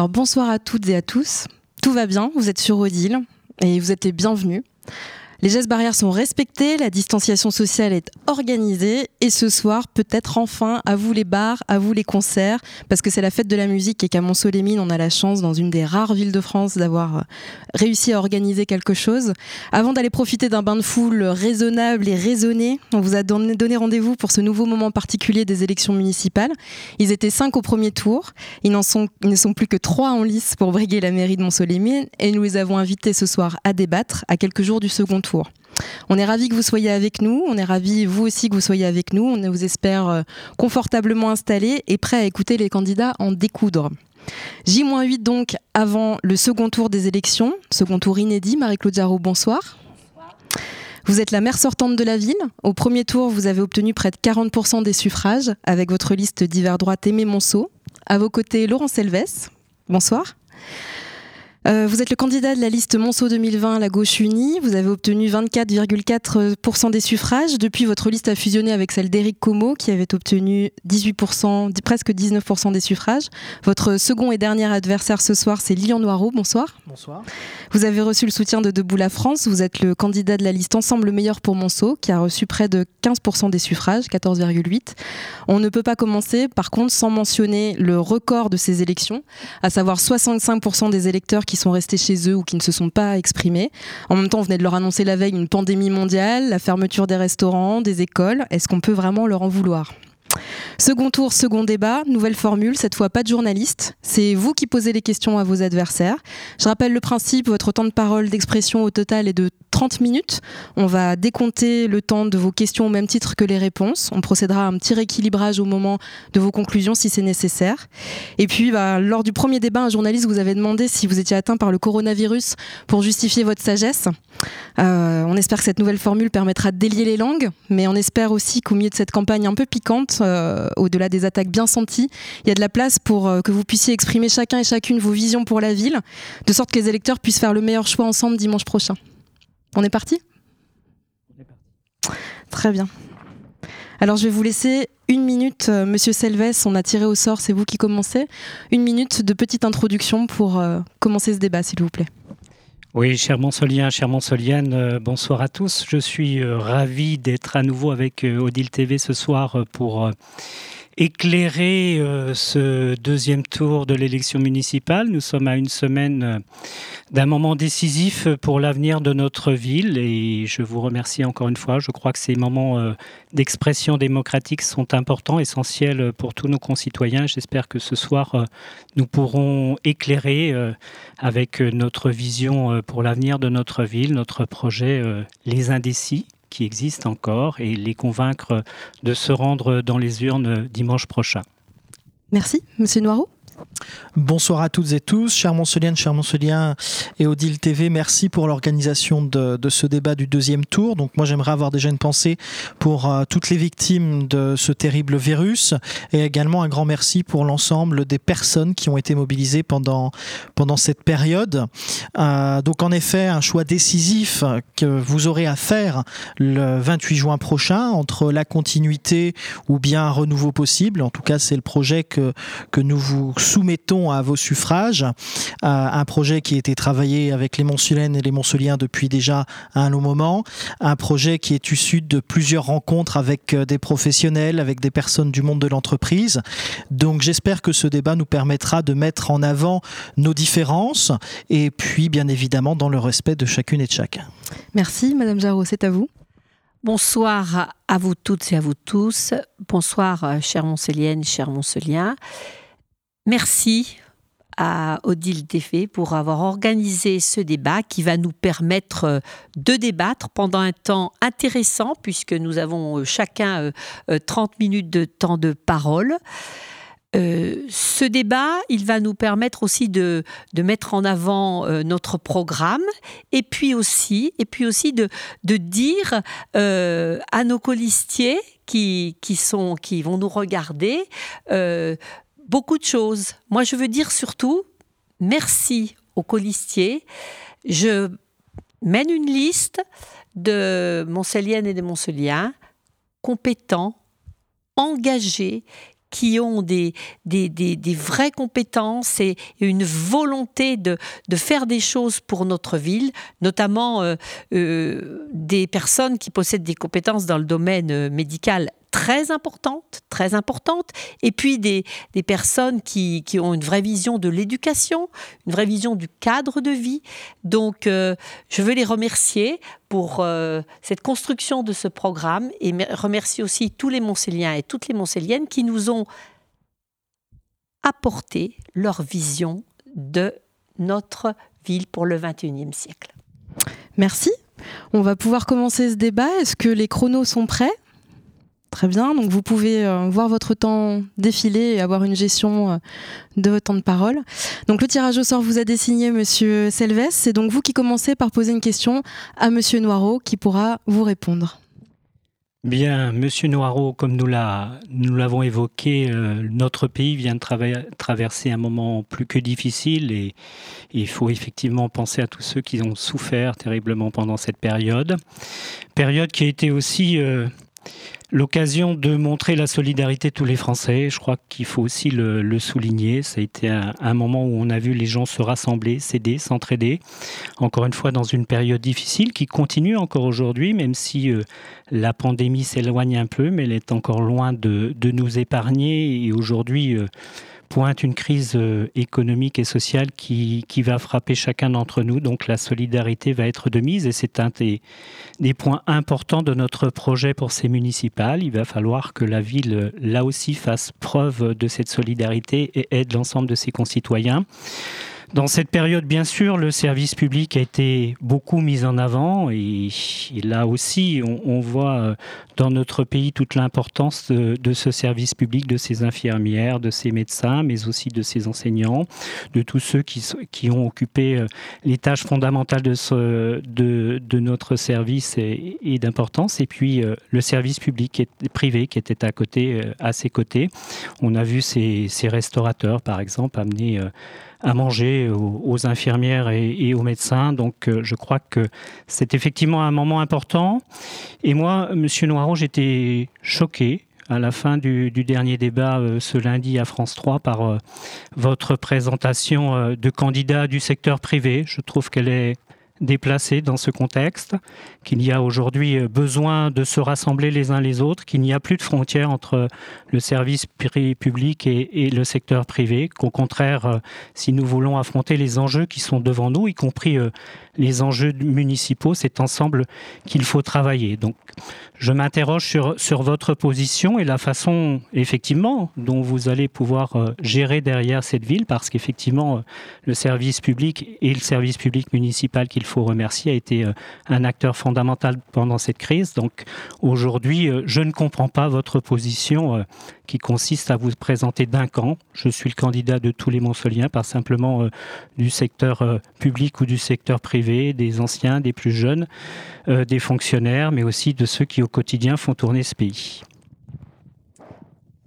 Alors bonsoir à toutes et à tous. Tout va bien, vous êtes sur Odile et vous êtes les bienvenus. Les gestes barrières sont respectés, la distanciation sociale est organisée et ce soir, peut-être enfin, à vous les bars, à vous les concerts, parce que c'est la fête de la musique et qu'à Mont-Solémine, on a la chance, dans une des rares villes de France, d'avoir réussi à organiser quelque chose. Avant d'aller profiter d'un bain de foule raisonnable et raisonné, on vous a donné rendez-vous pour ce nouveau moment particulier des élections municipales. Ils étaient cinq au premier tour, ils ne sont plus que trois en lice pour briguer la mairie de Mont-Solémine et nous les avons invités ce soir à débattre à quelques jours du second tour. On est ravis que vous soyez avec nous, on est ravis vous aussi que vous soyez avec nous, on vous espère euh, confortablement installés et prêts à écouter les candidats en découdre. J-8 donc avant le second tour des élections, second tour inédit. Marie-Claude Jarreau, bonsoir. Vous êtes la maire sortante de la ville. Au premier tour, vous avez obtenu près de 40% des suffrages avec votre liste d'hiver droite Aimé Monceau. À vos côtés, Laurent Selves. Bonsoir. Euh, vous êtes le candidat de la liste Monceau 2020 à la gauche unie. Vous avez obtenu 24,4% des suffrages. Depuis, votre liste a fusionné avec celle d'Éric Como, qui avait obtenu 18%, presque 19% des suffrages. Votre second et dernier adversaire ce soir, c'est Lilian Noireau. Bonsoir. Bonsoir. Vous avez reçu le soutien de Debout la France. Vous êtes le candidat de la liste Ensemble meilleur pour Monceau, qui a reçu près de 15% des suffrages, 14,8%. On ne peut pas commencer, par contre, sans mentionner le record de ces élections, à savoir 65% des électeurs qui sont restés chez eux ou qui ne se sont pas exprimés. En même temps, on venait de leur annoncer la veille une pandémie mondiale, la fermeture des restaurants, des écoles. Est-ce qu'on peut vraiment leur en vouloir? Second tour, second débat, nouvelle formule, cette fois pas de journaliste. C'est vous qui posez les questions à vos adversaires. Je rappelle le principe, votre temps de parole, d'expression au total est de 30 minutes. On va décompter le temps de vos questions au même titre que les réponses. On procédera à un petit rééquilibrage au moment de vos conclusions si c'est nécessaire. Et puis, bah, lors du premier débat, un journaliste vous avait demandé si vous étiez atteint par le coronavirus pour justifier votre sagesse. Euh, on espère que cette nouvelle formule permettra de délier les langues, mais on espère aussi qu'au milieu de cette campagne un peu piquante, euh, au-delà des attaques bien senties, il y a de la place pour euh, que vous puissiez exprimer chacun et chacune vos visions pour la ville, de sorte que les électeurs puissent faire le meilleur choix ensemble dimanche prochain. On est parti? On est parti. Très bien. Alors je vais vous laisser une minute, Monsieur Selves, on a tiré au sort, c'est vous qui commencez. Une minute de petite introduction pour commencer ce débat, s'il vous plaît. Oui, cher Monsolien, cher Monsolienne, euh, bonsoir à tous. Je suis euh, ravi d'être à nouveau avec euh, Odile TV ce soir pour éclairer euh, ce deuxième tour de l'élection municipale. Nous sommes à une semaine euh, d'un moment décisif pour l'avenir de notre ville et je vous remercie encore une fois. Je crois que ces moments euh, d'expression démocratique sont importants, essentiels pour tous nos concitoyens. J'espère que ce soir, nous pourrons éclairer avec notre vision pour l'avenir de notre ville, notre projet Les Indécis qui existent encore et les convaincre de se rendre dans les urnes dimanche prochain. Merci, Monsieur Noireau. Bonsoir à toutes et tous, chers Monceliennes, chers Monceliens et Odile TV, merci pour l'organisation de, ce débat du deuxième tour. Donc moi j'aimerais avoir déjà une pensée pour euh, toutes les victimes de ce terrible virus et également un grand merci pour l'ensemble des personnes qui ont été mobilisées pendant, pendant cette période. Euh, donc en effet, un choix décisif que vous aurez à faire le 28 juin prochain entre la continuité ou bien un renouveau possible. En tout cas, c'est le projet que, que nous vous soumettons à vos suffrages un projet qui a été travaillé avec les Montsulaines et les Montseliens depuis déjà un long moment, un projet qui est issu de plusieurs rencontres avec euh, des professionnels, avec des personnes du monde de l'entreprise. Donc j'espère que ce débat nous permettra de mettre en avant nos différences et puis bien évidemment dans le respect de chacune et de chacun. Merci Madame Jarreau, c'est à vous. Bonsoir à vous toutes et à vous tous. Bonsoir, euh, chère Moncelienne, chers Monceliens. Merci à Odile Défé pour avoir organisé ce débat qui va nous permettre euh, de débattre pendant un temps intéressant puisque nous avons euh, chacun 30 euh, minutes de temps de parole. ce débat, il va nous permettre aussi de, de mettre en avant notre programme et puis aussi, et puis aussi de, de dire à nos colistiers qui, qui, sont, qui vont nous regarder beaucoup de choses. Moi, je veux dire surtout merci aux colistiers. Je mène une liste de Monceliennes et de Monceliens compétents, engagés, qui ont des, des, des, vraies compétences et, une volonté de, de, faire des choses pour notre ville, notamment euh, euh, des personnes qui possèdent des compétences dans le domaine euh, médical très importante, très importante, et puis des, personnes qui, ont une vraie vision de l'éducation, une vraie vision du cadre de vie. Donc, euh, je veux les remercier pour euh, cette construction de ce programme et remercier aussi tous les Montséliens et toutes les Montséliennes qui nous ont apporté leur vision de notre ville pour le 21e siècle. Merci. On va pouvoir commencer ce débat. Est-ce que les chronos sont prêts? Très bien, donc vous pouvez euh, voir votre temps défiler et avoir une gestion euh, de votre temps de parole. Donc le tirage au sort vous a désigné Monsieur Selves, c'est donc vous qui commencez par poser une question à Monsieur Noireau qui pourra vous répondre. Bien, Monsieur Noireau, comme nous l'avons évoqué, euh, notre pays vient de traverser un moment plus que difficile et, il faut effectivement penser à tous ceux qui ont souffert terriblement pendant cette période. Période qui a été aussi l'occasion de montrer la solidarité de tous les Français. Je crois qu'il faut aussi le, souligner. Ça a été un, moment où on a vu les gens se rassembler, s'aider, s'entraider. Encore une fois, dans une période difficile qui continue encore aujourd'hui, même si euh, la pandémie s'éloigne un peu, mais elle est encore loin de, nous épargner. Et aujourd'hui, euh, pointe une crise euh, économique et sociale qui, qui va frapper chacun d'entre nous. Donc la solidarité va être de mise et c'est un des, des, points importants de notre projet pour ces municipales. Il va falloir que la ville, là aussi, fasse preuve de cette solidarité et aide l'ensemble de ses concitoyens. Dans cette période, bien sûr, le service public a été beaucoup mis en avant et, là aussi, on, voit euh, dans notre pays toute l'importance de, ce service public, de ces infirmières, de ces médecins, mais aussi de ces enseignants, de tous ceux qui, qui ont occupé euh, les tâches fondamentales de, de, notre service et, d'importance. Et puis euh, le service public et privé qui était à côté, à ses côtés. On a vu ces, ces restaurateurs, par exemple, amener à manger aux, infirmières et, aux médecins. Donc euh, je crois que c'est effectivement un moment important. Et moi, Monsieur Noiron, j'étais choqué à la fin du, dernier débat euh, ce lundi à France 3 par euh, votre présentation de candidats du secteur privé. Je trouve qu'elle est déplacée dans ce contexte, qu'il y a aujourd'hui besoin de se rassembler les uns les autres, qu'il n'y a plus de frontières entre le service public et, le secteur privé, qu'au contraire, euh, si nous voulons affronter les enjeux qui sont devant nous, y compris euh, les enjeux municipaux, c'est ensemble qu'il faut travailler. Donc, je m'interroge sur, sur votre position et la façon, effectivement, dont vous allez pouvoir euh, gérer derrière cette ville, parce qu'effectivement, le service public et le service public municipal qu'il faut remercier a été un acteur fondamental pendant cette crise. Donc, aujourd'hui, je ne comprends pas votre position qui consiste à vous présenter d'un camp. Je suis le candidat de tous les Montsoliens, pas simplement euh, du secteur euh, public ou du secteur privé, des anciens, des plus jeunes, euh, des fonctionnaires, mais aussi de ceux qui au quotidien font tourner ce pays.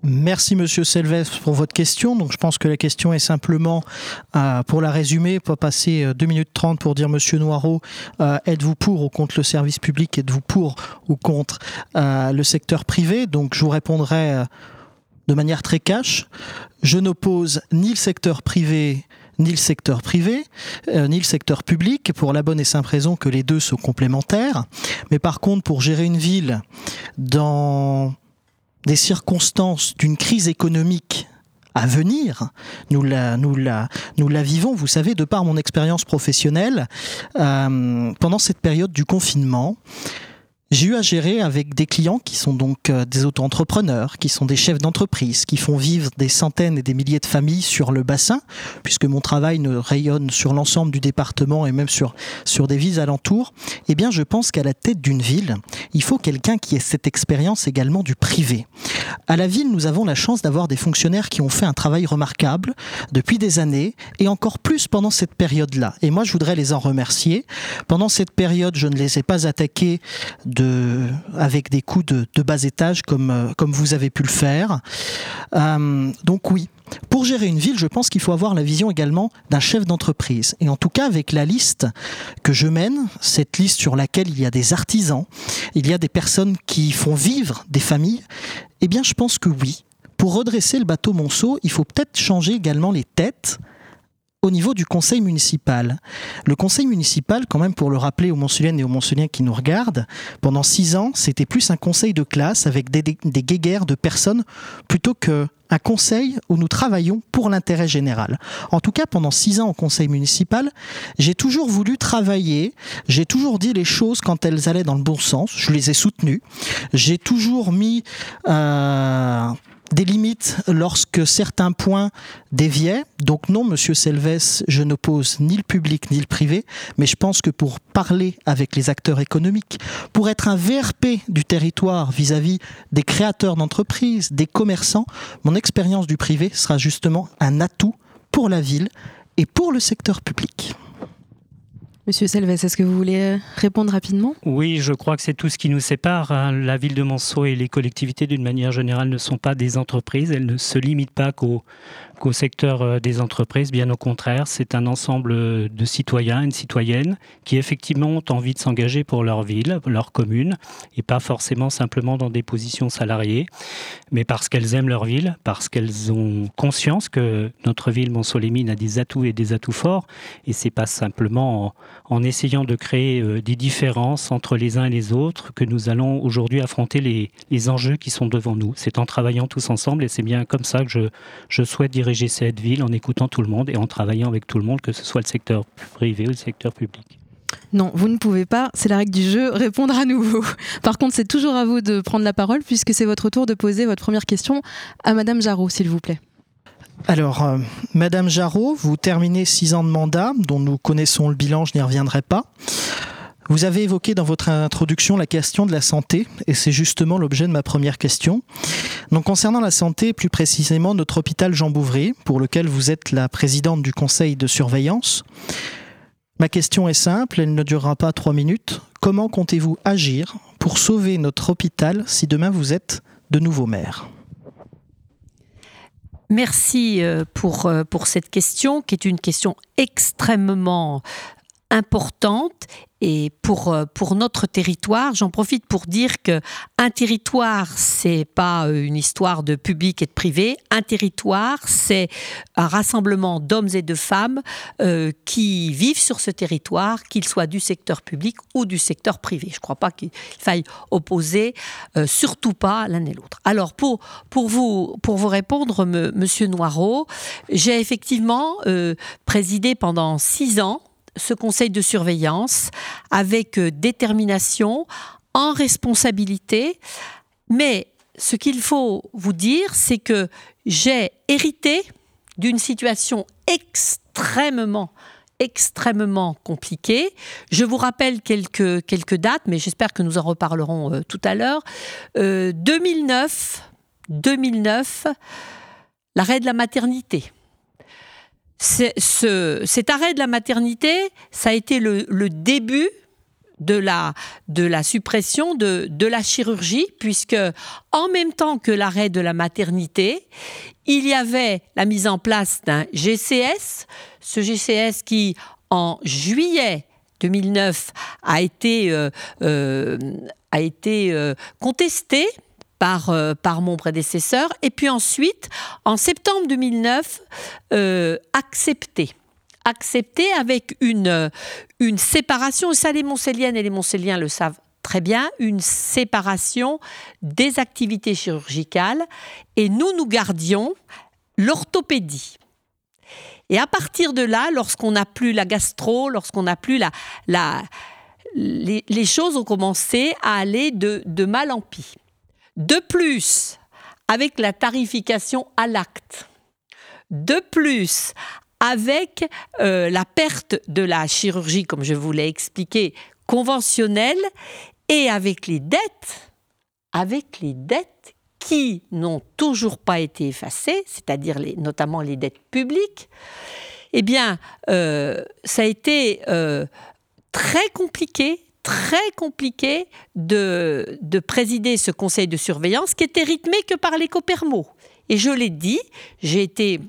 Merci Monsieur Selves pour votre question. Donc je pense que la question est simplement, pour la résumer, pas passer 2 minutes 30 pour dire Monsieur Noireau, êtes-vous pour ou contre le service public? Êtes-vous pour ou contre le secteur privé? Donc je vous répondrai de manière très cash. Je n'oppose ni le secteur privé ni le secteur privé, euh, ni le secteur public, pour la bonne et simple raison que les deux sont complémentaires. Mais par contre, pour gérer une ville dans des circonstances d'une crise économique à venir, nous la, vivons, vous savez, de par mon expérience professionnelle, euh, pendant cette période du confinement, j'ai eu à gérer avec des clients qui sont donc euh, des auto-entrepreneurs, qui sont des chefs d'entreprise, qui font vivre des centaines et des milliers de familles sur le bassin, puisque mon travail ne rayonne sur l'ensemble du département et même sur, sur des villes alentours. Eh bien, je pense qu'à la tête d'une ville, il faut quelqu'un qui ait cette expérience également du privé. À la ville, nous avons la chance d'avoir des fonctionnaires qui ont fait un travail remarquable depuis des années et encore plus pendant cette période-là. Et moi, je voudrais les en remercier. Pendant cette période, je ne les ai pas attaqués de avec des coûts de, bas étage comme, euh, comme vous avez pu le faire. Euh, donc oui, pour gérer une ville, je pense qu'il faut avoir la vision également d'un chef d'entreprise. Et en tout cas, avec la liste que je mène, cette liste sur laquelle il y a des artisans, il y a des personnes qui font vivre des familles, eh bien, je pense que oui, pour redresser le bateau Monceau, il faut peut-être changer également les têtes au niveau du conseil municipal. Le conseil municipal, quand même pour le rappeler aux Montsuliennes et aux Montsuliens qui nous regardent, pendant six ans, c'était plus un conseil de classe avec des, guéguerres de personnes plutôt qu'un conseil où nous travaillons pour l'intérêt général. En tout cas, pendant six ans au conseil municipal, j'ai toujours voulu travailler, j'ai toujours dit les choses quand elles allaient dans le bon sens, je les ai soutenues, j'ai toujours mis... Euh, des limites lorsque certains points déviaient. Donc non, Monsieur Selves, je n'oppose ni le public ni le privé, mais je pense que pour parler avec les acteurs économiques, pour être un VRP du territoire vis-à-vis des créateurs d'entreprises, des commerçants, mon expérience du privé sera justement un atout pour la ville et pour le secteur public. Monsieur Selves, est-ce que vous voulez euh, répondre rapidement? Oui, je crois que c'est tout ce qui nous sépare. Hein. La ville de Monceau et les collectivités, d'une manière générale, ne sont pas des entreprises. Elles ne se limitent pas qu'aux au secteur euh, des entreprises. Bien au contraire, c'est un ensemble de citoyens, une citoyenne, qui effectivement ont envie de s'engager pour leur ville, leur commune, et pas forcément simplement dans des positions salariées, mais parce qu'elles aiment leur ville, parce qu'elles ont conscience que notre ville, Montsolémine, a des atouts et des atouts forts, et c'est pas simplement en, essayant de créer euh, des différences entre les uns et les autres que nous allons aujourd'hui affronter les, enjeux qui sont devant nous. C'est en travaillant tous ensemble, et c'est bien comme ça que je, souhaite diriger cette ville en écoutant tout le monde et en travaillant avec tout le monde, que ce soit le secteur privé ou le secteur public. Non, vous ne pouvez pas, c'est la règle du jeu, répondre à nouveau. Par contre, c'est toujours à vous de prendre la parole puisque c'est votre tour de poser votre première question à Madame Jarot, s'il vous plaît. Alors, euh, Madame Jarot, vous terminez six ans de mandat, dont nous connaissons le bilan, je n'y reviendrai pas. Vous avez évoqué dans votre introduction la question de la santé, et c'est justement l'objet de ma première question. Donc, concernant la santé, plus précisément notre hôpital Jean Bouvray, pour lequel vous êtes la présidente du conseil de surveillance. Ma question est simple, elle ne durera pas trois minutes. Comment comptez-vous agir pour sauver notre hôpital si demain vous êtes de nouveau maire? Merci euh, pour, euh, pour cette question, qui est une question extrêmement importante et pour, euh, pour notre territoire, j'en profite pour dire que un territoire, c'est pas euh, une histoire de public et de privé. Un territoire, c'est un rassemblement d'hommes et de femmes euh, qui vivent sur ce territoire, qu'ils soient du secteur public ou du secteur privé. Je ne crois pas qu'il faille opposer, surtout pas l'un et l'autre. Alors, pour, pour, vous, pour vous répondre, monsieur Noireau, j'ai effectivement présidé pendant six ans ce conseil de surveillance avec euh, détermination, en responsabilité. Mais ce qu'il faut vous dire, c'est que j'ai hérité d'une situation extrêmement extrêmement compliquée. Je vous rappelle quelques, quelques dates, mais j'espère que nous en reparlerons euh, tout à l'heure. 2009, euh, 2009, l'arrêt de la maternité ce, cet arrêt de la maternité, ça a été le, début de la, suppression de, la chirurgie, puisque en même temps que l'arrêt de la maternité, il y avait la mise en place d'un GCS, ce GCS qui, en juillet 2009, a été, euh, euh, euh, contesté par, euh, par mon prédécesseur. Et puis ensuite, en septembre 2009, euh, accepté accepté avec une, une séparation, ça les Montcelliennes et les Montcelliens le savent très bien, une séparation des activités chirurgicales et nous, nous gardions l'orthopédie. Et à partir de là, lorsqu'on n'a plus la gastro, lorsqu'on n'a plus la... la les, les, choses ont commencé à aller de, de mal en pis. De plus, avec la tarification à l'acte, de plus, avec euh, la perte de la chirurgie, comme je vous l'ai expliqué, conventionnelle, et avec les dettes, avec les dettes qui n'ont toujours pas été effacées, c'est-à-dire notamment les dettes publiques, eh bien, euh, ça a été euh, très compliqué, très compliqué de, de présider ce conseil de surveillance qui était rythmé que par les copermo. Et je l'ai dit, j'ai été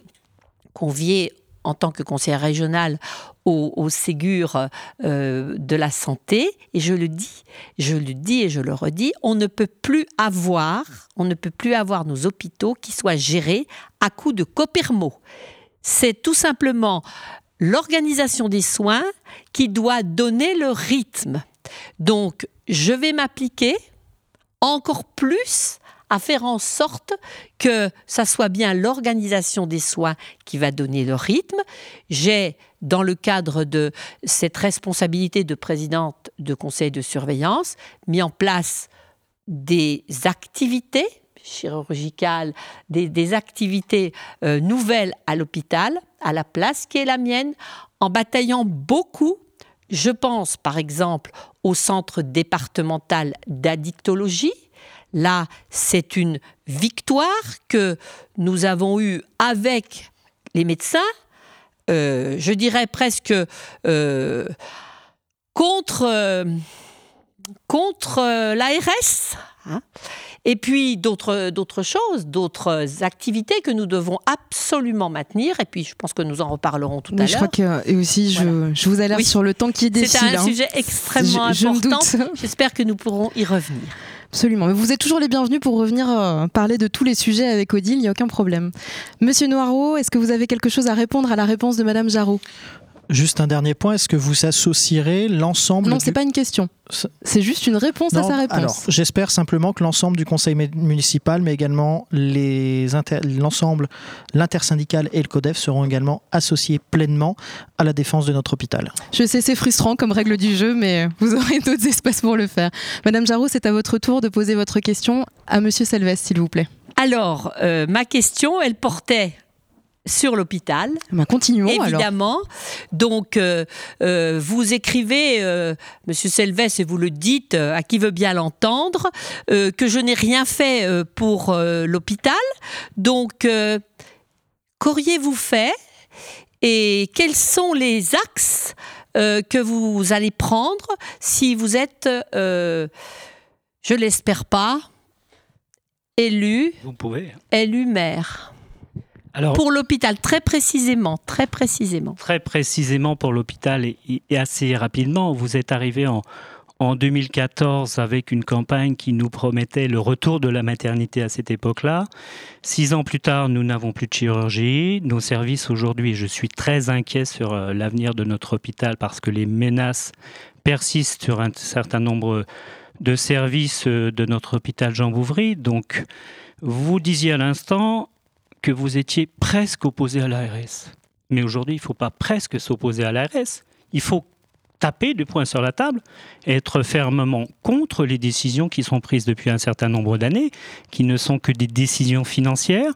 conviée en tant que conseillère régionale au, Ségur euh, de la santé. Et je le dis, je le dis et je le redis, on ne peut plus avoir, on ne peut plus avoir nos hôpitaux qui soient gérés à coup de copermo. C'est tout simplement l'organisation des soins qui doit donner le rythme. Donc, je vais m'appliquer encore plus à faire en sorte que ça soit bien l'organisation des soins qui va donner le rythme. J'ai, dans le cadre de cette responsabilité de présidente de conseil de surveillance, mis en place des activités chirurgicales, des, activités euh, nouvelles à l'hôpital, à la place qui est la mienne, en bataillant beaucoup. Je pense par exemple au centre départemental d'addictologie, Là, c'est une victoire que nous avons eue avec les médecins, euh, je dirais presque euh, contre, euh, contre l'ARS. Hein. et puis d'autres choses, d'autres activités que nous devons absolument maintenir. Et puis je pense que nous en reparlerons tout à l'heure. Je crois que et aussi je, je vous alerte sur le temps qui défile. C'est un hein. sujet extrêmement important. J'espère que nous pourrons y revenir. Absolument. Mais vous êtes toujours les bienvenus pour revenir euh, parler de tous les sujets avec Odile, il n'y a aucun problème. Monsieur Noireau, est-ce que vous avez quelque chose à répondre à la réponse de Madame Jarot? Juste un dernier point, est-ce que vous associerez l'ensemble Non, c'est pas une question. C'est juste une réponse à sa réponse. Alors, j'espère simplement que l'ensemble du conseil municipal, mais également l'ensemble, l'intersyndical et le CODEF seront également associés pleinement à la défense de notre hôpital. Je sais, c'est frustrant comme règle du jeu, mais vous aurez d'autres espaces pour le faire. Madame Jarot, c'est à votre tour de poser votre question à Monsieur Selves, s'il vous plaît. Alors, euh, ma question, elle portait sur l'hôpital. Ben continuons évidemment. Donc, euh, euh, vous écrivez, euh, Monsieur Selves, et vous le dites à qui veut bien l'entendre, que je n'ai rien fait pour l'hôpital. Donc, qu'auriez-vous fait et quels sont les axes que vous allez prendre si vous êtes, je l'espère pas, élu, vous pouvez. élu maire? Pour l'hôpital, très précisément, très précisément. Très précisément pour l'hôpital et, assez rapidement. Vous êtes arrivé en, en 2014 avec une campagne qui nous promettait le retour de la maternité à cette époque-là. Six ans plus tard, nous n'avons plus de chirurgie. Nos services aujourd'hui, je suis très inquiet sur euh, l'avenir de notre hôpital parce que les menaces persistent sur un certain nombre de services euh, de notre hôpital Jean Bouvry. Donc, vous disiez à l'instant, que vous étiez presque opposé à l'ARS. Mais aujourd'hui, il ne faut pas presque s'opposer à l'ARS. Il faut taper du poing sur la table être fermement contre les décisions qui sont prises depuis un certain nombre d'années, qui ne sont que des décisions financières,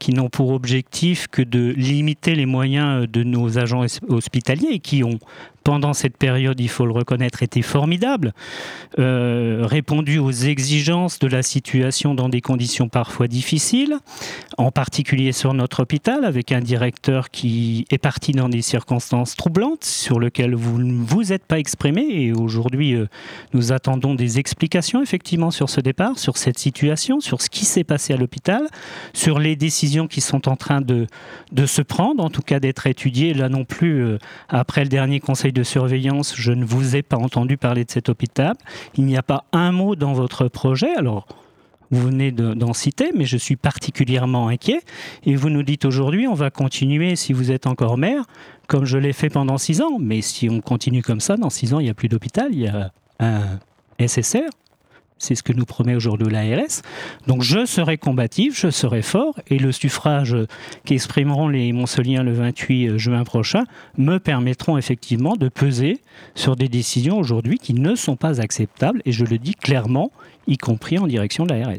qui n'ont pour objectif que de limiter les moyens de nos agents hospitaliers et qui ont pendant cette période, il faut le reconnaître, était formidable, euh, répondu aux exigences de la situation dans des conditions parfois difficiles, en particulier sur notre hôpital, avec un directeur qui est parti dans des circonstances troublantes sur lesquelles vous ne vous êtes pas exprimé. Et aujourd'hui, euh, nous attendons des explications effectivement sur ce départ, sur cette situation, sur ce qui s'est passé à l'hôpital, sur les décisions qui sont en train de, de se prendre, en tout cas d'être étudiées. Là non plus, euh, après le dernier conseil de surveillance, je ne vous ai pas entendu parler de cet hôpital. Il n'y a pas un mot dans votre projet. Alors, vous venez d'en citer, mais je suis particulièrement inquiet. Et vous nous dites aujourd'hui, on va continuer, si vous êtes encore maire, comme je l'ai fait pendant six ans. Mais si on continue comme ça, dans six ans, il n'y a plus d'hôpital, il y a un SSR. C'est ce que nous promet aujourd'hui l'ARS. Donc je serai combatif, je serai fort, et le suffrage qu'exprimeront les Montceliens le 28 juin prochain me permettront effectivement de peser sur des décisions aujourd'hui qui ne sont pas acceptables, et je le dis clairement, y compris en direction de l'ARS.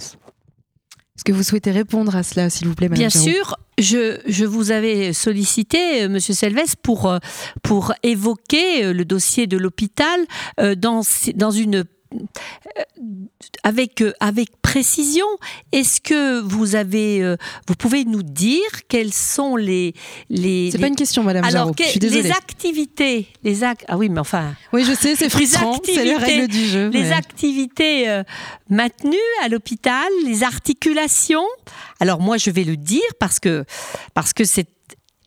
Est-ce que vous souhaitez répondre à cela, s'il vous plaît, Madame Bien sûr. Je, je, vous avais sollicité, euh, Monsieur Selves, pour, euh, pour évoquer euh, le dossier de l'hôpital dans, dans une avec, euh, avec précision, est-ce que vous avez, euh, vous pouvez nous dire quelles sont les, les C'est pas une question, Madame Alors, je suis désolée. les activités, les ac... ah oui, mais enfin. Oui, je sais, c'est frustrant, c'est les règles du jeu. Les activités euh, maintenues à l'hôpital, les articulations. Alors moi, je vais le dire parce que parce que c'est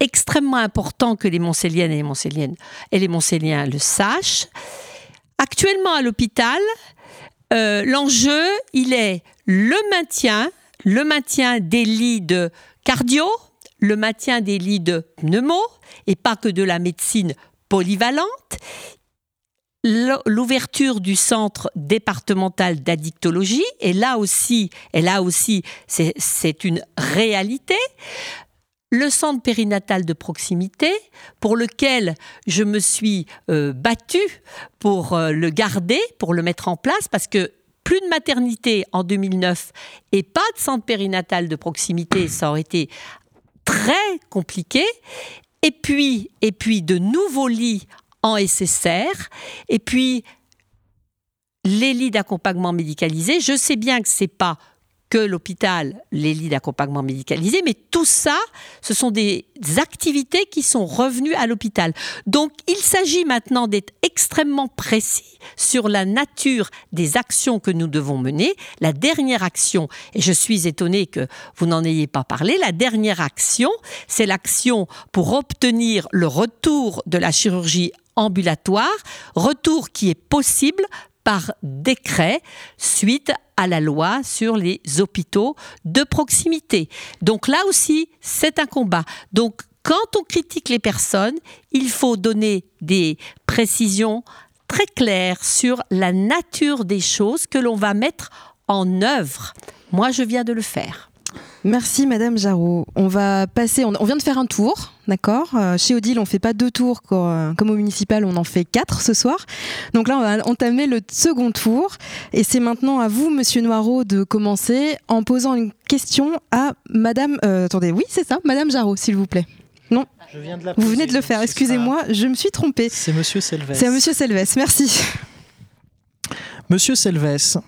extrêmement important que les Montséliennes et les Montséliennes et les Montséliens le sachent. Actuellement à l'hôpital, euh, l'enjeu, il est le maintien, des lits de cardio, le maintien des lits de pneumo, et pas que de la médecine polyvalente, l'ouverture du centre départemental d'addictologie, et là aussi, et là aussi, c'est une réalité. Le centre périnatal de proximité, pour lequel je me suis euh, battue pour euh, le garder, pour le mettre en place, parce que plus de maternité en 2009 et pas de centre périnatal de proximité, ça aurait été très compliqué. Et puis, et puis de nouveaux lits en SSR, et puis les lits d'accompagnement médicalisé. Je sais bien que c'est pas que l'hôpital, les lits d'accompagnement médicalisé, mais tout ça, ce sont des activités qui sont revenues à l'hôpital. Donc il s'agit maintenant d'être extrêmement précis sur la nature des actions que nous devons mener. La dernière action, et je suis étonnée que vous n'en ayez pas parlé, la dernière action, c'est l'action pour obtenir le retour de la chirurgie ambulatoire, retour qui est possible par décret suite à la loi sur les hôpitaux de proximité. Donc là aussi, c'est un combat. Donc quand on critique les personnes, il faut donner des précisions très claires sur la nature des choses que l'on va mettre en œuvre. Moi, je viens de le faire. Merci Madame Jarot. On va passer, on, vient de faire un tour, d'accord? Euh, Chez Odile, on fait pas deux tours comme, au municipal, on en fait quatre ce soir. Donc là, on va entamer le second tour. Et c'est maintenant à vous, Monsieur Noireau, de commencer en posant une question à Madame... Euh, attendez, oui, c'est ça, Madame Jarot, s'il vous plaît. Non? Je viens de la Vous venez de le faire, excusez-moi, je me suis trompée. C'est Monsieur Selves. C'est Monsieur Selves, merci. Monsieur Selves,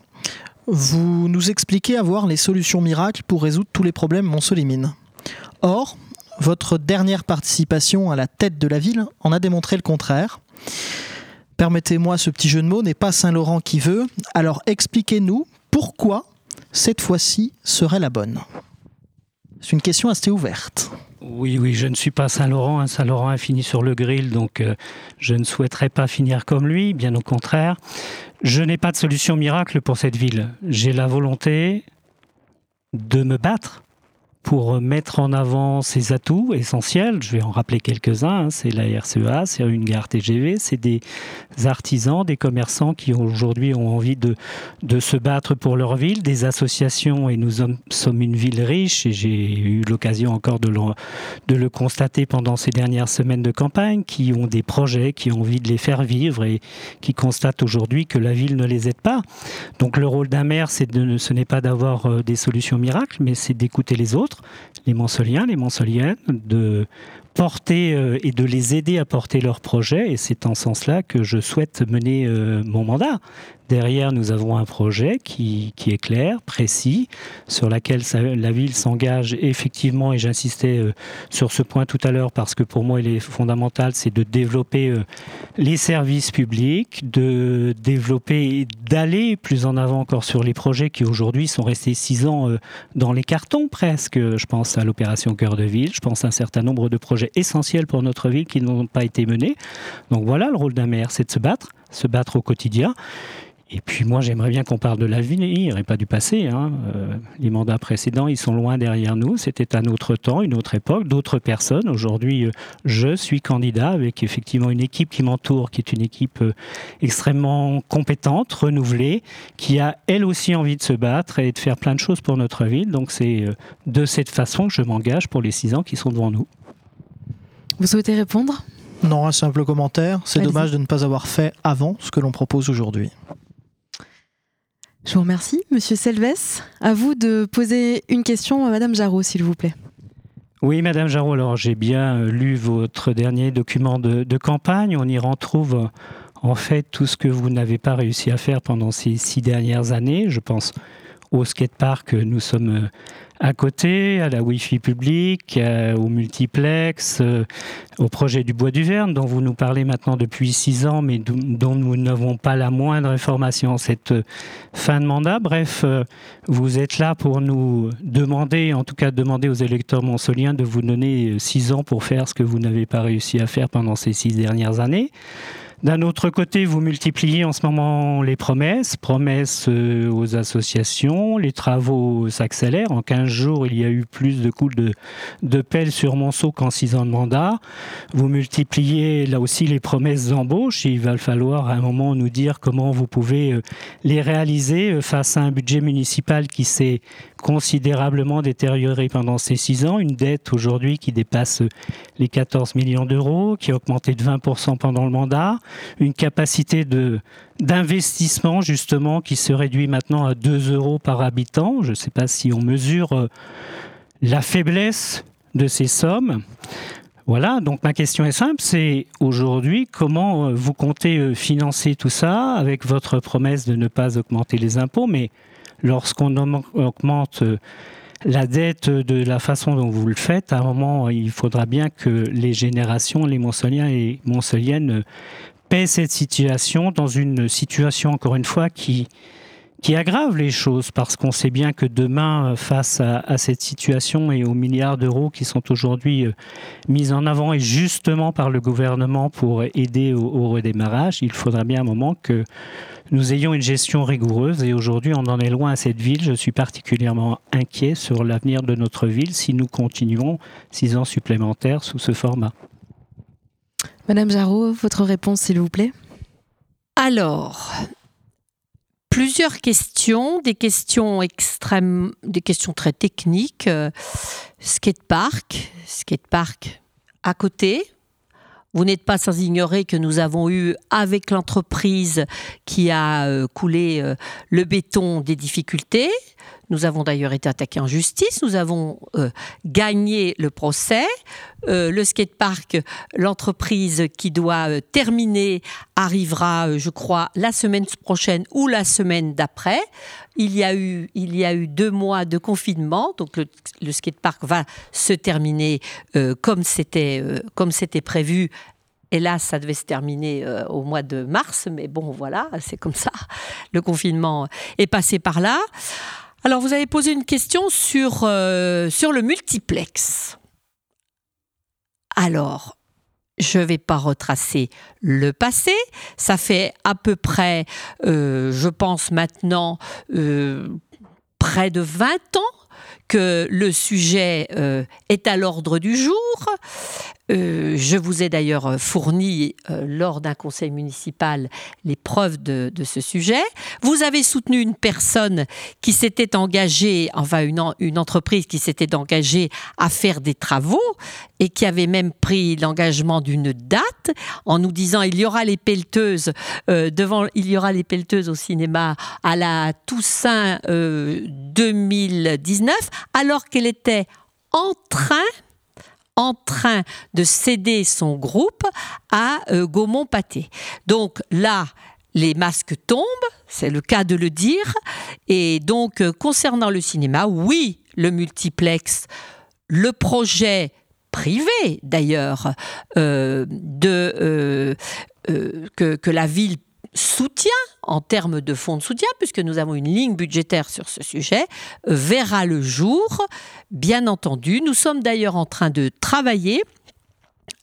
vous nous expliquez avoir les solutions miracles pour résoudre tous les problèmes Montsolimine. Or, votre dernière participation à la tête de la ville en a démontré le contraire. Permettez-moi, ce petit jeu de mots n'est pas Saint-Laurent qui veut. Alors expliquez-nous pourquoi cette fois-ci serait la bonne. C'est une question assez ouverte. Oui, oui, je ne suis pas Saint-Laurent. Hein. Saint-Laurent a fini sur le grill, donc euh, je ne souhaiterais pas finir comme lui, bien au contraire. Je n'ai pas de solution miracle pour cette ville. J'ai la volonté de me battre pour mettre en avant ses atouts essentiels. Je vais en rappeler quelques-uns. Hein. C'est la RCEA, c'est une gare TGV, c'est des artisans, des commerçants qui aujourd'hui ont envie de, de se battre pour leur ville, des associations, et nous sommes une ville riche, et j'ai eu l'occasion encore de le, de le constater pendant ces dernières semaines de campagne, qui ont des projets, qui ont envie de les faire vivre et qui constatent aujourd'hui que la ville ne les aide pas. Donc le rôle d'un maire, de, ce n'est pas d'avoir euh, des solutions miracles, mais c'est d'écouter les autres les Mansoliens, les Mansoliennes, de porter euh, et de les aider à porter leurs projets. Et c'est en ce sens-là que je souhaite mener euh, mon mandat. Derrière, nous avons un projet qui, est clair, précis, sur lequel la ville s'engage effectivement, et j'insistais euh, sur ce point tout à l'heure parce que pour moi il est fondamental, c'est de développer les services publics, de développer et d'aller plus en avant encore sur les projets qui aujourd'hui sont restés six ans dans les cartons presque. Je pense à l'opération Cœur de Ville, je pense à un certain nombre de projets essentiels pour notre ville qui n'ont pas été menés. Donc voilà, le rôle d'un maire, c'est de se battre, se battre au quotidien. Et puis moi, j'aimerais bien qu'on parle de l'avenir et pas du passé. Hein. Euh, les mandats précédents, ils sont loin derrière nous. C'était un autre temps, une autre époque, d'autres personnes. Aujourd'hui, euh, je suis candidat avec effectivement une équipe qui m'entoure, qui est une équipe euh, extrêmement compétente, renouvelée, qui a elle aussi envie de se battre et de faire plein de choses pour notre ville. Donc c'est de cette façon que je m'engage pour les six ans qui sont devant nous. Vous souhaitez répondre? Non, un simple commentaire. C'est dommage de ne pas avoir fait avant ce que l'on propose aujourd'hui. Je vous remercie. Monsieur Selves, à vous de poser une question à Madame Jarot, s'il vous plaît. Oui, Madame Jarot, alors j'ai bien lu votre dernier document de, de, campagne. On y retrouve en fait tout ce que vous n'avez pas réussi à faire pendant ces six dernières années. Je pense au skatepark, nous sommes à côté, à la Wi-Fi publique, au multiplex, euh, au projet du Bois du Verne, dont vous nous parlez maintenant depuis six ans, mais dont nous n'avons pas la moindre information cette euh, fin de mandat. Bref, euh, vous êtes là pour nous demander, en tout cas demander aux électeurs monsoliens de vous donner six ans pour faire ce que vous n'avez pas réussi à faire pendant ces six dernières années. D'un autre côté, vous multipliez en ce moment les promesses, promesses euh, aux associations, les travaux s'accélèrent. En 15 jours, il y a eu plus de coups de, pelle sur Monceau qu'en 6 ans de mandat. Vous multipliez là aussi les promesses d'embauche. Il va falloir à un moment nous dire comment vous pouvez euh, les réaliser euh, face à un budget municipal qui s'est considérablement détérioré pendant ces six ans, une dette aujourd'hui qui dépasse les 14 millions d'euros, qui a augmenté de 20% pendant le mandat, une capacité de d'investissement justement qui se réduit maintenant à 2 euros par habitant. Je ne sais pas si on mesure euh, la faiblesse de ces sommes. Voilà, donc ma question est simple, c'est aujourd'hui comment euh, vous comptez euh, financer tout ça avec votre promesse de ne pas augmenter les impôts, mais lorsqu'on augmente euh, la dette de la façon dont vous le faites, à un moment, il faudra bien que les générations, les Monsoliens et Monsoliennes, paient cette situation dans une situation, encore une fois, qui, qui aggrave les choses parce qu'on sait bien que demain, face à, cette situation et aux milliards d'euros qui sont aujourd'hui euh, mis en avant et justement par le gouvernement pour aider au, redémarrage, il faudra bien un moment que nous ayons une gestion rigoureuse et aujourd'hui on en est loin à cette ville. Je suis particulièrement inquiet sur l'avenir de notre ville si nous continuons six ans supplémentaires sous ce format. Madame Jarreau, votre réponse s'il vous plaît Alors, plusieurs questions, des questions extrêmes, des questions très techniques. Euh, skatepark, skatepark à côté. Vous n'êtes pas sans ignorer que nous avons eu avec l'entreprise qui a euh, coulé euh, le béton des difficultés. Nous avons d'ailleurs été attaqués en justice, nous avons euh, gagné le procès. Euh, le skatepark, l'entreprise qui doit euh, terminer, arrivera, je crois, la semaine prochaine ou la semaine d'après. Il y, a eu, il y a eu deux mois de confinement, donc le, le skatepark va se terminer comme c'était comme c'était prévu Hélas, ça devait se terminer au mois de mars, mais bon, voilà, c'est comme ça. Le confinement est passé par là. Alors, vous avez posé une question sur, euh, le multiplex. Alors, je ne vais pas retracer le passé. Ça fait à peu près, euh, je pense maintenant, euh, près de 20 ans que le sujet euh, est à l'ordre du jour. Euh, je vous ai d'ailleurs fourni euh, lors d'un conseil municipal les preuves de, ce sujet. Vous avez soutenu une personne qui s'était engagée, enfin une, une entreprise qui s'était engagée à faire des travaux et qui avait même pris l'engagement d'une date en nous disant il y aura les pelleteuses devant il y aura les pelleteuses au cinéma à la Toussaint 2019 alors qu'elle était en train de céder son groupe à euh, Gaumont-Pâté. Donc là, les masques tombent, c'est le cas de le dire. Et donc, euh, concernant le cinéma, oui, le multiplex, le projet privé d'ailleurs, euh, que, la ville soutien en termes de fonds de soutien, puisque nous avons une ligne budgétaire sur ce sujet, euh, verra le jour, bien entendu. Nous sommes d'ailleurs en train de travailler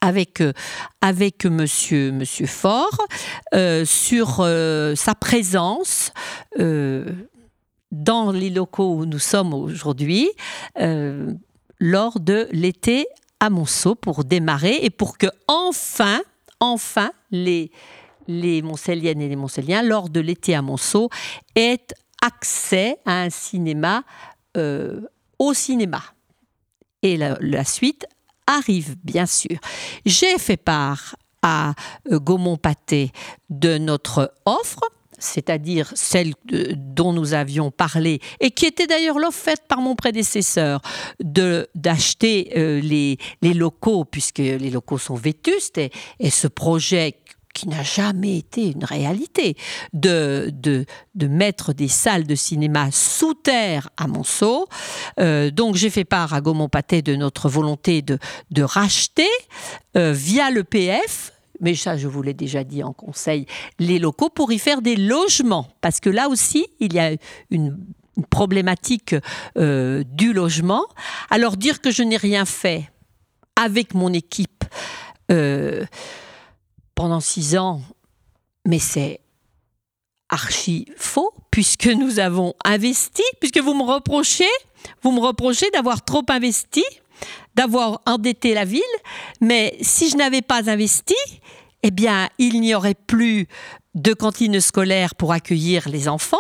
avec, euh, avec monsieur, monsieur Faure euh, sur sa présence dans les locaux où nous sommes aujourd'hui lors de l'été à Monceau pour démarrer et pour que enfin, enfin, les, les Montcelliennes et les Montcelliens, lors de l'été à Monceau, aient accès à un cinéma euh, au cinéma. Et la, suite arrive, bien sûr. J'ai fait part à euh, Gaumont-Pâté de notre offre c'est-à-dire celle dont nous avions parlé, et qui était d'ailleurs l'offre faite par mon prédécesseur, d'acheter euh, les, locaux, puisque les locaux sont vétustes, et, ce projet qui n'a jamais été une réalité, de, de, de, mettre des salles de cinéma sous terre à Monceau. Euh, donc j'ai fait part à Gaumont-Pâté de notre volonté de, de racheter euh, via le PF mais ça je vous l'ai déjà dit en conseil, les locaux pour y faire des logements. Parce que là aussi, il y a une, problématique euh, du logement. Alors dire que je n'ai rien fait avec mon équipe, pendant six ans, mais c'est archi faux, puisque nous avons investi, puisque vous me reprochez, vous me reprochez d'avoir trop investi, d'avoir endetté la ville, mais si je n'avais pas investi, eh bien, il n'y aurait plus de cantines scolaires pour accueillir les enfants.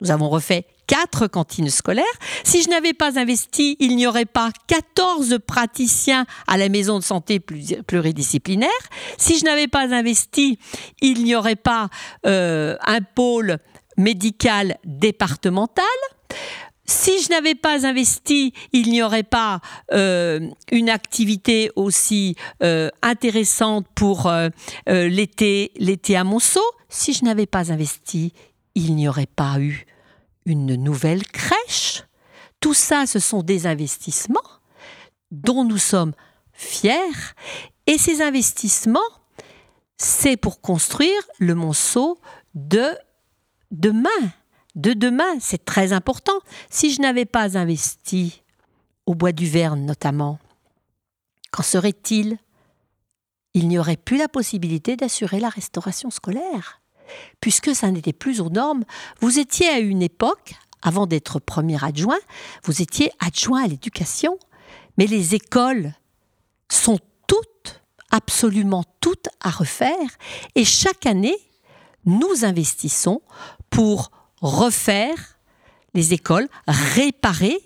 Nous avons refait quatre cantines scolaires. Si je n'avais pas investi, il n'y aurait pas 14 praticiens à la maison de santé pluridisciplinaire. Si je n'avais pas investi, il n'y aurait pas euh, un pôle médical départemental. Si je n'avais pas investi, il n'y aurait pas euh, une activité aussi euh, intéressante pour l'été, l'été à Monceau. Si je n'avais pas investi, il n'y aurait pas eu une nouvelle crèche. Tout ça, ce sont des investissements dont nous sommes fiers. Et ces investissements, c'est pour construire le monceau de demain. De demain, c'est très important. Si je n'avais pas investi au bois du Verne notamment, qu'en serait-il? Il n'y aurait plus la possibilité d'assurer la restauration scolaire puisque ça n'était plus aux normes. Vous étiez à une époque, avant d'être premier adjoint, vous étiez adjoint à l'éducation, mais les écoles sont toutes, absolument toutes à refaire, et chaque année, nous investissons pour refaire les écoles, réparer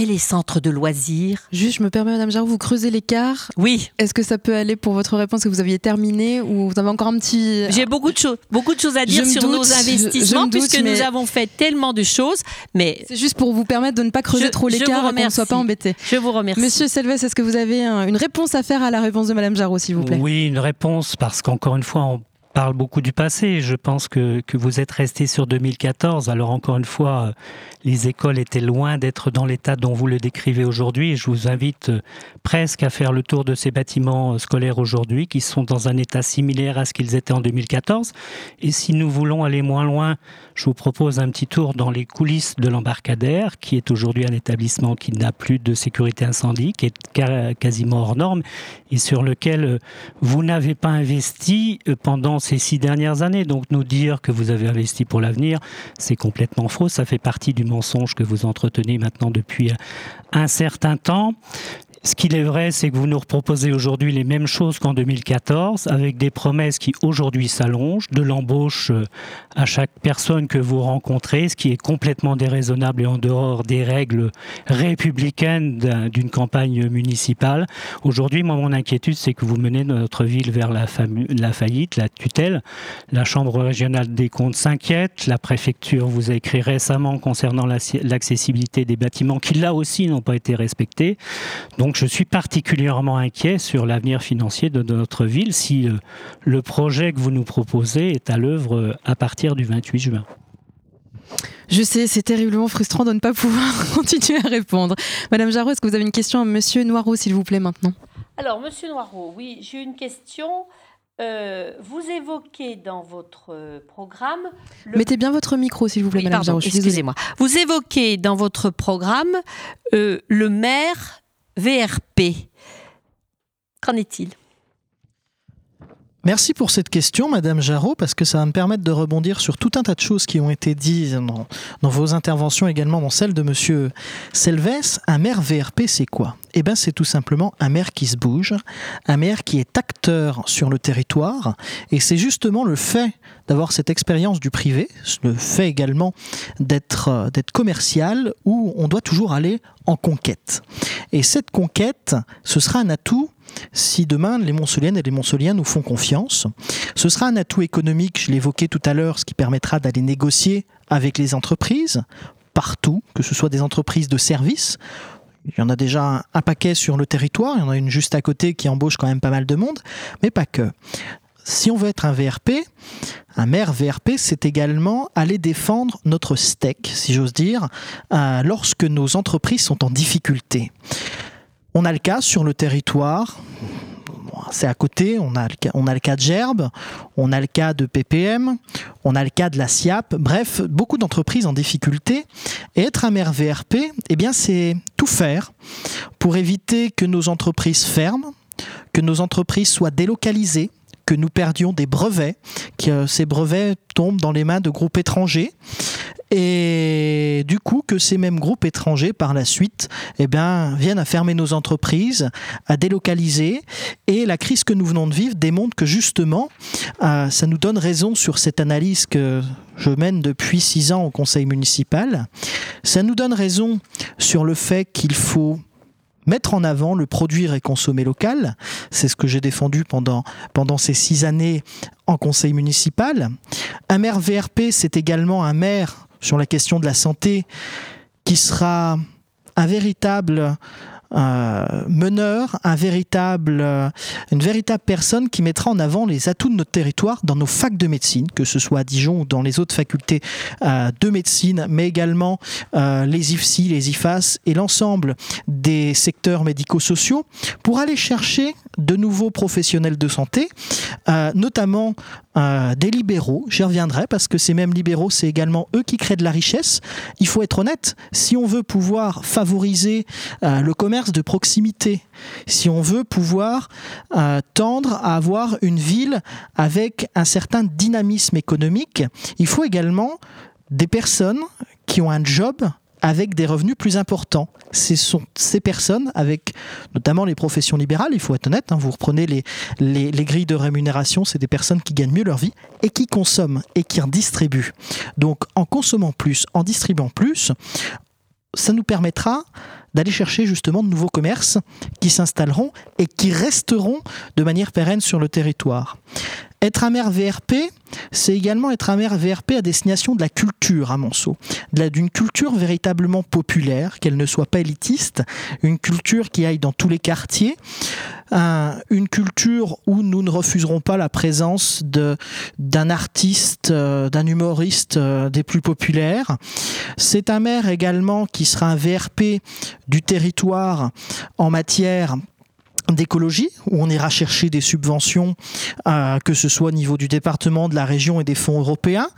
et les centres de loisirs. Juste, je me permets, Madame Jarou, vous creusez l'écart. Oui. Est-ce que ça peut aller pour votre réponse que vous aviez terminé ou vous avez encore un petit. J'ai beaucoup de choses, beaucoup de choses à dire sur nos investissements puisque nous avons fait tellement de choses. Mais c'est juste pour vous permettre de ne pas creuser trop l'écart et qu'on ne soit pas embêté. Je vous remercie. Monsieur Selves, est-ce que vous avez une réponse à faire à la réponse de Madame Jarou, s'il vous plaît? Oui, une réponse parce qu'encore une fois, on parle beaucoup du passé. Je pense que, que vous êtes resté sur 2014. Alors encore une fois, les écoles étaient loin d'être dans l'état dont vous le décrivez aujourd'hui. Je vous invite euh, presque à faire le tour de ces bâtiments euh, scolaires aujourd'hui qui sont dans un état similaire à ce qu'ils étaient en 2014. Et si nous voulons aller moins loin, je vous propose un petit tour dans les coulisses de l'embarcadère, qui est aujourd'hui un établissement qui n'a plus de sécurité incendie, qui est quasiment hors norme et sur lequel euh, vous n'avez pas investi pendant ces six dernières années. Donc nous dire que vous avez investi pour l'avenir, c'est complètement faux. Ça fait partie du mensonge que vous entretenez maintenant depuis un certain temps. Ce qu'il est vrai, c'est que vous nous proposez aujourd'hui les mêmes choses qu'en 2014, avec des promesses qui aujourd'hui s'allongent, de l'embauche euh, à chaque personne que vous rencontrez, ce qui est complètement déraisonnable et en dehors des règles républicaines d'une campagne municipale. Aujourd'hui, moi, mon inquiétude, c'est que vous menez notre ville vers la, la faillite, la tutelle. La Chambre régionale des comptes s'inquiète. La préfecture vous a écrit récemment concernant l'accessibilité des bâtiments qui, là aussi, n'ont pas été respectés. Donc, donc je suis particulièrement inquiet sur l'avenir financier de, notre ville si euh, le projet que vous nous proposez est à l'œuvre euh, à partir du 28 juin. Je sais, c'est terriblement frustrant de ne pas pouvoir continuer à répondre. Madame Jarreau, est-ce que vous avez une question à Monsieur Noireau, s'il vous plaît, maintenant? Alors, Monsieur Noireau, oui, j'ai une question. Euh, vous évoquez dans votre programme. Mettez bien votre micro, s'il vous plaît, Madame Jarreau. Excusez-moi. Vous évoquez dans votre programme le maire VRP. Qu'en est-il? Merci pour cette question, Madame Jarot, parce que ça va me permettre de rebondir sur tout un tas de choses qui ont été dites dans, vos interventions, également dans celle de Monsieur Selves. Un maire VRP, c'est quoi? Eh bien, c'est tout simplement un maire qui se bouge, un maire qui est acteur sur le territoire, et c'est justement le fait d'avoir cette expérience du privé, le fait également d'être d'être commercial, où on doit toujours aller en conquête. Et cette conquête, ce sera un atout si demain les Montceliennes et les Montceliens nous font confiance. Ce sera un atout économique, je l'évoquais tout à l'heure, ce qui permettra d'aller négocier avec les entreprises partout, que ce soit des entreprises de services. Il y en a déjà un paquet sur le territoire, il y en a une juste à côté qui embauche quand même pas mal de monde, mais pas que. si on veut être un VRP, un maire VRP, c'est également aller défendre notre steak, si j'ose dire, euh, lorsque nos entreprises sont en difficulté. On a le cas sur le territoire, c'est à côté, on a, le cas, de Gerbe, on a le cas de PPM, on a le cas de la SIAP, bref, beaucoup d'entreprises en difficulté. Et être un maire VRP, eh bien, c'est tout faire pour éviter que nos entreprises ferment, que nos entreprises soient délocalisées, que nous perdions des brevets, que ces brevets tombent dans les mains de groupes étrangers et du coup que ces mêmes groupes étrangers par la suite eh bien, viennent à fermer nos entreprises, à délocaliser et la crise que nous venons de vivre démontre que justement euh, ça nous donne raison sur cette analyse que je mène depuis six ans au conseil municipal. Ça nous donne raison sur le fait qu'il faut mettre en avant le produire et consommer local. C'est ce que j'ai défendu pendant, pendant ces six années en conseil municipal. Un maire VRP, c'est également un maire sur la question de la santé qui sera un véritable euh, meneur, euh, une véritable personne qui mettra en avant les atouts de notre territoire dans nos facs de médecine, que ce soit à Dijon ou dans les autres facultés euh, de médecine, mais également les IFSI, les IFAS et l'ensemble des secteurs médico-sociaux, pour aller chercher de nouveaux professionnels de santé, notamment des libéraux. J'y reviendrai parce que ces mêmes libéraux, c'est également eux qui créent de la richesse. Il faut être honnête, si on veut pouvoir favoriser le commerce, de proximité, si on veut pouvoir euh, tendre à avoir une ville avec un certain dynamisme économique, il faut également des personnes qui ont un job avec des revenus plus importants. Ce sont ces personnes, avec notamment les professions libérales, il faut être honnête, hein, vous reprenez les, les, les, grilles de rémunération, c'est des personnes qui gagnent mieux leur vie et qui consomment et qui en distribuent. Donc en consommant plus, en distribuant plus, ça nous permettra d'aller chercher justement de nouveaux commerces qui s'installeront et qui resteront de manière pérenne sur le territoire. Être un maire VRP, c'est également être un maire VRP à destination de la culture à Monceau, d'une culture véritablement populaire, qu'elle ne soit pas élitiste, une culture qui aille dans tous les quartiers, une culture où nous ne refuserons pas la présence d'un artiste, euh, d'un humoriste euh, des plus populaires. C'est un maire également qui sera un VRP du territoire en matière d'écologie, où on ira chercher des subventions, euh, que ce soit au niveau du département, de la région et des fonds européens.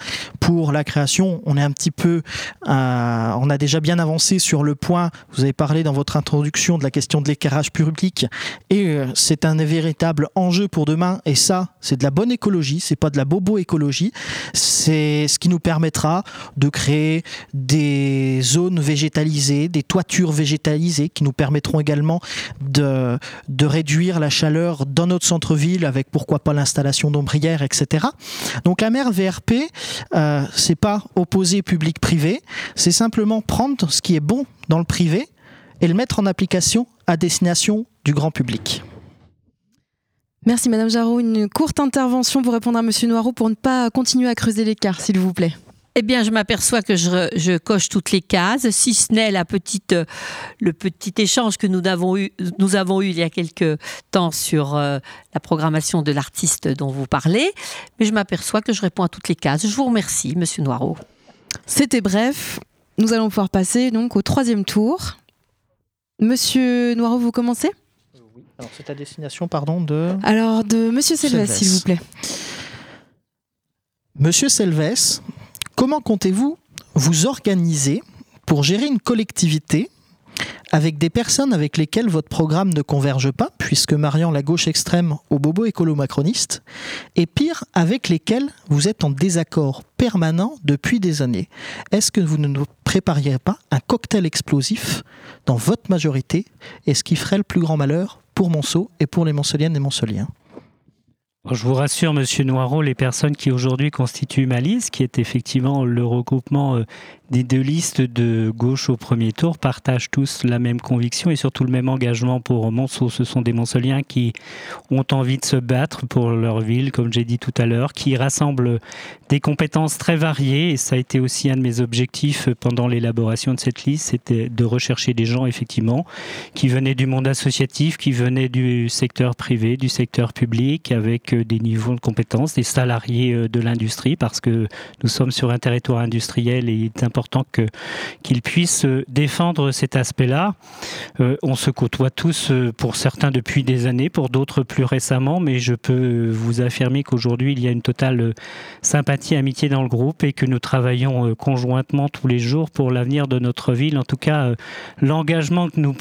Pour la création, on est un petit peu, euh, on a déjà bien avancé sur le point, vous avez parlé dans votre introduction de la question de l'éclairage public, et euh, c'est un véritable enjeu pour demain, et ça, c'est de la bonne écologie, c'est pas de la bobo écologie, c'est ce qui nous permettra de créer des zones végétalisées, des toitures végétalisées, qui nous permettront également de, de de réduire la chaleur dans notre centre-ville avec pourquoi pas l'installation d'ombrières, etc. Donc la mer VRP, euh, c'est pas opposer public-privé, c'est simplement prendre ce qui est bon dans le privé et le mettre en application à destination du grand public. Merci Madame Jarreau. Une courte intervention pour répondre à Monsieur Noireau pour ne pas continuer à creuser l'écart, s'il vous plaît. Eh bien, je m'aperçois que je, coche toutes les cases, si ce n'est la petite, le petit échange que nous avons eu, nous avons eu il y a quelques temps sur euh, la programmation de l'artiste dont vous parlez. Mais je m'aperçois que je réponds à toutes les cases. Je vous remercie, Monsieur Noireau. C'était bref. Nous allons pouvoir passer donc au troisième tour. Monsieur Noireau, vous commencez? Oui. Alors, c'est à destination, pardon, de. Alors, de Monsieur Selves, s'il vous plaît. Monsieur Selves, Comment comptez-vous vous organiser pour gérer une collectivité avec des personnes avec lesquelles votre programme ne converge pas, puisque mariant la gauche extrême au bobo écolo-macroniste, et pire, avec lesquelles vous êtes en désaccord permanent depuis des années? Est-ce que vous ne prépariez pas un cocktail explosif dans votre majorité, et ce qui ferait le plus grand malheur pour Monceau et pour les Monceliennes et Monceliens je vous rassure, Monsieur Noireau, les personnes qui aujourd'hui constituent ma liste, qui est effectivement le regroupement euh, des deux listes de gauche au premier tour partagent tous la même conviction et surtout le même engagement pour Monceau. Ce sont des Monceliens qui ont envie de se battre pour leur ville, comme j'ai dit tout à l'heure, qui rassemblent des compétences très variées. Et ça a été aussi un de mes objectifs pendant l'élaboration de cette liste, c'était de rechercher des gens, effectivement, qui venaient du monde associatif, qui venaient du secteur privé, du secteur public, avec des niveaux de compétences, des salariés de l'industrie, parce que nous sommes sur un territoire industriel et il est important que qu'ils puissent défendre cet aspect-là. on se côtoie tous, pour certains depuis des années, pour d'autres plus récemment, mais je peux vous affirmer qu'aujourd'hui il y a une totale sympathie, amitié dans le groupe et que nous travaillons conjointement tous les jours pour l'avenir de notre ville. En tout cas, l'engagement que nous,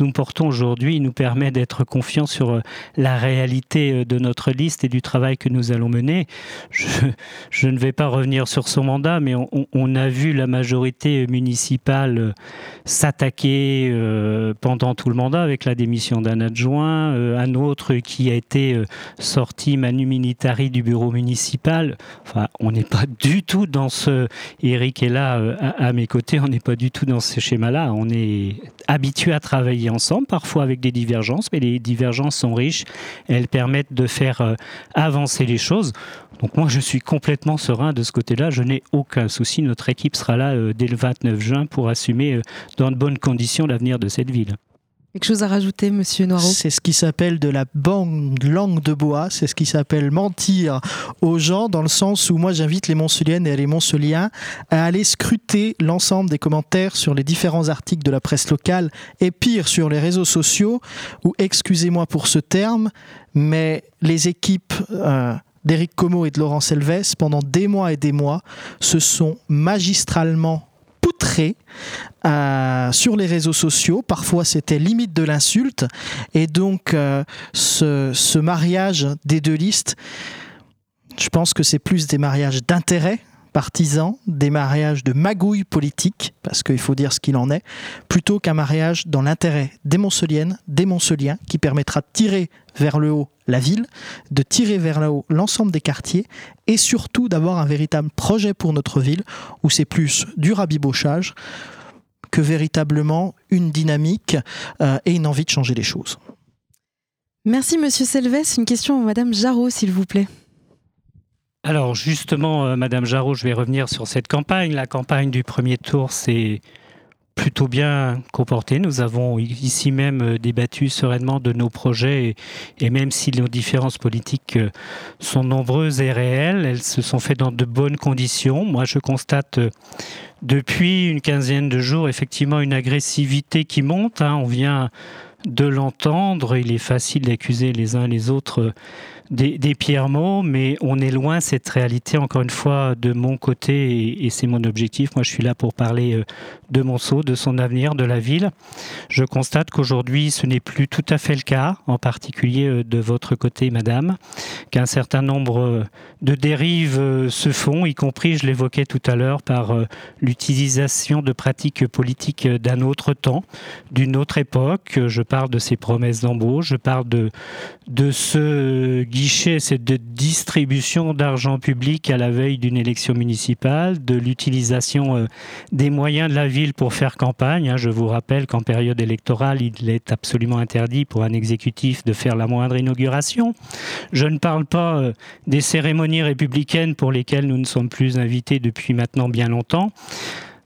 nous portons aujourd'hui nous permet d'être confiants sur euh, la réalité euh, de notre liste et du travail que nous allons mener. Je, ne vais pas revenir sur son mandat, mais on, a vu la majorité municipale euh, s'attaquer pendant tout le mandat avec la démission d'un adjoint, un autre qui a été sorti manu militari du bureau municipal. Enfin, on n'est pas du tout dans ce. Eric est là à, à mes côtés, on n'est pas du tout dans ce schéma-là. On est habitué à travailler ensemble, parfois avec des divergences, mais les divergences sont riches, elles permettent de faire euh, avancer les choses. Donc moi, je suis complètement serein de ce côté-là, je n'ai aucun souci. Notre équipe sera là euh, dès le 29 juin pour assumer euh, dans de bonnes conditions l'avenir de cette ville. Quelque chose à rajouter, monsieur Noireau C'est ce qui s'appelle de la bonne langue de bois, c'est ce qui s'appelle mentir aux gens, dans le sens où moi j'invite les Montceliennes et les Montceliens à aller scruter l'ensemble des commentaires sur les différents articles de la presse locale et pire sur les réseaux sociaux, où, excusez-moi pour ce terme, mais les équipes. Euh, d'Éric Como et de Laurent Selves, pendant des mois et des mois, se sont magistralement euh, sur les réseaux sociaux. Parfois, c'était limite de l'insulte. Et donc, euh, ce, mariage des deux listes, je pense que c'est plus des mariages d'intérêt partisans, des mariages de magouille politique, parce qu'il faut dire ce qu'il en est, plutôt qu'un mariage dans l'intérêt des Monceliennes, des Monceliens, qui permettra de tirer vers le haut la ville, de tirer vers le haut l'ensemble des quartiers, et surtout d'avoir un véritable projet pour notre ville, où c'est plus du rabibochage, que véritablement une dynamique euh, et une envie de changer les choses. Merci Monsieur Selves. Une question à Madame Jarot, s'il vous plaît. Alors justement, euh, Madame Jarot, je vais revenir sur cette campagne. La campagne du premier tour s'est plutôt bien comportée. Nous avons ici même euh, débattu sereinement de nos projets et, même si nos différences politiques sont nombreuses et réelles, elles se sont faites dans de bonnes conditions. Moi, je constate depuis une quinzaine de jours, effectivement, une agressivité qui monte. Hein. On vient de l'entendre. Il est facile d'accuser les uns les autres des, des pierres mots, mais on est loin cette réalité, encore une fois, de mon côté, et, c'est mon objectif. Moi, je suis là pour parler euh, de Monceau, de son avenir, de la ville. Je constate qu'aujourd'hui, ce n'est plus tout à fait le cas, en particulier euh, de votre côté, madame, qu'un certain nombre euh, de dérives se font, y compris, je l'évoquais tout à l'heure, par l'utilisation de pratiques politiques d'un autre temps, d'une autre époque. Je parle de ces promesses d'embauche, je parle de, de ce guichet, c'est de distribution d'argent public à la veille d'une élection municipale, de l'utilisation euh, des moyens de la ville pour faire campagne. Hein. Je vous rappelle qu'en période électorale, il est absolument interdit pour un exécutif de faire la moindre inauguration. Je ne parle pas euh, des cérémonies républicaines pour lesquelles nous ne sommes plus invités depuis maintenant bien longtemps.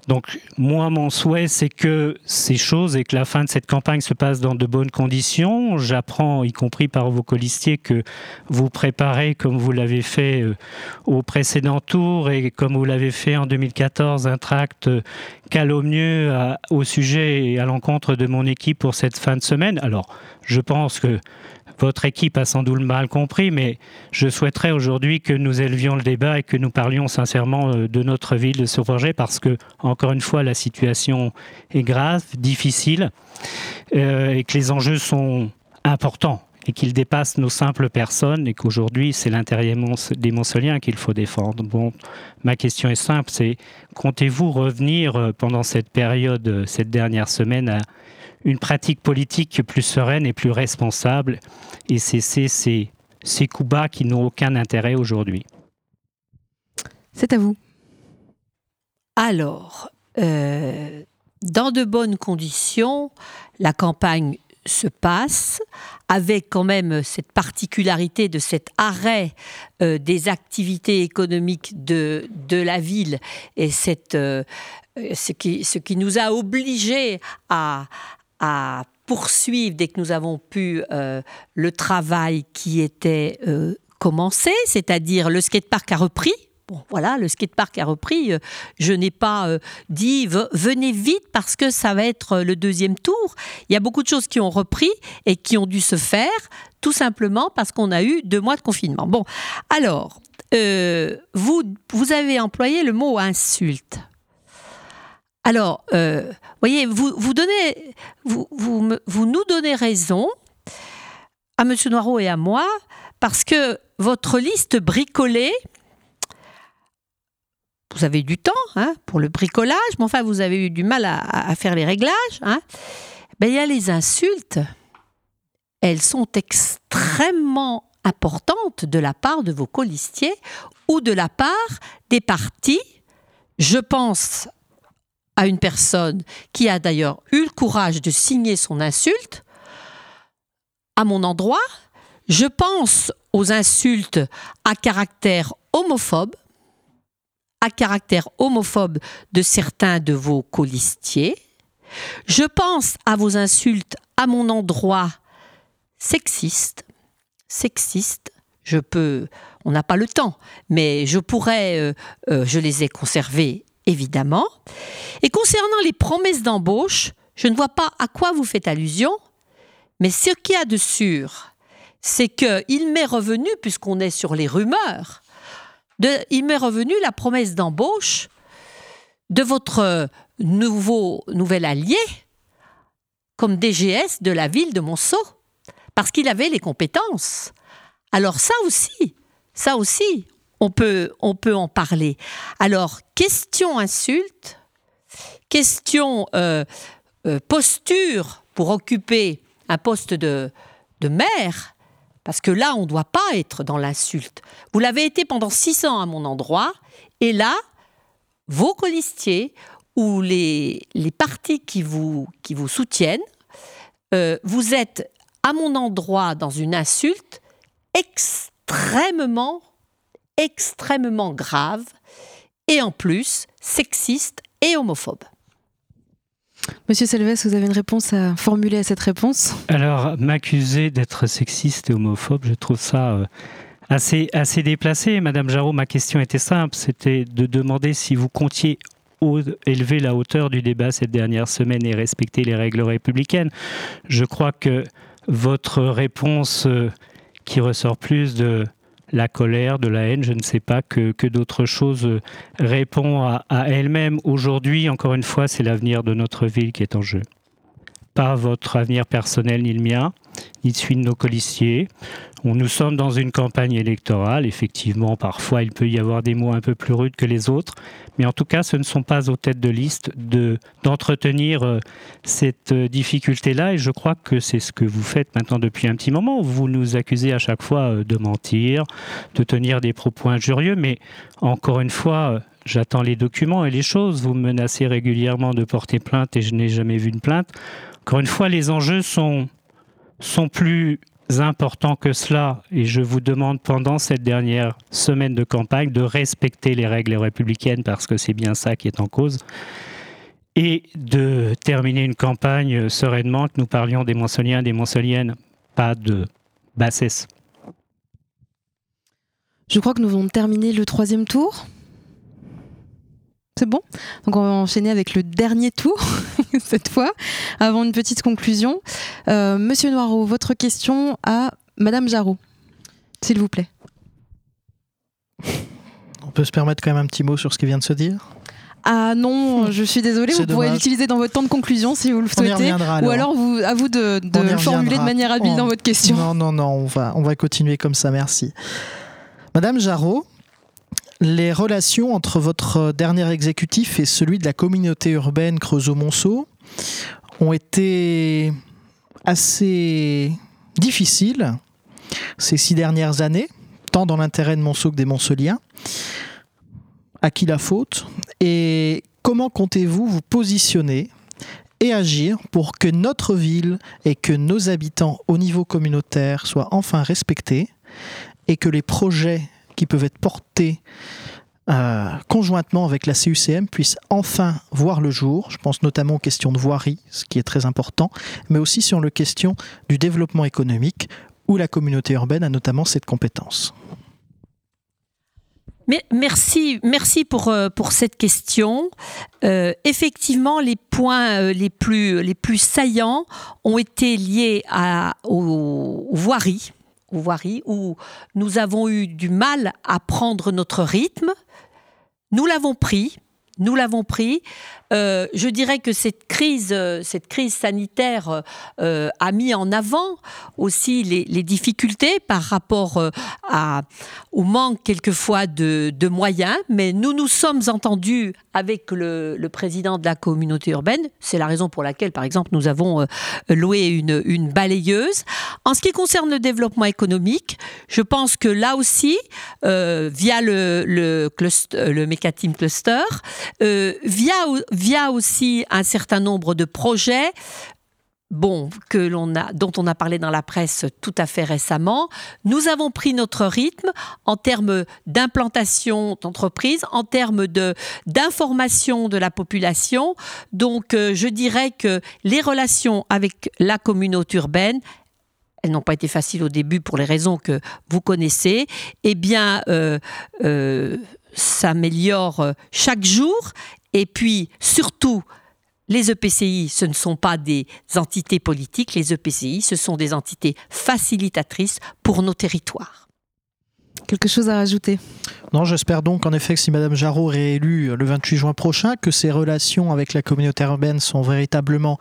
Donc moi, mon souhait, c'est que ces choses et que la fin de cette campagne se passe dans de bonnes conditions. J'apprends, y compris par vos colistiers, que vous préparez, comme vous l'avez fait euh, au précédent tour et comme vous l'avez fait en 2014, un tract euh, calomnieux au sujet et à l'encontre de mon équipe pour cette fin de semaine. Alors, je pense que votre équipe a sans doute mal compris, mais je souhaiterais aujourd'hui que nous élevions le débat et que nous parlions sincèrement euh, de notre ville, de ce projet, parce que, encore une fois, la situation est grave, difficile, euh, et que les enjeux sont importants et qu'ils dépassent nos simples personnes et qu'aujourd'hui c'est l'intérêt des Montceliens qu'il faut défendre. Bon, ma question est simple, c'est comptez-vous revenir euh, pendant cette période, cette dernière semaine, à une pratique politique plus sereine et plus responsable et cesser ces, ces coups bas qui n'ont aucun intérêt aujourd'hui. C'est à vous. Alors, euh, dans de bonnes conditions, la campagne se passe avec quand même cette particularité de cet arrêt euh, des activités économiques de, de la ville et cette, euh, ce, qui, ce qui nous a obligés à, à poursuivre dès que nous avons pu euh, le travail qui était euh, commencé, c'est-à-dire le skatepark a repris. Bon, voilà, le skatepark a repris. Euh, je n'ai pas dit venez vite parce que ça va être le deuxième tour. Il y a beaucoup de choses qui ont repris et qui ont dû se faire, tout simplement parce qu'on a eu deux mois de confinement. Bon, alors, vous, vous avez employé le mot insulte. Alors, voyez, vous, vous, nous donnez raison à M. Noireau et à moi parce que votre liste bricolée, vous avez du temps hein, pour le bricolage, mais enfin vous avez eu du mal à, faire les réglages. Hein. Ben, il y a les insultes. Elles sont extrêmement importantes de la part de vos colistiers ou de la part des partis. Je pense à une personne qui a d'ailleurs eu le courage de signer son insulte à mon endroit. Je pense aux insultes à caractère homophobe, à caractère homophobe de certains de vos colistiers. Je pense à vos insultes à mon endroit sexistes, sexistes. Je peux, on n'a pas le temps, mais je pourrais, euh, euh, je les ai conservés évidemment. Et concernant les promesses d'embauche, je ne vois pas à quoi vous faites allusion, mais ce qu'il y a de sûr, c'est qu'il m'est revenu, puisqu'on est sur les rumeurs, il m'est revenu la promesse d'embauche de votre nouveau, nouvel allié comme DGS de la ville de Monceau, parce qu'il avait les compétences. Alors ça aussi, ça aussi, on peut, en parler. Alors, question insulte, question euh, euh, posture pour occuper un poste de, de maire, parce que là, on ne doit pas être dans l'insulte. Vous l'avez été pendant six ans à mon endroit, et là, vos colistiers ou les, les partis qui vous, qui vous soutiennent, euh, vous êtes à mon endroit dans une insulte extrêmement, extrêmement grave, et en plus sexiste et homophobe. Monsieur Selves, vous avez une réponse à formuler à cette réponse? Alors, m'accuser d'être sexiste et homophobe, je trouve ça euh, assez, assez déplacé. Madame Jarreau, ma question était simple, c'était de demander si vous comptiez élever la hauteur du débat cette dernière semaine et respecter les règles républicaines. Je crois que votre réponse euh, qui ressort plus de la colère, de la haine, je ne sais pas, que, d'autres choses euh, répond à, elle-même. Aujourd'hui, encore une fois, c'est l'avenir de notre ville qui est en jeu. Pas votre avenir personnel ni le mien, ni celui de nos colistiers. Nous sommes dans une campagne électorale. Effectivement, parfois, il peut y avoir des mots un peu plus rudes que les autres. Mais en tout cas, ce ne sont pas aux têtes de liste de, d'entretenir euh, cette euh, difficulté-là. Et je crois que c'est ce que vous faites maintenant depuis un petit moment. Vous nous accusez à chaque fois euh, de mentir, de tenir des propos injurieux. Mais encore une fois, j'attends les documents et les choses. Vous me menacez régulièrement de porter plainte et je n'ai jamais vu une plainte. Encore une fois, les enjeux sont, sont plus important que cela, et je vous demande pendant cette dernière semaine de campagne de respecter les règles républicaines parce que c'est bien ça qui est en cause, et de terminer une campagne sereinement, que nous parlions des Monsoliens, des Monsoliennes, pas de bassesse. Je crois que nous venons terminer le troisième tour. C'est bon? Donc on va enchaîner avec le dernier tour, cette fois, avant une petite conclusion. Euh, Monsieur Noireau, votre question à Madame Jarot, s'il vous plaît. On peut se permettre quand même un petit mot sur ce qui vient de se dire? Ah non, je suis désolée, vous pouvez l'utiliser dans votre temps de conclusion si vous le souhaitez. Ou alors vous, à vous de, de formuler de manière habile dans votre question. Non, non, non, on va, on va continuer comme ça, merci. Madame Jarot, les relations entre votre dernier exécutif et celui de la communauté urbaine Creusot-Monceau ont été assez difficiles ces six dernières années, tant dans l'intérêt de Monceau que des Monceliens. À qui la faute Et comment comptez-vous vous positionner et agir pour que notre ville et que nos habitants au niveau communautaire soient enfin respectés et que les projets qui peuvent être portés euh, conjointement avec la CUCM puissent enfin voir le jour. Je pense notamment aux questions de voirie, ce qui est très important, mais aussi sur les questions du développement économique où la communauté urbaine a notamment cette compétence. Merci, merci pour, euh, pour cette question. Euh, effectivement, les points les, plus, les plus saillants ont été liés à, aux, voiries, aux voiries, où nous avons eu du mal à prendre notre rythme. Nous l'avons pris, nous l'avons pris. Euh, je dirais que cette crise, euh, cette crise sanitaire euh, a mis en avant aussi les, difficultés par rapport au manque quelquefois de, moyens. Mais nous nous sommes entendus avec le, président de la communauté urbaine. C'est la raison pour laquelle, par exemple, nous avons loué une, balayeuse. En ce qui concerne le développement économique, je pense que là aussi, via le, le Cluster, via via aussi un certain nombre de projets bon, que l'on a, dont on a parlé dans la presse tout à fait récemment. Nous avons pris notre rythme en termes d'implantation d'entreprise, en termes de, d'information de la population. Donc, euh, je dirais que les relations avec la communauté urbaine, elles n'ont pas été faciles au début pour les raisons que vous connaissez, eh bien, euh, euh, s'améliore chaque jour. Et puis, surtout, les EPCI, ce ne sont pas des entités politiques, les EPCI, ce sont des entités facilitatrices pour nos territoires. Quelque chose à rajouter? Non, j'espère donc en effet que si Madame Jarreau est élue le 28 juin prochain, que ses relations avec la communauté urbaine sont véritablement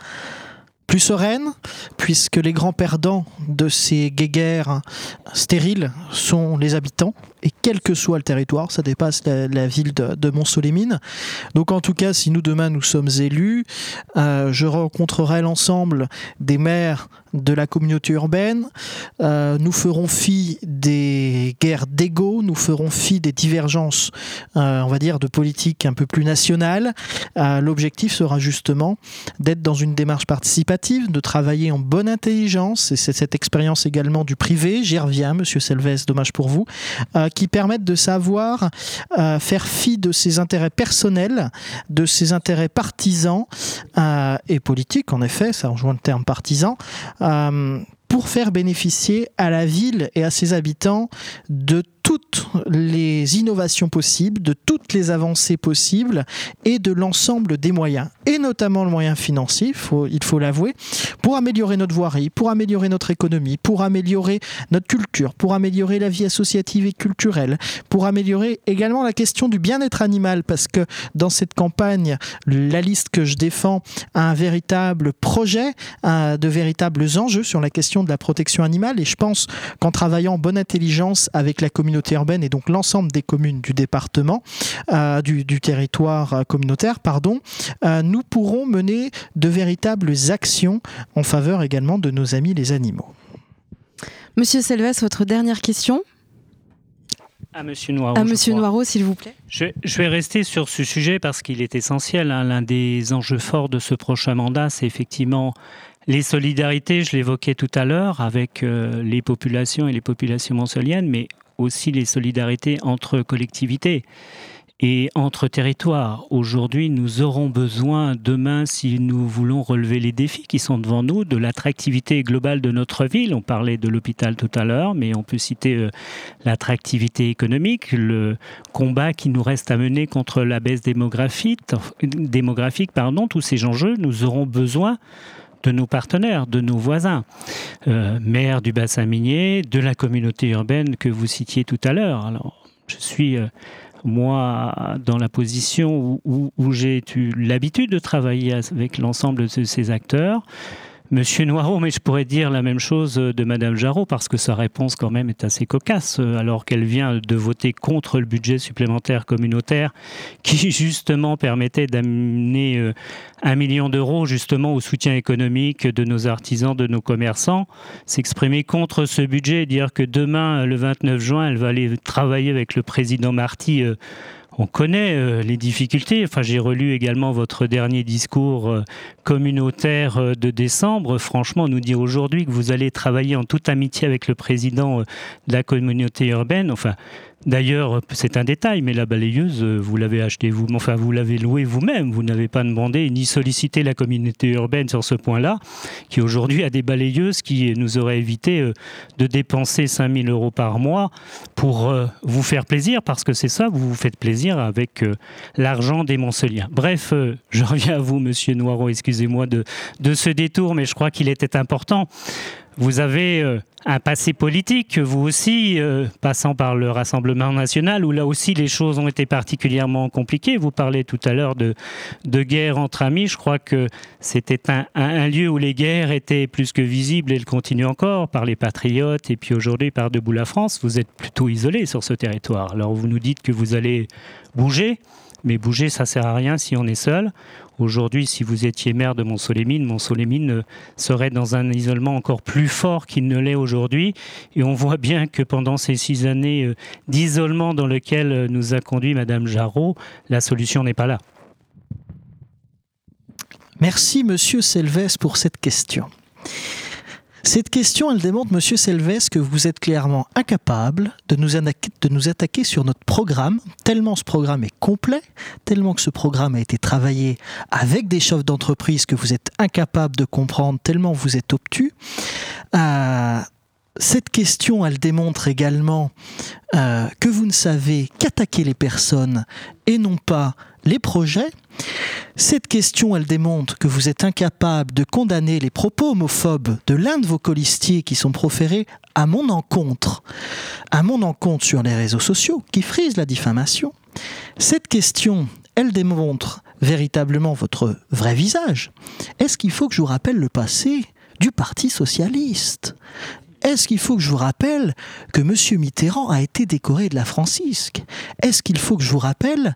plus sereine, puisque les grands perdants de ces guéguerres stériles sont les habitants, et quel que soit le territoire, ça dépasse la, ville de, de Mont-Solémine. Donc en tout cas, si nous demain nous sommes élus, euh, je rencontrerai l'ensemble des maires de la communauté urbaine, euh, nous ferons fi des guerres d'ego, nous ferons fi des divergences, euh, on va dire, de politique un peu plus nationale. L'objectif sera justement d'être dans une démarche participative, de travailler en bonne intelligence, et c'est cette expérience également du privé, j'y reviens, monsieur Selves, dommage pour vous, qui permettent de savoir euh, faire fi de ses intérêts personnels, de ses intérêts partisans euh, et politiques, en effet, ça rejoint le terme partisan, euh, pour faire bénéficier à la ville et à ses habitants de toutes les innovations possibles, de toutes les avancées possibles et de l'ensemble des moyens, et notamment le moyen financier, il faut l'avouer, pour améliorer notre voirie, pour améliorer notre économie, pour améliorer notre culture, pour améliorer la vie associative et culturelle, pour améliorer également la question du bien-être animal, parce que dans cette campagne, la liste que je défends a un véritable projet, de véritables enjeux sur la question de la protection animale, et je pense qu'en travaillant en bonne intelligence avec la communauté, urbaine et donc l'ensemble des communes du département, euh, du, territoire euh, communautaire, pardon, euh, nous pourrons mener de véritables actions en faveur également de nos amis les animaux. Monsieur Selves, votre dernière question? À Monsieur Noirot. À Monsieur Noirot, s'il vous plaît. Je, vais rester sur ce sujet parce qu'il est essentiel. Hein. L'un des enjeux forts de ce prochain mandat, c'est effectivement les solidarités. Je l'évoquais tout à l'heure avec les populations et les populations mansoliennes, mais aussi les solidarités entre collectivités et entre territoires. Aujourd'hui, nous aurons besoin demain, si nous voulons relever les défis qui sont devant nous, de l'attractivité globale de notre ville. On parlait de l'hôpital tout à l'heure, mais on peut citer euh, l'attractivité économique, le combat qui nous reste à mener contre la baisse démographique, démographique pardon, tous ces enjeux. Nous aurons besoin de nos partenaires, de nos voisins, euh, maires du bassin minier, de la communauté urbaine que vous citiez tout à l'heure. Je suis euh, moi dans la position où, où j'ai eu l'habitude de travailler avec l'ensemble de ces acteurs. Monsieur Noireau, mais je pourrais dire la même chose de Madame Jarreau parce que sa réponse quand même est assez cocasse alors qu'elle vient de voter contre le budget supplémentaire communautaire qui justement permettait d'amener euh, un million d'euros justement au soutien économique de nos artisans, de nos commerçants, s'exprimer contre ce budget et dire que demain, le 29 juin, elle va aller travailler avec le président Marty euh, on connaît euh, les difficultés. Enfin, j'ai relu également votre dernier discours euh, communautaire euh, de décembre. Franchement, nous dire aujourd'hui que vous allez travailler en toute amitié avec le président de la communauté urbaine. Enfin, D'ailleurs, c'est un détail, mais la balayeuse, vous l'avez achetée vous, enfin vous l'avez louée vous-même. Vous, n'avez pas demandé ni sollicité la communauté urbaine sur ce point-là, qui aujourd'hui a des balayeuses qui nous auraient évité euh, de dépenser 5000 euros par mois pour euh, vous faire plaisir, parce que c'est ça, vous vous faites plaisir avec euh, l'argent des Monceliens. Bref, je reviens à vous, Monsieur Noireau, excusez-moi de ce détour, mais je crois qu'il était important. Vous avez euh, un passé politique, vous aussi, euh, passant par le Rassemblement national, où là aussi les choses ont été particulièrement compliquées. Vous parlez tout à l'heure de, guerre entre amis. Je crois que c'était un, lieu où les guerres étaient plus que visibles et le continuent encore par les patriotes et puis aujourd'hui par Debout la France. Vous êtes plutôt isolé sur ce territoire. Alors vous nous dites que vous allez bouger. Mais bouger, ça sert à rien si on est seul. Aujourd'hui, si vous étiez maire de Montsolémine, Montsolémine euh, serait dans un isolement encore plus fort qu'il ne l'est aujourd'hui. Et on voit bien que pendant ces six années euh, d'isolement dans lequel euh, nous a conduit Madame Jarraud, la solution n'est pas là. Merci, Monsieur Selves, pour cette question. Cette question, elle démontre, Monsieur Selves, que vous êtes clairement incapable de nous, attaquer sur notre programme, tellement ce programme est complet, tellement que ce programme a été travaillé avec des chefs d'entreprise que vous êtes incapable de comprendre, tellement vous êtes obtus. Euh, cette question, elle démontre également euh, que vous ne savez qu'attaquer les personnes et non pas les projets. Cette question, elle démontre que vous êtes incapable de condamner les propos homophobes de l'un de vos colistiers qui sont proférés à mon encontre, à mon encontre sur les réseaux sociaux, qui frisent la diffamation. Cette question, elle démontre véritablement votre vrai visage. Est-ce qu'il faut que je vous rappelle le passé du Parti socialiste? Est-ce qu'il faut que je vous rappelle que M. Mitterrand a été décoré de la Francisque? Est-ce qu'il faut que je vous rappelle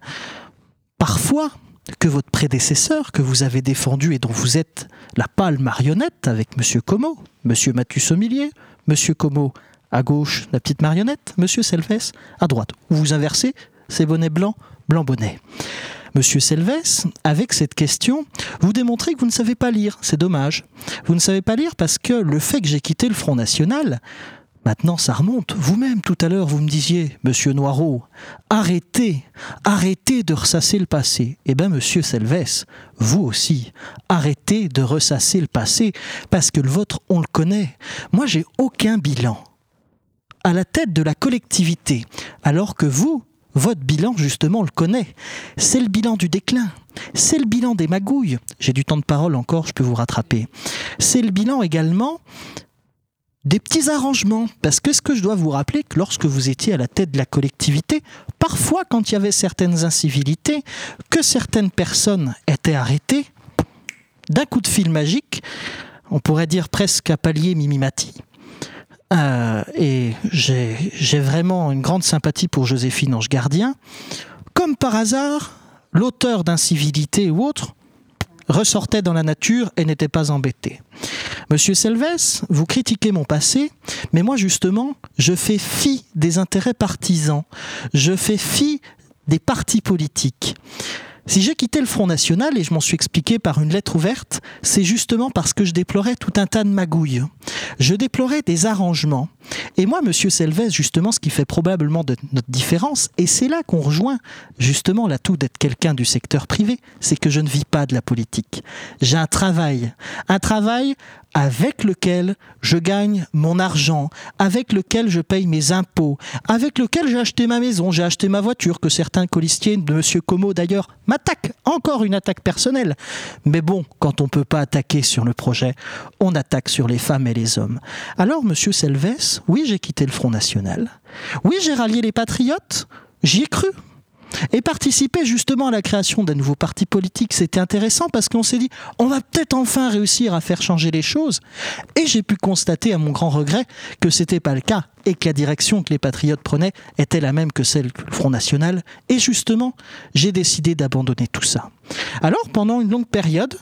parfois que votre prédécesseur, que vous avez défendu et dont vous êtes la pâle marionnette avec M. Como, M. Mathieu Sommelier, M. Como à gauche, la petite marionnette, M. Selves à droite. Ou vous inversez, c'est bonnet blanc, blanc bonnet. Monsieur Selves, avec cette question, vous démontrez que vous ne savez pas lire. C'est dommage. Vous ne savez pas lire parce que le fait que j'ai quitté le Front National, Maintenant, ça remonte. Vous-même, tout à l'heure, vous me disiez, monsieur Noireau, arrêtez, arrêtez de ressasser le passé. Eh bien, monsieur Selves, vous aussi, arrêtez de ressasser le passé, parce que le vôtre, on le connaît. Moi, j'ai aucun bilan à la tête de la collectivité, alors que vous, votre bilan, justement, on le connaît. C'est le bilan du déclin. C'est le bilan des magouilles. J'ai du temps de parole encore, je peux vous rattraper. C'est le bilan également des petits arrangements. Parce que ce que je dois vous rappeler, que lorsque vous étiez à la tête de la collectivité, parfois quand il y avait certaines incivilités, que certaines personnes étaient arrêtées, d'un coup de fil magique, on pourrait dire presque à palier mimimati. Euh, et j'ai vraiment une grande sympathie pour Joséphine Ange Gardien. Comme par hasard, l'auteur d'incivilité ou autre ressortait dans la nature et n'était pas embêté. Monsieur Selves, vous critiquez mon passé, mais moi justement, je fais fi des intérêts partisans, je fais fi des partis politiques. Si j'ai quitté le Front National, et je m'en suis expliqué par une lettre ouverte, c'est justement parce que je déplorais tout un tas de magouilles. Je déplorais des arrangements. Et moi, Monsieur Selves, justement, ce qui fait probablement notre différence, et c'est là qu'on rejoint justement l'atout d'être quelqu'un du secteur privé, c'est que je ne vis pas de la politique. J'ai un travail. Un travail avec lequel je gagne mon argent, avec lequel je paye mes impôts, avec lequel j'ai acheté ma maison, j'ai acheté ma voiture, que certains colistiers de M. Como d'ailleurs m'attaquent. Encore une attaque personnelle. Mais bon, quand on ne peut pas attaquer sur le projet, on attaque sur les femmes et les hommes. Alors, M. Selves, oui, j'ai quitté le Front National. Oui, j'ai rallié les patriotes. J'y ai cru. Et participer justement à la création d'un nouveau parti politique, c'était intéressant parce qu'on s'est dit, on va peut-être enfin réussir à faire changer les choses. Et j'ai pu constater, à mon grand regret, que c'était pas le cas et que la direction que les patriotes prenaient était la même que celle du Front National. Et justement, j'ai décidé d'abandonner tout ça. Alors, pendant une longue période,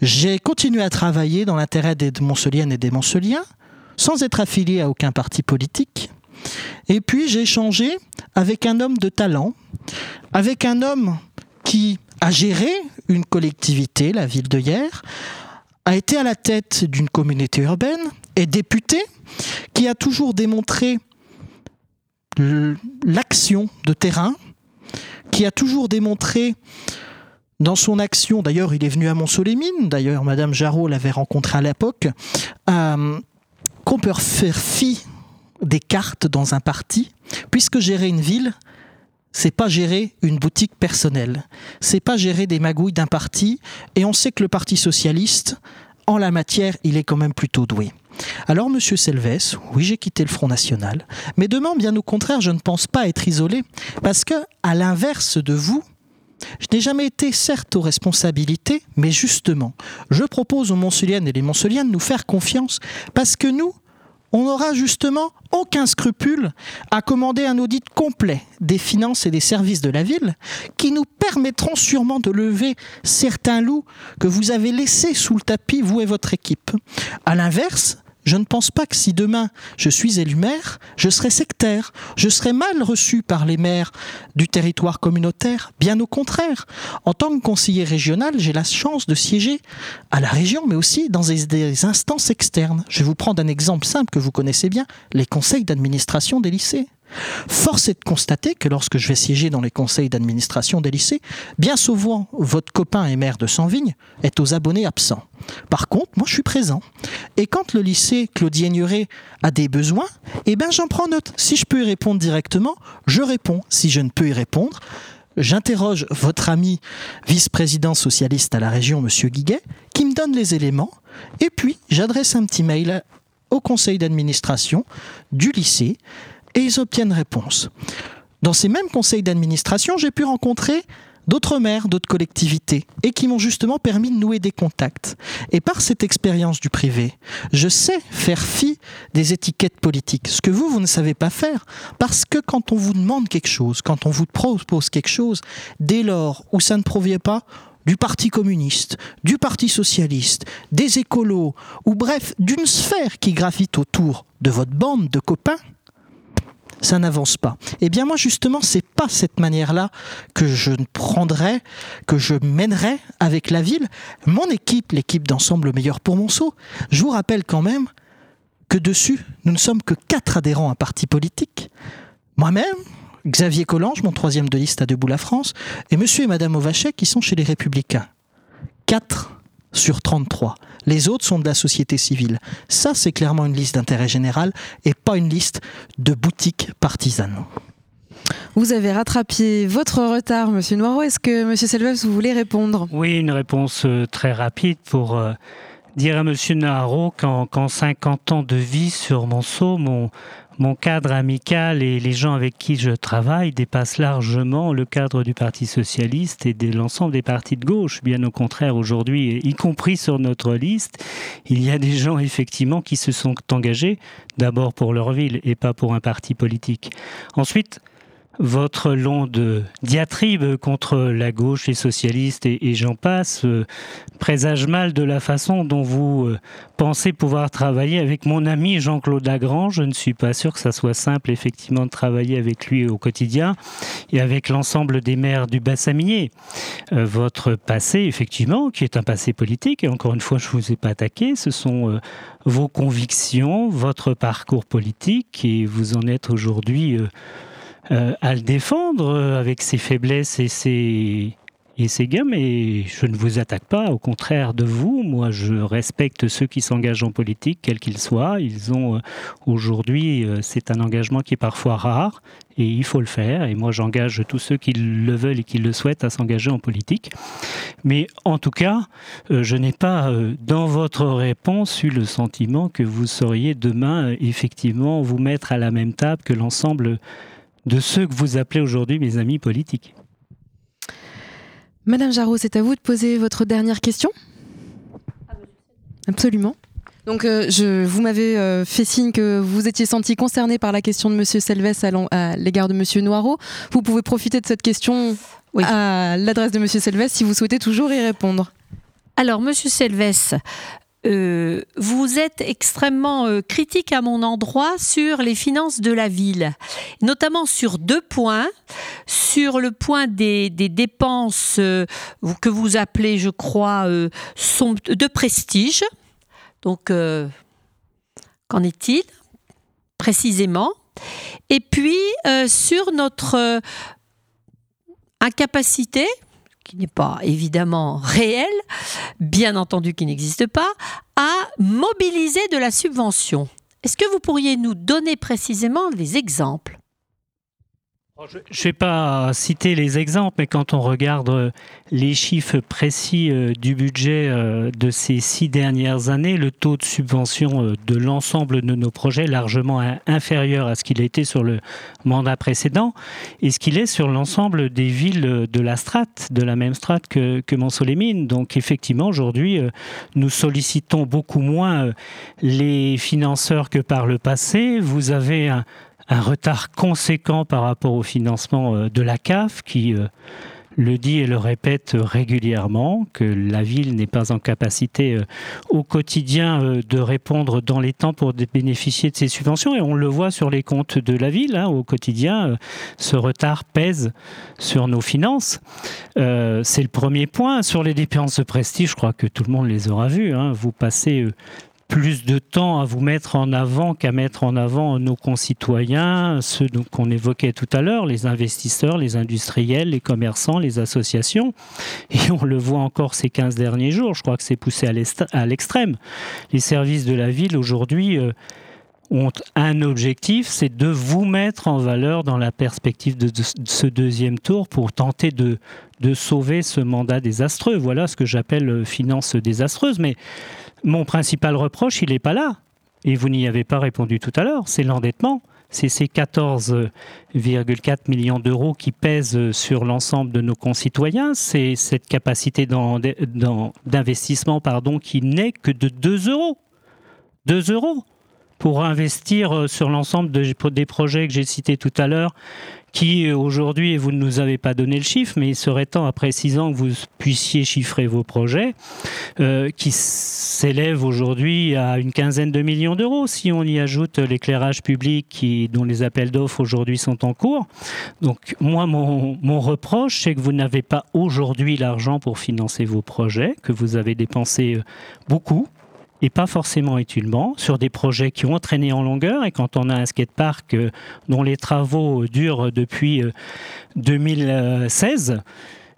j'ai continué à travailler dans l'intérêt des Monceliennes et des Monceliens, sans être affilié à aucun parti politique. Et puis j'ai échangé avec un homme de talent, avec un homme qui a géré une collectivité, la ville de Hier, a été à la tête d'une communauté urbaine, est député, qui a toujours démontré l'action de terrain, qui a toujours démontré dans son action, d'ailleurs il est venu à Montsolémine, d'ailleurs Madame Jarreau l'avait rencontré à l'époque, qu'on peut faire fi des cartes dans un parti, puisque gérer une ville, c'est pas gérer une boutique personnelle, c'est pas gérer des magouilles d'un parti, et on sait que le Parti socialiste, en la matière, il est quand même plutôt doué. Alors, monsieur Selves, oui, j'ai quitté le Front National, mais demain, bien au contraire, je ne pense pas être isolé, parce que, à l'inverse de vous, je n'ai jamais été certes aux responsabilités, mais justement, je propose aux Montsuliennes et les Montsuliennes de nous faire confiance, parce que nous, on n'aura justement aucun scrupule à commander un audit complet des finances et des services de la ville qui nous permettront sûrement de lever certains loups que vous avez laissés sous le tapis, vous et votre équipe. À l'inverse, je ne pense pas que si demain je suis élu maire, je serai sectaire, je serai mal reçu par les maires du territoire communautaire. Bien au contraire, en tant que conseiller régional, j'ai la chance de siéger à la région, mais aussi dans des, instances externes. Je vais vous prendre un exemple simple que vous connaissez bien, les conseils d'administration des lycées. Force est de constater que lorsque je vais siéger dans les conseils d'administration des lycées, bien souvent votre copain et maire de Sanvigne est aux abonnés absents. Par contre, moi je suis présent. Et quand le lycée Claudie Aigneret a des besoins, eh ben j'en prends note. Si je peux y répondre directement, je réponds. Si je ne peux y répondre, j'interroge votre ami vice-président socialiste à la région, monsieur Guiguet, qui me donne les éléments, et puis j'adresse un petit mail au conseil d'administration du lycée et ils obtiennent réponse. Dans ces mêmes conseils d'administration, j'ai pu rencontrer d'autres maires, d'autres collectivités, et qui m'ont justement permis de nouer des contacts. Et par cette expérience du privé, je sais faire fi des étiquettes politiques, ce que vous, vous ne savez pas faire, parce que quand on vous demande quelque chose, quand on vous propose quelque chose, dès lors où ça ne provient pas du Parti communiste, du Parti socialiste, des écolos, ou bref, d'une sphère qui gravite autour de votre bande de copains, ça n'avance pas. Eh bien moi justement, c'est pas cette manière-là que je prendrais, que je mènerais avec la ville. Mon équipe, l'équipe d'ensemble meilleur pour Monceau, je vous rappelle quand même que dessus, nous ne sommes que quatre adhérents à un parti politique. Moi-même, Xavier Collange, mon troisième de liste à Debout la France, et monsieur et madame Ovachet qui sont chez les Républicains. Quatre sur 33. Les autres sont de la société civile. Ça, c'est clairement une liste d'intérêt général et pas une liste de boutiques partisanes. Vous avez rattrapé votre retard, Monsieur Noireau. Est-ce que Monsieur Selves, vous voulez répondre? Oui, une réponse euh, très rapide pour euh, dire à Monsieur Noireau qu'en 50 ans de vie sur Monceau, mon, mon cadre amical et les gens avec qui je travaille dépassent largement le cadre du Parti socialiste et de l'ensemble des partis de gauche. Bien au contraire, aujourd'hui, y compris sur notre liste, il y a des gens effectivement qui se sont engagés d'abord pour leur ville et pas pour un parti politique. Ensuite, votre longue diatribe contre la gauche, les socialistes et, j'en passe euh, présage mal de la façon dont vous euh, pensez pouvoir travailler avec mon ami Jean-Claude Lagrange. Je ne suis pas sûr que ça soit simple effectivement de travailler avec lui au quotidien et avec l'ensemble des maires du Bassaminier. Euh, votre passé, effectivement, qui est un passé politique, et encore une fois, je ne vous ai pas attaqué, ce sont vos convictions, votre parcours politique, et vous en êtes aujourd'hui euh, à le défendre euh, avec ses faiblesses et ses, et ses gains, mais je ne vous attaque pas, au contraire de vous. Moi, je respecte ceux qui s'engagent en politique, quels qu'ils soient. Ils ont euh, aujourd'hui, c'est un engagement qui est parfois rare et il faut le faire. Et moi, j'engage tous ceux qui le veulent et qui le souhaitent à s'engager en politique. Mais en tout cas, je n'ai pas, dans votre réponse, eu le sentiment que vous sauriez demain effectivement vous mettre à la même table que l'ensemble de ceux que vous appelez aujourd'hui mes amis politiques. Madame Jarreau, c'est à vous de poser votre dernière question Absolument. Donc, euh, je, vous m'avez euh, fait signe que vous étiez senti concerné par la question de Monsieur Selves à l'égard de Monsieur Noireau. Vous pouvez profiter de cette question à l'adresse de Monsieur Selves si vous souhaitez toujours y répondre. Alors, Monsieur Selves, euh, vous êtes extrêmement euh, critique à mon endroit sur les finances de la ville, notamment sur deux points. Sur le point des, dépenses euh, que vous appelez, je crois, de prestige. Donc, qu'en est-il précisément? Et puis, sur notre incapacité, qui n'est pas évidemment réelle, bien entendu qui n'existe pas, à mobiliser de la subvention. Est-ce que vous pourriez nous donner précisément des exemples je ne vais pas citer les exemples, mais quand on regarde euh, les chiffres précis euh, du budget euh, de ces six dernières années, le taux de subvention de l'ensemble de nos projets est largement inférieur à ce qu'il a été sur le mandat précédent et ce qu'il est sur l'ensemble des villes de la strate, de la même strate que, que Mines. Donc effectivement, aujourd'hui, nous sollicitons beaucoup moins les financeurs que par le passé. Vous avez un, un retard conséquent par rapport au financement euh, de la CAF qui euh, le dit et le répète régulièrement, que la ville n'est pas en capacité euh, au quotidien de répondre dans les temps pour bénéficier de ces subventions. Et on le voit sur les comptes de la ville, hein, au quotidien, ce retard pèse sur nos finances. C'est le premier point. Sur les dépenses de prestige, je crois que tout le monde les aura vues. Hein. Vous passez plus de temps à vous mettre en avant qu'à mettre en avant nos concitoyens, ceux qu'on évoquait tout à l'heure, les investisseurs, les industriels, les commerçants, les associations. Et on le voit encore ces 15 derniers jours, je crois que c'est poussé à l'extrême. Les services de la ville aujourd'hui euh, ont un objectif, c'est de vous mettre en valeur dans la perspective de, ce deuxième tour pour tenter de, sauver ce mandat désastreux. Voilà ce que j'appelle euh, finance désastreuse. Mais mon principal reproche, il n'est pas là. Et vous n'y avez pas répondu tout à l'heure, c'est l'endettement. C'est ces 14,4 millions d'euros qui pèsent sur l'ensemble de nos concitoyens. C'est cette capacité d'investissement qui n'est que de 2 euros. 2 euros pour investir sur l'ensemble des projets que j'ai cités tout à l'heure qui euh, aujourd'hui, vous ne nous avez pas donné le chiffre, mais il serait temps, après six ans, que vous puissiez chiffrer vos projets, euh, qui s'élèvent aujourd'hui à une quinzaine de millions d'euros. Si on y ajoute l'éclairage public, dont les appels d'offres aujourd'hui sont en cours. Donc, moi, mon, mon reproche, c'est que vous n'avez pas aujourd'hui l'argent pour financer vos projets, que vous avez dépensé euh, beaucoup et pas forcément utilement, sur des projets qui ont traîné en longueur. Et quand on a un skatepark euh, dont les travaux durent depuis 2016, euh,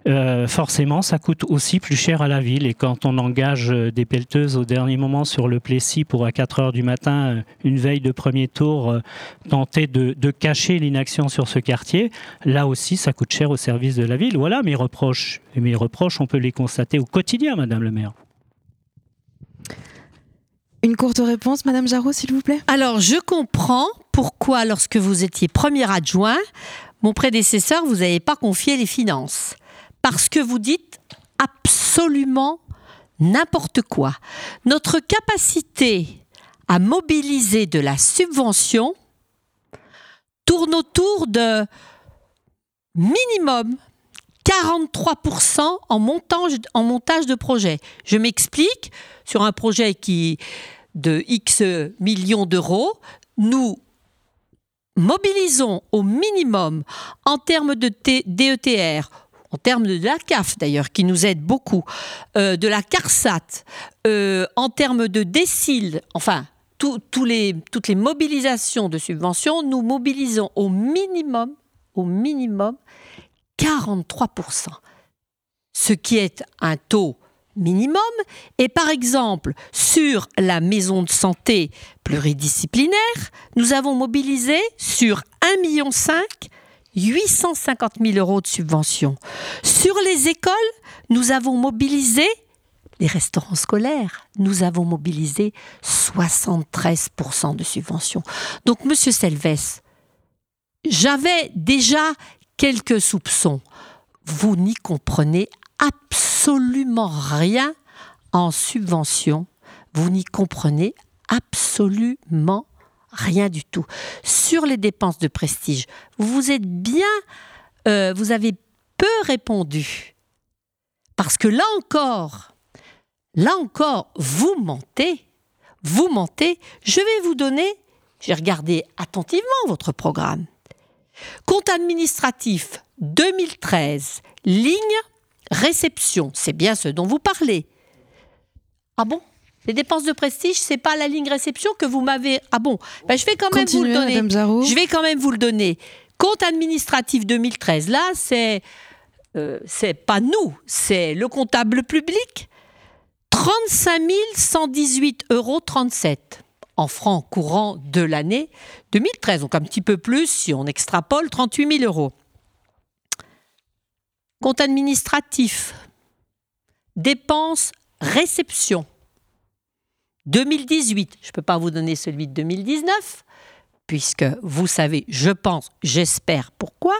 euh, forcément, ça coûte aussi plus cher à la ville. Et quand on engage des pelleteuses au dernier moment sur le Plessis pour à 4 heures du matin, une veille de premier tour, tenter de, de cacher l'inaction sur ce quartier, là aussi, ça coûte cher au service de la ville. Voilà mes reproches. Et mes reproches, on peut les constater au quotidien, Madame le maire. Une courte réponse, Madame Jarreau, s'il vous plaît. Alors, je comprends pourquoi, lorsque vous étiez premier adjoint, mon prédécesseur, vous n'avez pas confié les finances. Parce que vous dites absolument n'importe quoi. Notre capacité à mobiliser de la subvention tourne autour de minimum 43% en montage, en montage de projet. Je m'explique, sur un projet qui de X millions d'euros, nous mobilisons au minimum en termes de DETR, en termes de la CAF d'ailleurs, qui nous aide beaucoup, euh, de la CARSAT, euh, en termes de DECIL, enfin, toutes les mobilisations de subventions, nous mobilisons au minimum, au minimum, 43%, ce qui est un taux minimum. Et par exemple, sur la maison de santé pluridisciplinaire, nous avons mobilisé sur 1,5 million 850 000 euros de subventions. Sur les écoles, nous avons mobilisé les restaurants scolaires, nous avons mobilisé 73% de subventions. Donc, Monsieur Selves, j'avais déjà quelques soupçons. Vous n'y comprenez absolument rien en subvention. Vous n'y comprenez absolument rien du tout. Sur les dépenses de prestige, vous êtes bien, euh, vous avez peu répondu. Parce que là encore, là encore, vous mentez. Vous mentez. Je vais vous donner, j'ai regardé attentivement votre programme. Compte administratif 2013, ligne réception, c'est bien ce dont vous parlez. Ah bon? Les dépenses de prestige, c'est pas la ligne réception que vous m'avez. Ah bon? Ben, Je vais quand même vous le donner. Je vais quand même vous le donner. Compte administratif 2013. Là, c'est euh, c'est pas nous, c'est le comptable public. 35 118,37 euros en francs courants de l'année 2013, donc un petit peu plus si on extrapole 38 000 euros. Compte administratif, dépenses, réception. 2018, je ne peux pas vous donner celui de 2019, puisque vous savez, je pense, j'espère pourquoi.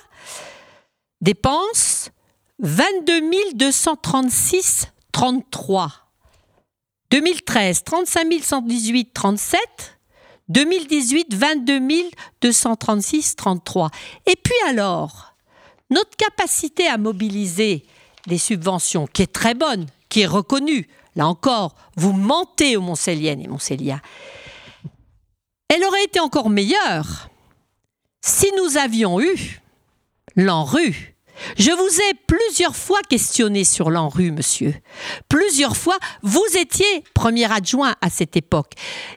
Dépenses, 22 236,33. 2013, 35 118, 37. 2018, 22 236, 33. Et puis alors, notre capacité à mobiliser des subventions, qui est très bonne, qui est reconnue, là encore, vous mentez aux Montcelliennes et Montcelliens, elle aurait été encore meilleure si nous avions eu l'ANRU je vous ai plusieurs fois questionné sur l'ANRU, monsieur. Plusieurs fois, vous étiez premier adjoint à cette époque,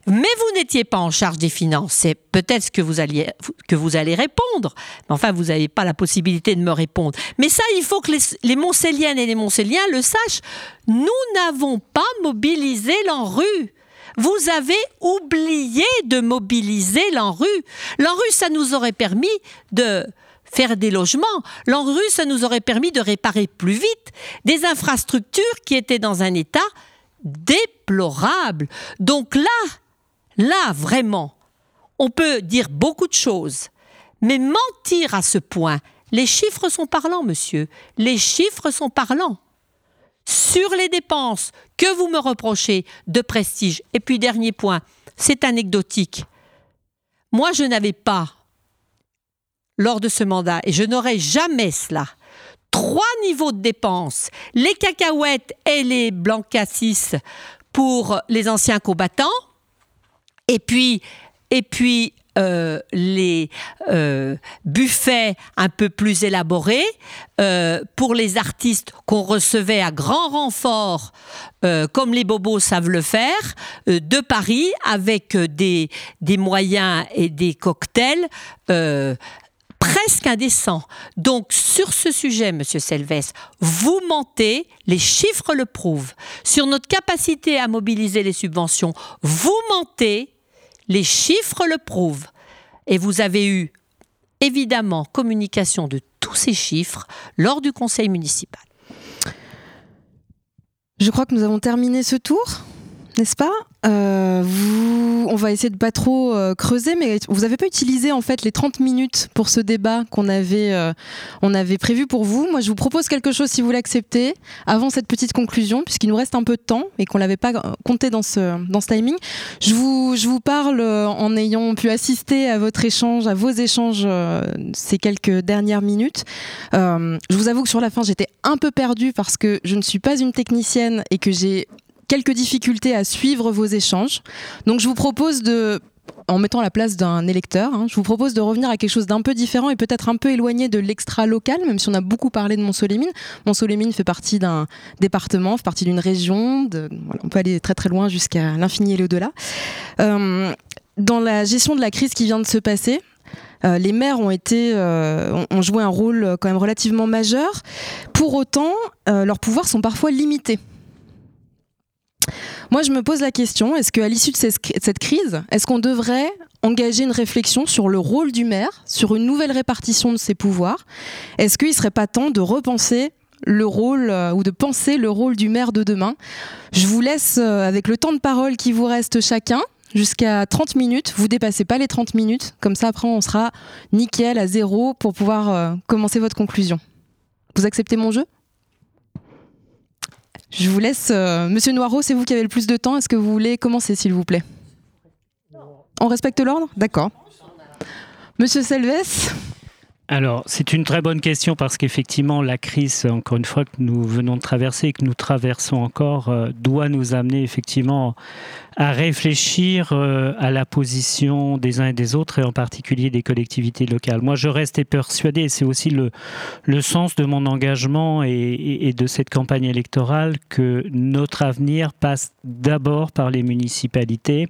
mais vous n'étiez pas en charge des finances. C'est peut-être que vous, que vous allez répondre. Mais enfin, vous n'avez pas la possibilité de me répondre. Mais ça, il faut que les, les Montcelliennes et les Montcelliens le sachent. Nous n'avons pas mobilisé l'ANRU. Vous avez oublié de mobiliser l'ANRU. L'ANRU, ça nous aurait permis de faire des logements. L'ANRU, ça nous aurait permis de réparer plus vite des infrastructures qui étaient dans un état déplorable. Donc là, là, vraiment, on peut dire beaucoup de choses, mais mentir à ce point, les chiffres sont parlants, monsieur. Les chiffres sont parlants. Sur les dépenses que vous me reprochez de prestige. Et puis, dernier point, c'est anecdotique. Moi, je n'avais pas lors de ce mandat, et je n'aurai jamais cela. Trois niveaux de dépenses, les cacahuètes et les blancassis pour les anciens combattants, et puis, euh, les euh, buffets un peu plus élaborés euh, pour les artistes qu'on recevait à grand renfort, comme les bobos savent le faire, de Paris avec des moyens et des cocktails presque indécent. Donc, sur ce sujet, Monsieur Selves, vous mentez, les chiffres le prouvent. Sur notre capacité à mobiliser les subventions, vous mentez, les chiffres le prouvent. Et vous avez eu, évidemment, communication de tous ces chiffres lors du conseil municipal. Je crois que nous avons terminé ce tour n'est-ce pas euh, vous, On va essayer de pas trop euh, creuser, mais vous n'avez pas utilisé en fait les 30 minutes pour ce débat qu'on avait, euh, on avait prévu pour vous. Moi, je vous propose quelque chose si vous l'acceptez avant cette petite conclusion, puisqu'il nous reste un peu de temps et qu'on l'avait pas compté dans ce dans ce timing. Je vous je vous parle en ayant pu assister à votre échange, à vos échanges ces quelques dernières minutes. je vous avoue que sur la fin, j'étais un peu perdue parce que je ne suis pas une technicienne et que j'ai quelques difficultés à suivre vos échanges. Donc je vous propose de en mettant la place d'un électeur, hein, je vous propose de revenir à quelque chose d'un peu différent et peut-être un peu éloigné de l'extra-local, même si on a beaucoup parlé de Mont-Solémine. Mont-Solémine fait partie d'un département, fait partie d'une région, on peut aller très très loin jusqu'à l'infini et l'au-delà. Euh, dans la gestion de la crise qui vient de se passer, euh, les maires ont été euh, ont joué un rôle quand même relativement majeur. Pour autant, leurs pouvoirs sont parfois limités. Moi, je me pose la question, est-ce qu'à l'issue de cette crise, est-ce qu'on devrait engager une réflexion sur le rôle du maire, sur une nouvelle répartition de ses pouvoirs? Est-ce qu'il ne serait pas temps de repenser le rôle euh, ou de penser le rôle du maire de demain? Je vous laisse euh, avec le temps de parole qui vous reste chacun jusqu'à 30 minutes. Vous dépassez pas les 30 minutes. Comme ça, après, on sera nickel à zéro pour pouvoir euh, commencer votre conclusion. Vous acceptez mon jeu? Je vous laisse. Euh, Monsieur Noireau, c'est vous qui avez le plus de temps. Est-ce que vous voulez commencer, s'il vous plaît? On respecte l'ordre? D'accord. Monsieur Selves? Alors, c'est une très bonne question parce qu'effectivement, la crise, encore une fois, que nous venons de traverser et que nous traversons encore, euh, doit nous amener effectivement à réfléchir euh, à la position des uns et des autres, et en particulier des collectivités locales. Moi, je reste persuadé, et c'est aussi le, sens de mon engagement et de cette campagne électorale, que notre avenir passe d'abord par les municipalités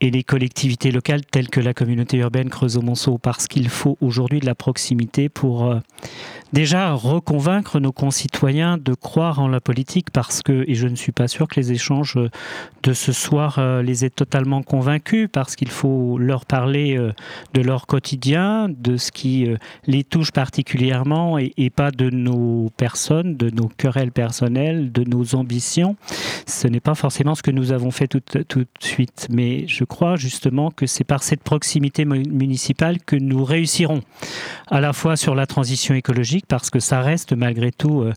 et les collectivités locales telles que la communauté urbaine Creusot-Monceau, parce qu'il faut aujourd'hui de la proximité pour euh, déjà reconvaincre nos concitoyens de croire en la politique, parce que, et je ne suis pas sûr que les échanges de ce soir euh, les aient totalement convaincus, parce qu'il faut leur parler euh, de leur quotidien, de ce qui les touche particulièrement, et, pas de nos personnes, de nos querelles personnelles, de nos ambitions. Ce n'est pas forcément ce que nous avons fait tout de suite, mais je crois justement que c'est par cette proximité municipale que nous réussirons à la fois sur la transition écologique, parce que ça reste malgré tout euh,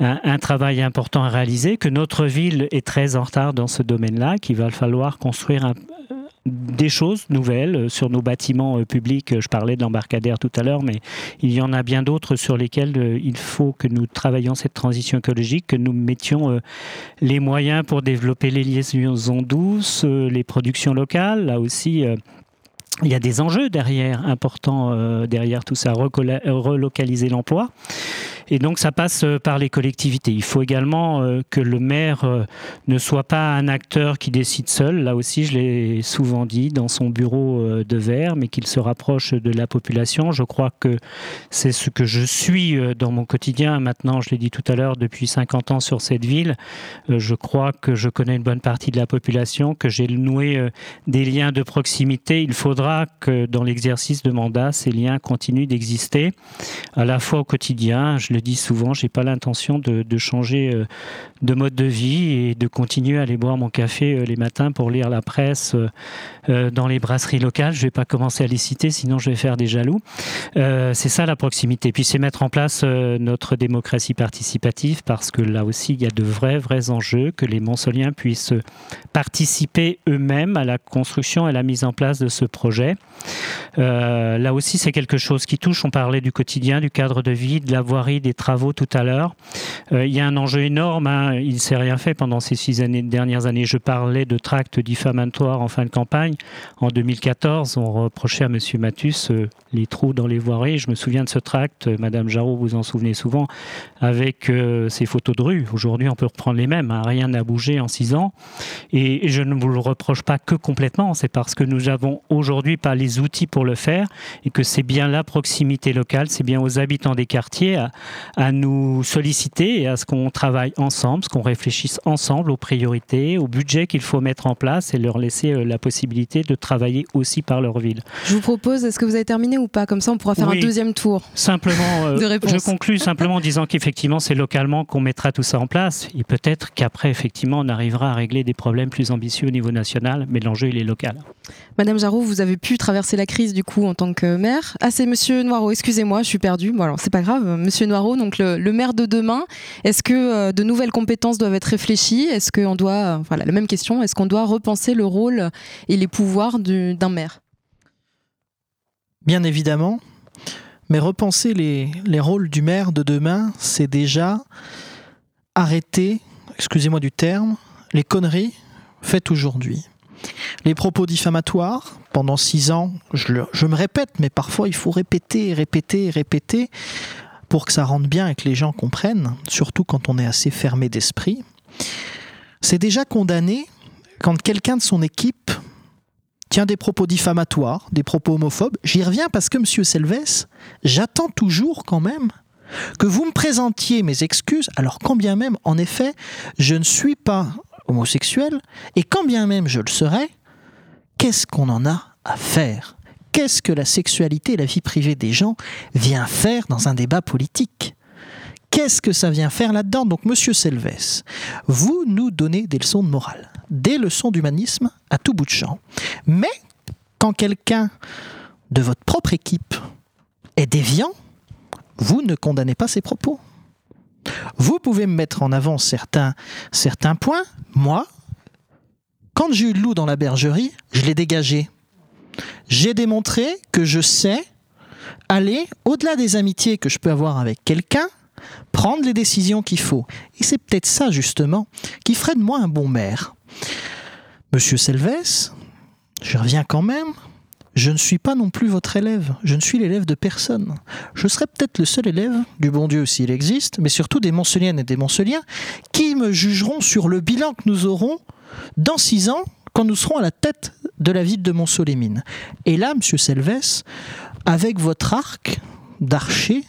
un, travail important à réaliser, que notre ville est très en retard dans ce domaine-là, qu'il va falloir construire un, des choses nouvelles euh, sur nos bâtiments euh, publics. Je parlais de l'embarcadère tout à l'heure, mais il y en a bien d'autres sur lesquels euh, il faut que nous travaillions cette transition écologique, que nous mettions les moyens pour développer les liaisons douces, les productions locales. Là aussi, il y a des enjeux derrière, importants derrière tout ça, relocaliser l'emploi. Et donc ça passe euh, par les collectivités. Il faut également euh, que le maire euh, ne soit pas un acteur qui décide seul. Là aussi, je l'ai souvent dit, dans son bureau de verre, mais qu'il se rapproche de la population. Je crois que c'est ce que je suis dans mon quotidien. Maintenant, je l'ai dit tout à l'heure, depuis 50 ans sur cette ville, je crois que je connais une bonne partie de la population, que j'ai noué des liens de proximité. Il faudra que dans l'exercice de mandat, ces liens continuent d'exister, à la fois au quotidien. Le dis souvent, j'ai pas l'intention de, changer euh, de mode de vie et de continuer à aller boire mon café euh, les matins pour lire la presse euh, dans les brasseries locales. Je vais pas commencer à les citer, sinon je vais faire des jaloux. c'est ça la proximité. Puis c'est mettre en place notre démocratie participative parce que là aussi il y a de vrais vrais enjeux que les Monsoliens puissent participer eux-mêmes à la construction et à la mise en place de ce projet. là aussi c'est quelque chose qui touche. On parlait du quotidien, du cadre de vie, de la voirie des travaux tout à l'heure. Euh, il y a un enjeu énorme. Hein. Il ne s'est rien fait pendant ces six dernières années. Je parlais de tracts diffamatoires en fin de campagne. En 2014, on reprochait à M. Mathus euh, les trous dans les voiries. Je me souviens de ce tract, euh, Madame Jarreau, vous en souvenez souvent, avec ces photos de rue. Aujourd'hui, on peut reprendre les mêmes. Hein. Rien n'a bougé en six ans. Et je ne vous le reproche pas que complètement. C'est parce que nous avons aujourd'hui pas les outils pour le faire et que c'est bien la proximité locale, c'est bien aux habitants des quartiers à, à nous solliciter et à ce qu'on travaille ensemble, ce qu'on réfléchisse ensemble aux priorités, au budget qu'il faut mettre en place et leur laisser euh, la possibilité de travailler aussi par leur ville. Je vous propose, est-ce que vous avez terminé ou pas? Comme ça, on pourra faire un deuxième tour. Simplement, euh, je conclus simplement en disant qu'effectivement, c'est localement qu'on mettra tout ça en place et peut-être qu'après, effectivement, on arrivera à régler des problèmes plus ambitieux au niveau national, mais l'enjeu, il est local. Madame Jarreau, vous avez pu traverser la crise du coup en tant que maire. Ah, c'est Monsieur Noireau, excusez-moi, je suis perdu. Bon, alors, c'est pas grave. Monsieur Noireau, donc le, maire de demain, est-ce que euh, de nouvelles compétences doivent être réfléchies? Est-ce qu'on doit, euh, voilà, la même question, est-ce qu'on doit repenser le rôle et les pouvoirs d'un maire? Bien évidemment, mais repenser les, les rôles du maire de demain, c'est déjà arrêter, excusez-moi du terme, les conneries faites aujourd'hui. Les propos diffamatoires, pendant six ans, je, me répète, mais parfois il faut répéter, répéter, répéter pour que ça rentre bien et que les gens comprennent, surtout quand on est assez fermé d'esprit, c'est déjà condamné quand quelqu'un de son équipe tient des propos diffamatoires, des propos homophobes. J'y reviens parce que, monsieur Selves, j'attends toujours quand même que vous me présentiez mes excuses, alors quand bien même, en effet, je ne suis pas homosexuel, et quand bien même je le serais, qu'est-ce qu'on en a à faire? Qu'est-ce que la sexualité et la vie privée des gens vient faire dans un débat politique? Qu'est-ce que ça vient faire là-dedans? Donc, monsieur Selves, vous nous donnez des leçons de morale, des leçons d'humanisme à tout bout de champ. Mais quand quelqu'un de votre propre équipe est déviant, vous ne condamnez pas ses propos. Vous pouvez me mettre en avant certains, certains points. Moi, quand j'ai eu le loup dans la bergerie, je l'ai dégagé j'ai démontré que je sais aller au-delà des amitiés que je peux avoir avec quelqu'un, prendre les décisions qu'il faut. Et c'est peut-être ça, justement, qui ferait de moi un bon maire. Monsieur Selves, je reviens quand même. Je ne suis pas non plus votre élève, je ne suis l'élève de personne. Je serai peut-être le seul élève, du bon Dieu s'il existe, mais surtout des Monceliennes et des Monceliens, qui me jugeront sur le bilan que nous aurons dans six ans, quand nous serons à la tête de la ville de Montsolémine. Et là, monsieur Selves, avec votre arc d'archer,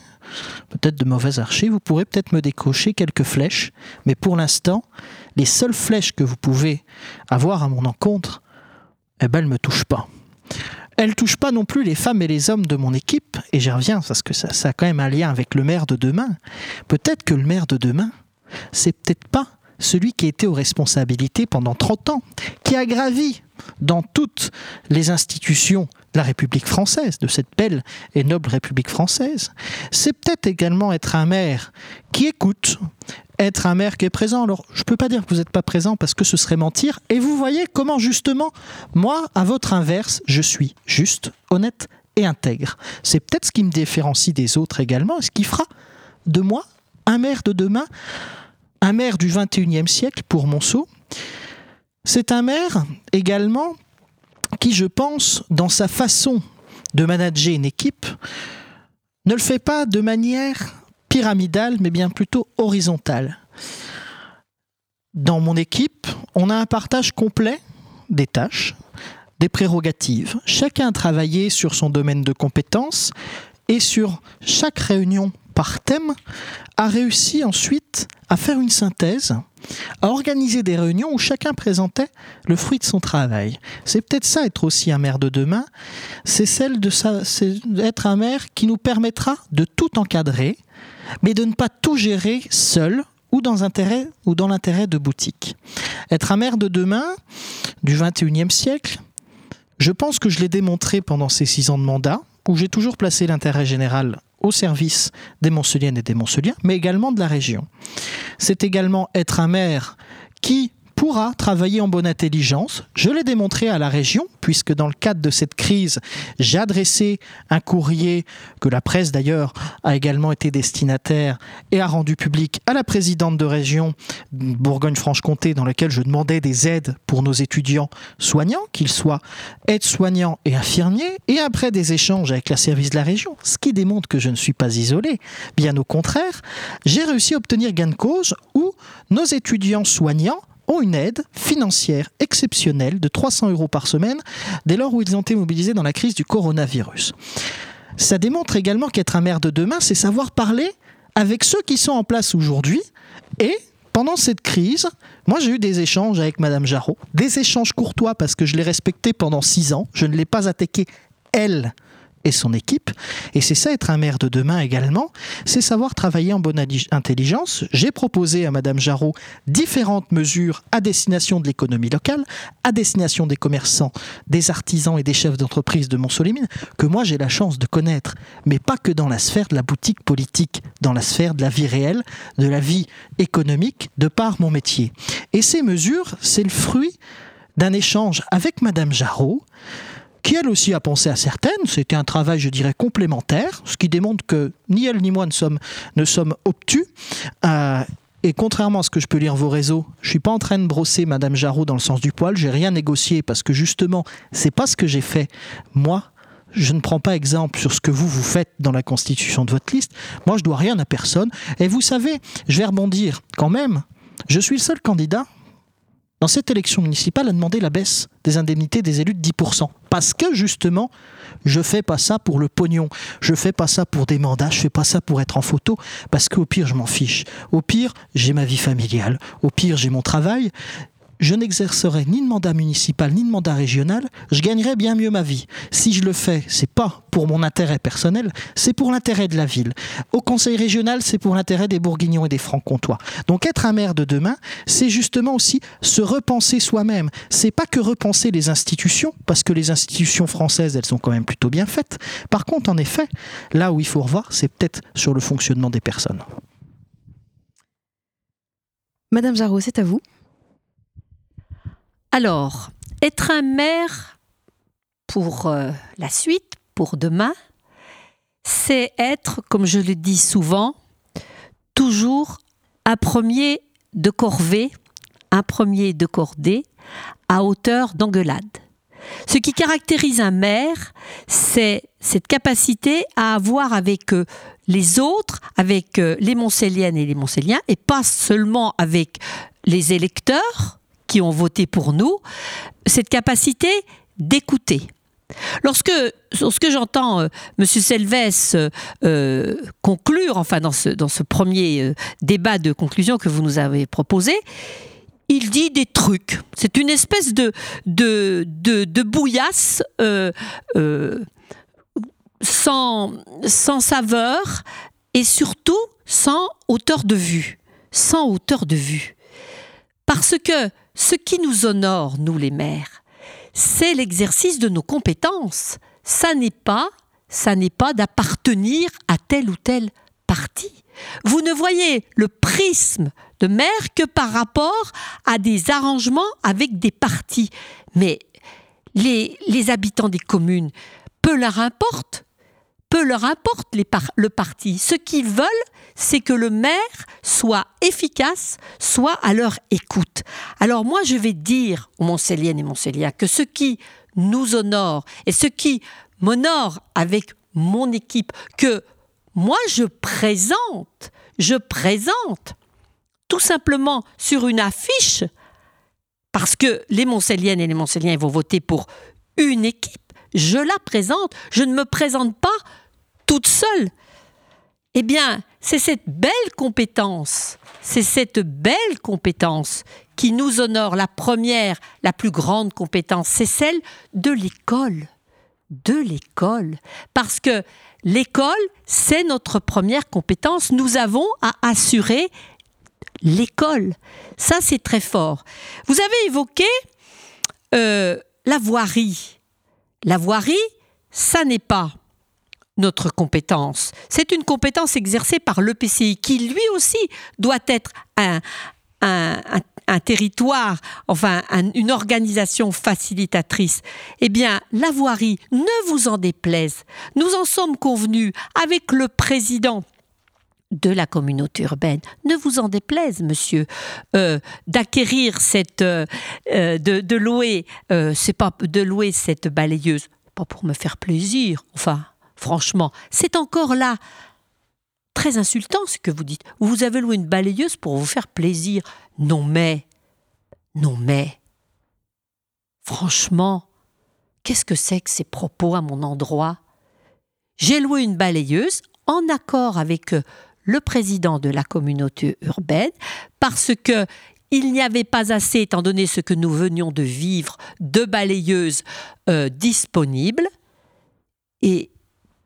peut-être de mauvais archer, vous pourrez peut-être me décocher quelques flèches, mais pour l'instant, les seules flèches que vous pouvez avoir à mon encontre, eh ben, elles ne me touchent pas. Elles ne touchent pas non plus les femmes et les hommes de mon équipe, et j'y reviens parce que ça, a quand même un lien avec le maire de demain. Peut-être que le maire de demain, c'est peut-être pas celui qui été aux responsabilités pendant 30 ans, qui a gravi dans toutes les institutions la République française, de cette belle et noble République française. C'est peut-être également être un maire qui écoute, être un maire qui est présent. Alors, je ne peux pas dire que vous n'êtes pas présent parce que ce serait mentir. Et vous voyez comment, justement, moi, à votre inverse, je suis juste, honnête et intègre. C'est peut-être ce qui me différencie des autres également, et ce qui fera de moi un maire de demain un maire du 21e siècle pour Monceau. C'est un maire également qui, je pense, dans sa façon de manager une équipe, ne le fait pas de manière pyramidale, mais bien plutôt horizontale. Dans mon équipe, on a un partage complet des tâches, des prérogatives. Chacun a travaillé sur son domaine de compétences et sur chaque réunion par thème, a réussi ensuite à faire une synthèse, à organiser des réunions où chacun présentait le fruit de son travail. C'est peut-être ça être aussi un maire de demain, c'est celle de c'est être un maire qui nous permettra de tout encadrer, mais de ne pas tout gérer seul ou dans, ou dans l'intérêt de boutique. Être un maire de demain, du 21e siècle, je pense que je l'ai démontré pendant ces six ans de mandat, où j'ai toujours placé l'intérêt général au service des Monceliennes et des Monceliens, mais également de la région. C'est également être un maire qui pourra travailler en bonne intelligence. Je l'ai démontré à la région, puisque dans le cadre de cette crise, j'ai adressé un courrier que la presse d'ailleurs a également été destinataire et a rendu public à la présidente de région Bourgogne-Franche-Comté, dans lequel je demandais des aides pour nos étudiants soignants, qu'ils soient aides-soignants et infirmiers, et après des échanges avec la service de la région, ce qui démontre que je ne suis pas isolé, bien au contraire, j'ai réussi à obtenir gain de cause où nos étudiants soignants ont une aide financière exceptionnelle de 300 euros par semaine dès lors où ils ont été mobilisés dans la crise du coronavirus. Ça démontre également qu'être un maire de demain, c'est savoir parler avec ceux qui sont en place aujourd'hui et pendant cette crise, moi j'ai eu des échanges avec Madame Jarot, des échanges courtois parce que je l'ai respectée pendant six ans, je ne l'ai pas attaquée elle et son équipe. Et c'est ça être un maire de demain également, c'est savoir travailler en bonne intelligence. J'ai proposé à Madame Jarot différentes mesures à destination de l'économie locale, à destination des commerçants, des artisans et des chefs d'entreprise de Montsolémine, que moi j'ai la chance de connaître, mais pas que dans la sphère de la boutique politique, dans la sphère de la vie réelle, de la vie économique, de par mon métier. Et ces mesures, c'est le fruit d'un échange avec Madame Jarot, qui elle aussi a pensé à certaines. C'était un travail, je dirais, complémentaire, ce qui démontre que ni elle ni moi ne sommes, ne sommes obtus. Euh, et contrairement à ce que je peux lire vos réseaux, je suis pas en train de brosser Madame Jarot dans le sens du poil. J'ai rien négocié parce que justement, c'est pas ce que j'ai fait moi. Je ne prends pas exemple sur ce que vous vous faites dans la constitution de votre liste. Moi, je dois rien à personne. Et vous savez, je vais rebondir quand même. Je suis le seul candidat dans cette élection municipale, a demandé la baisse des indemnités des élus de 10%. Parce que justement, je fais pas ça pour le pognon, je fais pas ça pour des mandats, je fais pas ça pour être en photo, parce qu'au pire, je m'en fiche. Au pire, j'ai ma vie familiale, au pire, j'ai mon travail, je n'exercerai ni de mandat municipal ni de mandat régional, je gagnerai bien mieux ma vie. Si je le fais, c'est pas pour mon intérêt personnel, c'est pour l'intérêt de la ville. Au conseil régional, c'est pour l'intérêt des bourguignons et des francs-comtois. Donc être un maire de demain, c'est justement aussi se repenser soi-même. C'est pas que repenser les institutions, parce que les institutions françaises, elles sont quand même plutôt bien faites. Par contre, en effet, là où il faut revoir, c'est peut-être sur le fonctionnement des personnes. Madame Jarreau, c'est à vous. Alors, être un maire pour euh, la suite, pour demain, c'est être, comme je le dis souvent, toujours un premier de corvée, un premier de cordée, à hauteur d'engueulade. Ce qui caractérise un maire, c'est cette capacité à avoir avec euh, les autres, avec euh, les Montcelliennes et les Montcelliens, et pas seulement avec les électeurs qui ont voté pour nous, cette capacité d'écouter. Lorsque, lorsque j'entends euh, M. Selves conclure, enfin dans ce, dans ce premier débat de conclusion que vous nous avez proposé, il dit des trucs. C'est une espèce de, de, de, bouillasse euh, euh, sans, sans saveur et surtout sans hauteur de vue. Sans hauteur de vue. Parce que ce qui nous honore, nous les mères, c'est l'exercice de nos compétences. Ça n'est pas, d'appartenir à tel ou tel parti. Vous ne voyez le prisme de mer que par rapport à des arrangements avec des partis. Mais les habitants des communes, peu leur importe, peu leur importe le parti. Ce qu'ils veulent, c'est que le maire soit efficace, soit à leur écoute. Alors moi, je vais dire aux Montcelliennes et Montcelliens que ce qui nous honore et ce qui m'honore avec mon équipe, que moi je présente, je présente tout simplement sur une affiche, parce que les Montcelliennes et les Montcelliens vont voter pour une équipe, je la présente, je ne me présente pas toute seule. Eh bien, c'est cette belle compétence, c'est cette belle compétence qui nous honore. La première, la plus grande compétence, c'est celle de l'école. De l'école. Parce que l'école, c'est notre première compétence. Nous avons à assurer l'école. Ça, c'est très fort. Vous avez évoqué euh, la voirie. La voirie, ça n'est pas notre compétence. C'est une compétence exercée par l'EPCI qui, lui aussi, doit être un, territoire, enfin une organisation facilitatrice. Eh bien, la voirie, ne vous en déplaise. Nous en sommes convenus avec le président de la communauté urbaine. Ne vous en déplaise, monsieur, euh, d'acquérir cette, euh, euh, de, louer, c'est pas de louer cette balayeuse, pas pour me faire plaisir. Enfin, franchement, c'est encore là très insultant ce que vous dites. Vous avez loué une balayeuse pour vous faire plaisir. Non mais, non mais, franchement, qu'est-ce que c'est que ces propos à mon endroit? J'ai loué une balayeuse en accord avec le président de la communauté urbaine parce que il n'y avait pas assez, étant donné ce que nous venions de vivre, de balayeuses euh, disponibles, et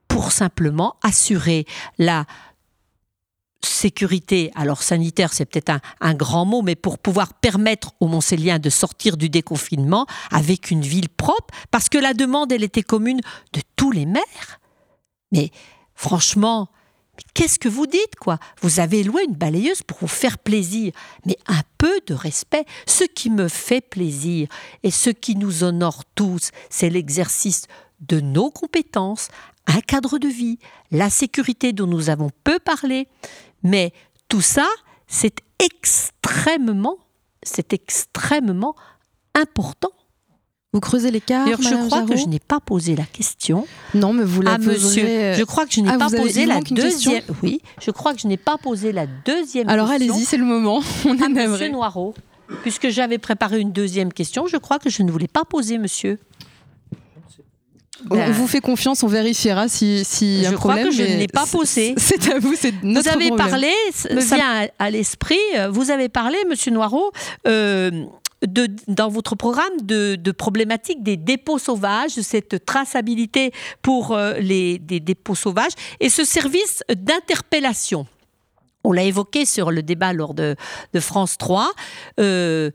pour simplement assurer la sécurité, alors sanitaire c'est peut-être un, un, grand mot, mais pour pouvoir permettre aux Montcelliens de sortir du déconfinement avec une ville propre, parce que la demande, elle était commune de tous les maires. Mais franchement, qu'est-ce que vous dites, quoi? Vous avez loué une balayeuse pour vous faire plaisir. Mais un peu de respect. Ce qui me fait plaisir et ce qui nous honore tous, c'est l'exercice de nos compétences, un cadre de vie, la sécurité dont nous avons peu parlé. Mais tout ça, c'est extrêmement, c'est extrêmement important. Vous creusez l'écart je crois que je n'ai pas posé la question. Non, mais vous la à monsieur. Euh, je crois que je n'ai ah, pas posé la deuxième. Oui, je crois que je n'ai pas posé la deuxième Alors allez-y, c'est le moment. On à Monsieur Noireau, puisque j'avais préparé une deuxième question, je crois que je ne voulais pas poser, monsieur. On ben, vous fait confiance, on vérifiera si, si y a un problème. Je crois que je n'ai pas posé. C'est à vous, c'est notre Vous avez problème. parlé, ça vient à, l'esprit, euh, vous avez parlé, Monsieur Noireau, euh, dans votre programme de, de, problématique des dépôts sauvages, de cette traçabilité pour euh, les dépôts sauvages et ce service d'interpellation. On l'a évoqué sur le débat lors de, de France 3. Euh,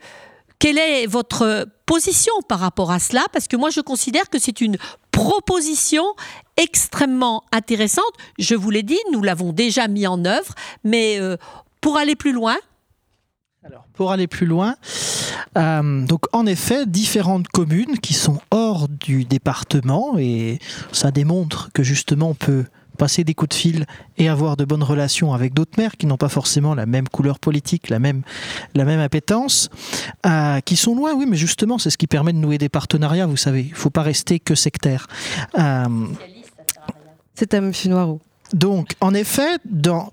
quelle est votre position par rapport à cela? Parce que moi, je considère que c'est une proposition extrêmement intéressante. Je vous l'ai dit, nous l'avons déjà mis en œuvre, mais euh, pour aller plus loin, alors, pour aller plus loin, euh, donc en effet, différentes communes qui sont hors du département, et ça démontre que justement on peut passer des coups de fil et avoir de bonnes relations avec d'autres maires qui n'ont pas forcément la même couleur politique, la même, la même appétence, euh, qui sont loin, oui, mais justement, c'est ce qui permet de nouer des partenariats, vous savez. Il ne faut pas rester que sectaire. Euh, c'est à M. Noireau. Donc, en effet, dans...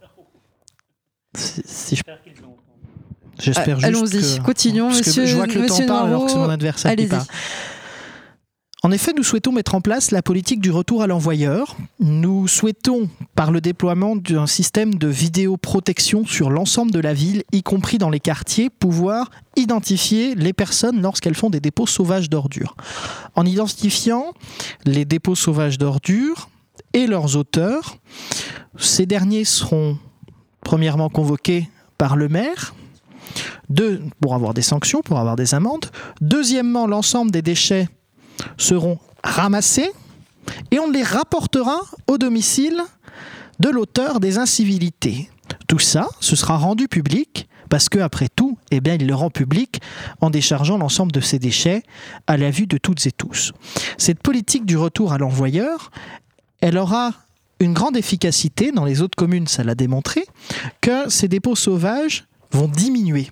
Si, je... J'espère juste Allons-y, continuons, monsieur. je vois que le temps parle alors que c'est mon adversaire qui parle. En effet, nous souhaitons mettre en place la politique du retour à l'envoyeur. Nous souhaitons, par le déploiement d'un système de vidéoprotection sur l'ensemble de la ville, y compris dans les quartiers, pouvoir identifier les personnes lorsqu'elles font des dépôts sauvages d'ordures. En identifiant les dépôts sauvages d'ordures et leurs auteurs, ces derniers seront premièrement convoqués par le maire, deux, pour avoir des sanctions, pour avoir des amendes. Deuxièmement, l'ensemble des déchets seront ramassés et on les rapportera au domicile de l'auteur des incivilités. Tout ça, ce sera rendu public parce que après tout, eh bien, il le rend public en déchargeant l'ensemble de ses déchets à la vue de toutes et tous. Cette politique du retour à l'envoyeur, elle aura une grande efficacité dans les autres communes, ça l'a démontré, que ces dépôts sauvages vont diminuer.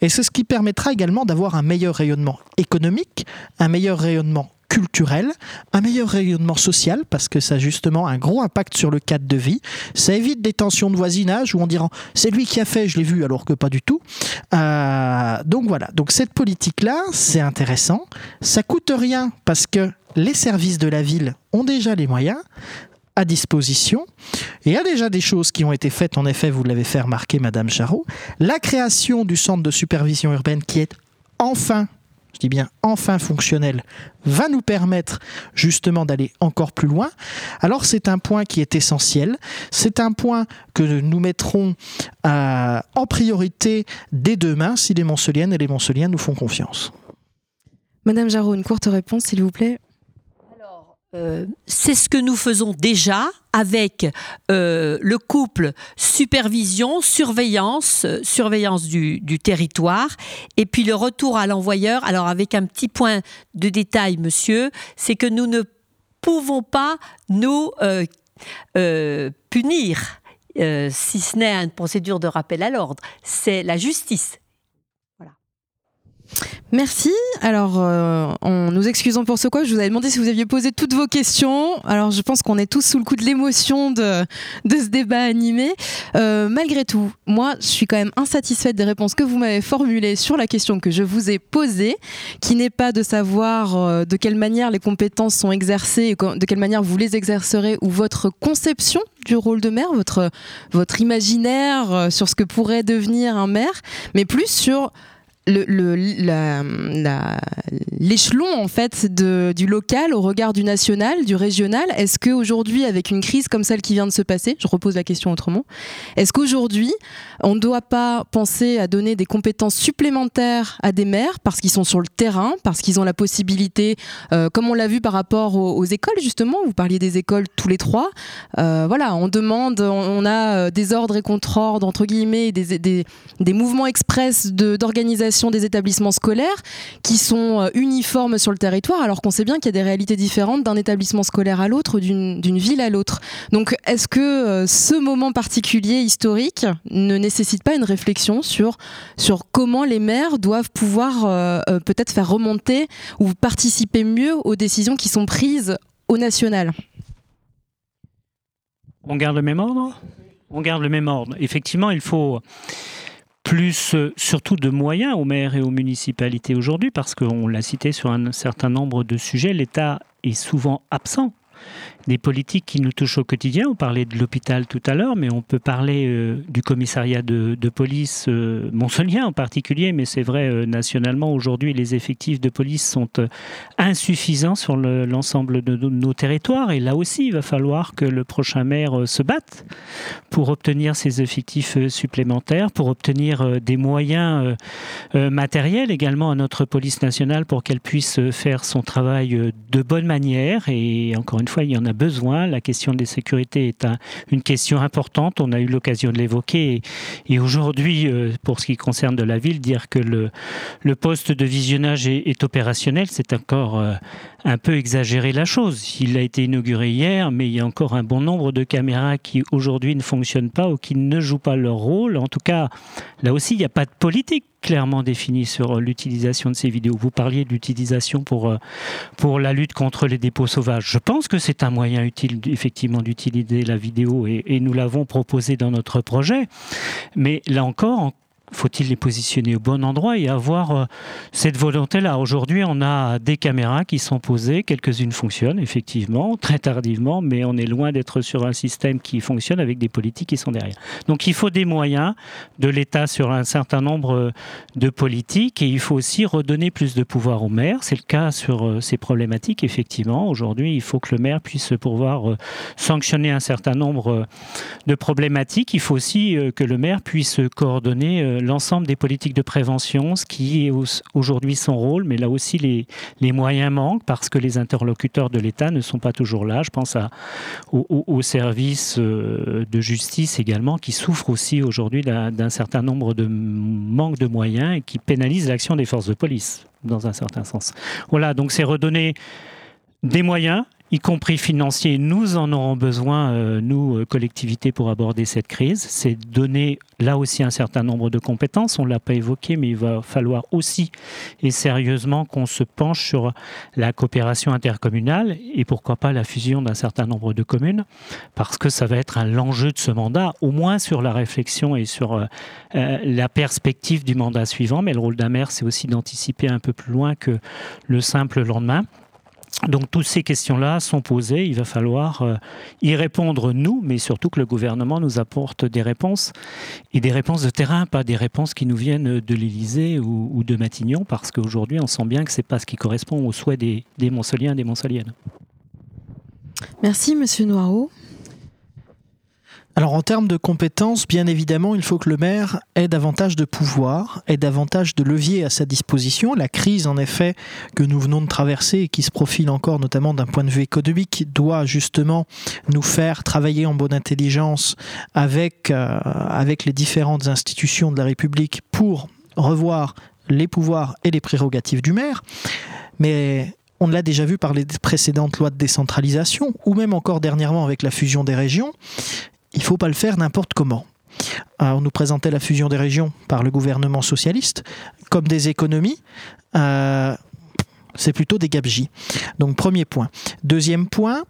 Et c'est ce qui permettra également d'avoir un meilleur rayonnement économique, un meilleur rayonnement culturel, un meilleur rayonnement social, parce que ça a justement un gros impact sur le cadre de vie. Ça évite des tensions de voisinage où on dira c'est lui qui a fait, je l'ai vu, alors que pas du tout. Euh, donc voilà, donc cette politique-là, c'est intéressant. Ça coûte rien parce que les services de la ville ont déjà les moyens à disposition. Il y a déjà des choses qui ont été faites, en effet, vous l'avez fait remarquer, Madame Charot. La création du centre de supervision urbaine qui est enfin je dis bien enfin fonctionnel, va nous permettre justement d'aller encore plus loin. Alors c'est un point qui est essentiel, c'est un point que nous mettrons euh, en priorité dès demain si les Montceliennes et les Montceliens nous font confiance. Madame Jarot, une courte réponse s'il vous plaît. Euh, c'est ce que nous faisons déjà avec euh, le couple supervision, surveillance, euh, surveillance du, territoire, et puis le retour à l'envoyeur. Alors avec un petit point de détail, monsieur, c'est que nous ne pouvons pas nous punir, si ce n'est une procédure de rappel à l'ordre. C'est la justice Merci. Alors, euh, en nous excusant pour ce quoi, je vous avais demandé si vous aviez posé toutes vos questions. Alors, je pense qu'on est tous sous le coup de l'émotion de, ce débat animé. Euh, malgré tout, moi, je suis quand même insatisfaite des réponses que vous m'avez formulées sur la question que je vous ai posée, qui n'est pas de savoir euh, de quelle manière les compétences sont exercées, de quelle manière vous les exercerez, ou votre conception du rôle de maire, votre, votre imaginaire sur ce que pourrait devenir un maire, mais plus sur l'échelon en fait du local au regard du national, du régional. Est-ce qu'aujourd'hui, avec une crise comme celle qui vient de se passer, je repose la question autrement, est-ce qu'aujourd'hui, on ne doit pas penser à donner des compétences supplémentaires à des maires parce qu'ils sont sur le terrain, parce qu'ils ont la possibilité, euh, comme on l'a vu par rapport aux, écoles justement, vous parliez des écoles tous les trois, euh, voilà, on demande, on, a euh, des ordres et contre-ordres entre guillemets, des, des, des mouvements express d'organisation des établissements scolaires qui sont euh, uniformes sur le territoire, alors qu'on sait bien qu'il y a des réalités différentes d'un établissement scolaire à l'autre, d'une ville à l'autre. Donc, est-ce que euh, ce moment particulier historique ne nécessite pas une réflexion sur, sur comment les maires doivent pouvoir euh, peut-être faire remonter ou participer mieux aux décisions qui sont prises au national? On garde le même ordre? On garde le même ordre. Effectivement, il faut plus euh, surtout de moyens aux maires et aux municipalités aujourd'hui, parce qu'on l'a cité sur un certain nombre de sujets, l'État est souvent absent des politiques qui nous touchent au quotidien. On parlait de l'hôpital tout à l'heure, mais on peut parler euh, du commissariat de, police euh, en particulier, mais c'est vrai euh, nationalement aujourd'hui, les effectifs de police sont euh, insuffisants sur l'ensemble de, nos territoires. Et là aussi, il va falloir que le prochain maire se batte pour obtenir ces effectifs supplémentaires, pour obtenir des moyens matériels également à notre police nationale pour qu'elle puisse faire son travail de bonne manière. Et encore une fois, il y en a besoin. La question de la sécurité est une question importante. On a eu l'occasion de l'évoquer. Et, aujourd'hui, euh, pour ce qui concerne la ville, dire que le, poste de visionnage est, opérationnel, c'est encore euh, un peu exagérer la chose. Il a été inauguré hier, mais il y a encore un bon nombre de caméras qui aujourd'hui ne fonctionnent pas ou qui ne jouent pas leur rôle. En tout cas, là aussi, il n'y a pas de politique clairement définie sur l'utilisation de ces vidéos. Vous parliez d'utilisation pour, euh, pour la lutte contre les dépôts sauvages. Je pense que c'est un moyen utile, effectivement, d'utiliser la vidéo et, et nous l'avons proposé dans notre projet. Mais là encore, faut-il les positionner au bon endroit et avoir euh, cette volonté-là? Aujourd'hui, on a des caméras qui sont posées, quelques-unes fonctionnent effectivement, très tardivement, mais on est loin d'être sur un système qui fonctionne avec des politiques qui sont derrière. Donc il faut des moyens de l'État sur un certain nombre euh, de politiques et il faut aussi redonner plus de pouvoir au maire. C'est le cas sur euh, ces problématiques, effectivement. Aujourd'hui, il faut que le maire puisse pouvoir sanctionner un certain nombre de problématiques. Il faut aussi que le maire puisse coordonner l'ensemble des politiques de prévention, ce qui est aujourd'hui son rôle, mais là aussi les, moyens manquent parce que les interlocuteurs de l'État ne sont pas toujours là. Je pense à, aux, services euh, de justice également qui souffrent aussi aujourd'hui d'un certain nombre de manques de moyens et qui pénalisent l'action des forces de police dans un certain sens. Voilà, donc c'est redonner des moyens y compris financiers, nous en aurons besoin, euh, nous, euh, collectivités, pour aborder cette crise. C'est donner là aussi un certain nombre de compétences. On ne l'a pas évoqué, mais il va falloir aussi et sérieusement qu'on se penche sur la coopération intercommunale et pourquoi pas la fusion d'un certain nombre de communes, parce que ça va être l'enjeu de ce mandat, au moins sur la réflexion et sur euh, la perspective du mandat suivant. Mais le rôle d'un maire, c'est aussi d'anticiper un peu plus loin que le simple lendemain. Donc toutes ces questions-là sont posées, il va falloir euh, y répondre nous, mais surtout que le gouvernement nous apporte des réponses, et des réponses de terrain, pas des réponses qui nous viennent de l'Élysée ou, de Matignon, parce qu'aujourd'hui on sent bien que ce n'est pas ce qui correspond aux souhaits des, des et des Montceliennes. Merci Monsieur Noireau. Alors en termes de compétences, bien évidemment, il faut que le maire ait davantage de pouvoir, ait davantage de leviers à sa disposition. La crise, en effet, que nous venons de traverser et qui se profile encore notamment d'un point de vue économique, doit justement nous faire travailler en bonne intelligence avec, euh, avec les différentes institutions de la République pour revoir les pouvoirs et les prérogatives du maire. Mais on l'a déjà vu par les précédentes lois de décentralisation, ou même encore dernièrement avec la fusion des régions il ne faut pas le faire n'importe comment. Euh, on nous présentait la fusion des régions par le gouvernement socialiste comme des économies. Euh, c'est plutôt des gabegies. Donc premier point. Deuxième point,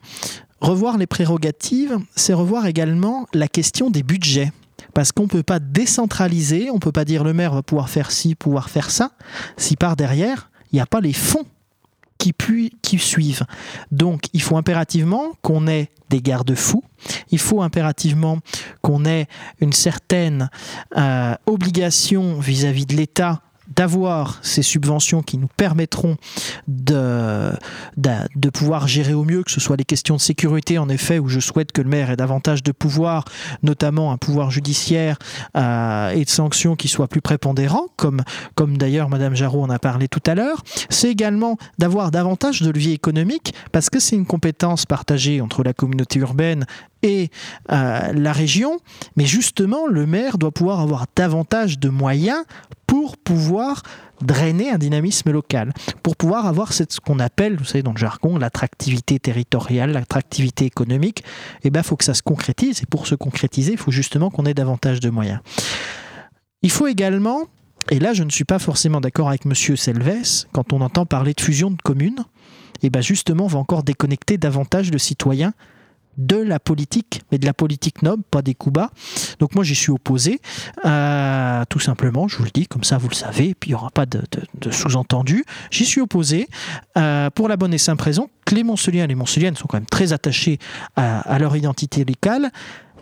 revoir les prérogatives, c'est revoir également la question des budgets. Parce qu'on ne peut pas décentraliser, on ne peut pas dire le maire va pouvoir faire ci, pouvoir faire ça, si par derrière, il n'y a pas les fonds qui, qui suivent. Donc il faut impérativement qu'on ait des garde-fous, il faut impérativement qu'on ait une certaine euh, obligation vis-à-vis -vis de l'État d'avoir ces subventions qui nous permettront de, pouvoir gérer au mieux, que ce soit les questions de sécurité, en effet, où je souhaite que le maire ait davantage de pouvoir, notamment un pouvoir judiciaire euh, et de sanctions qui soient plus prépondérants, comme, d'ailleurs Madame Jarot en a parlé tout à l'heure. C'est également d'avoir davantage de levier économique, parce que c'est une compétence partagée entre la communauté urbaine et euh, la région, mais justement, le maire doit pouvoir avoir davantage de moyens pour pouvoir drainer un dynamisme local, pour pouvoir avoir ce qu'on appelle, vous savez, dans le jargon, l'attractivité territoriale, l'attractivité économique, eh bien, il faut que ça se concrétise, et pour se concrétiser, il faut justement qu'on ait davantage de moyens. Il faut également, et là je ne suis pas forcément d'accord avec M. Selves, quand on entend parler de fusion de communes, et eh bien justement, on va encore déconnecter davantage de citoyens de la politique, mais de la politique noble, pas des coups bas. Donc moi j'y suis opposé, euh, tout simplement, je vous le dis, comme ça vous le savez, et puis il n'y aura pas de, sous-entendu. J'y suis opposé euh, pour la bonne et simple raison que les Montceliens et les Montceliennes sont quand même très attachés à leur identité locale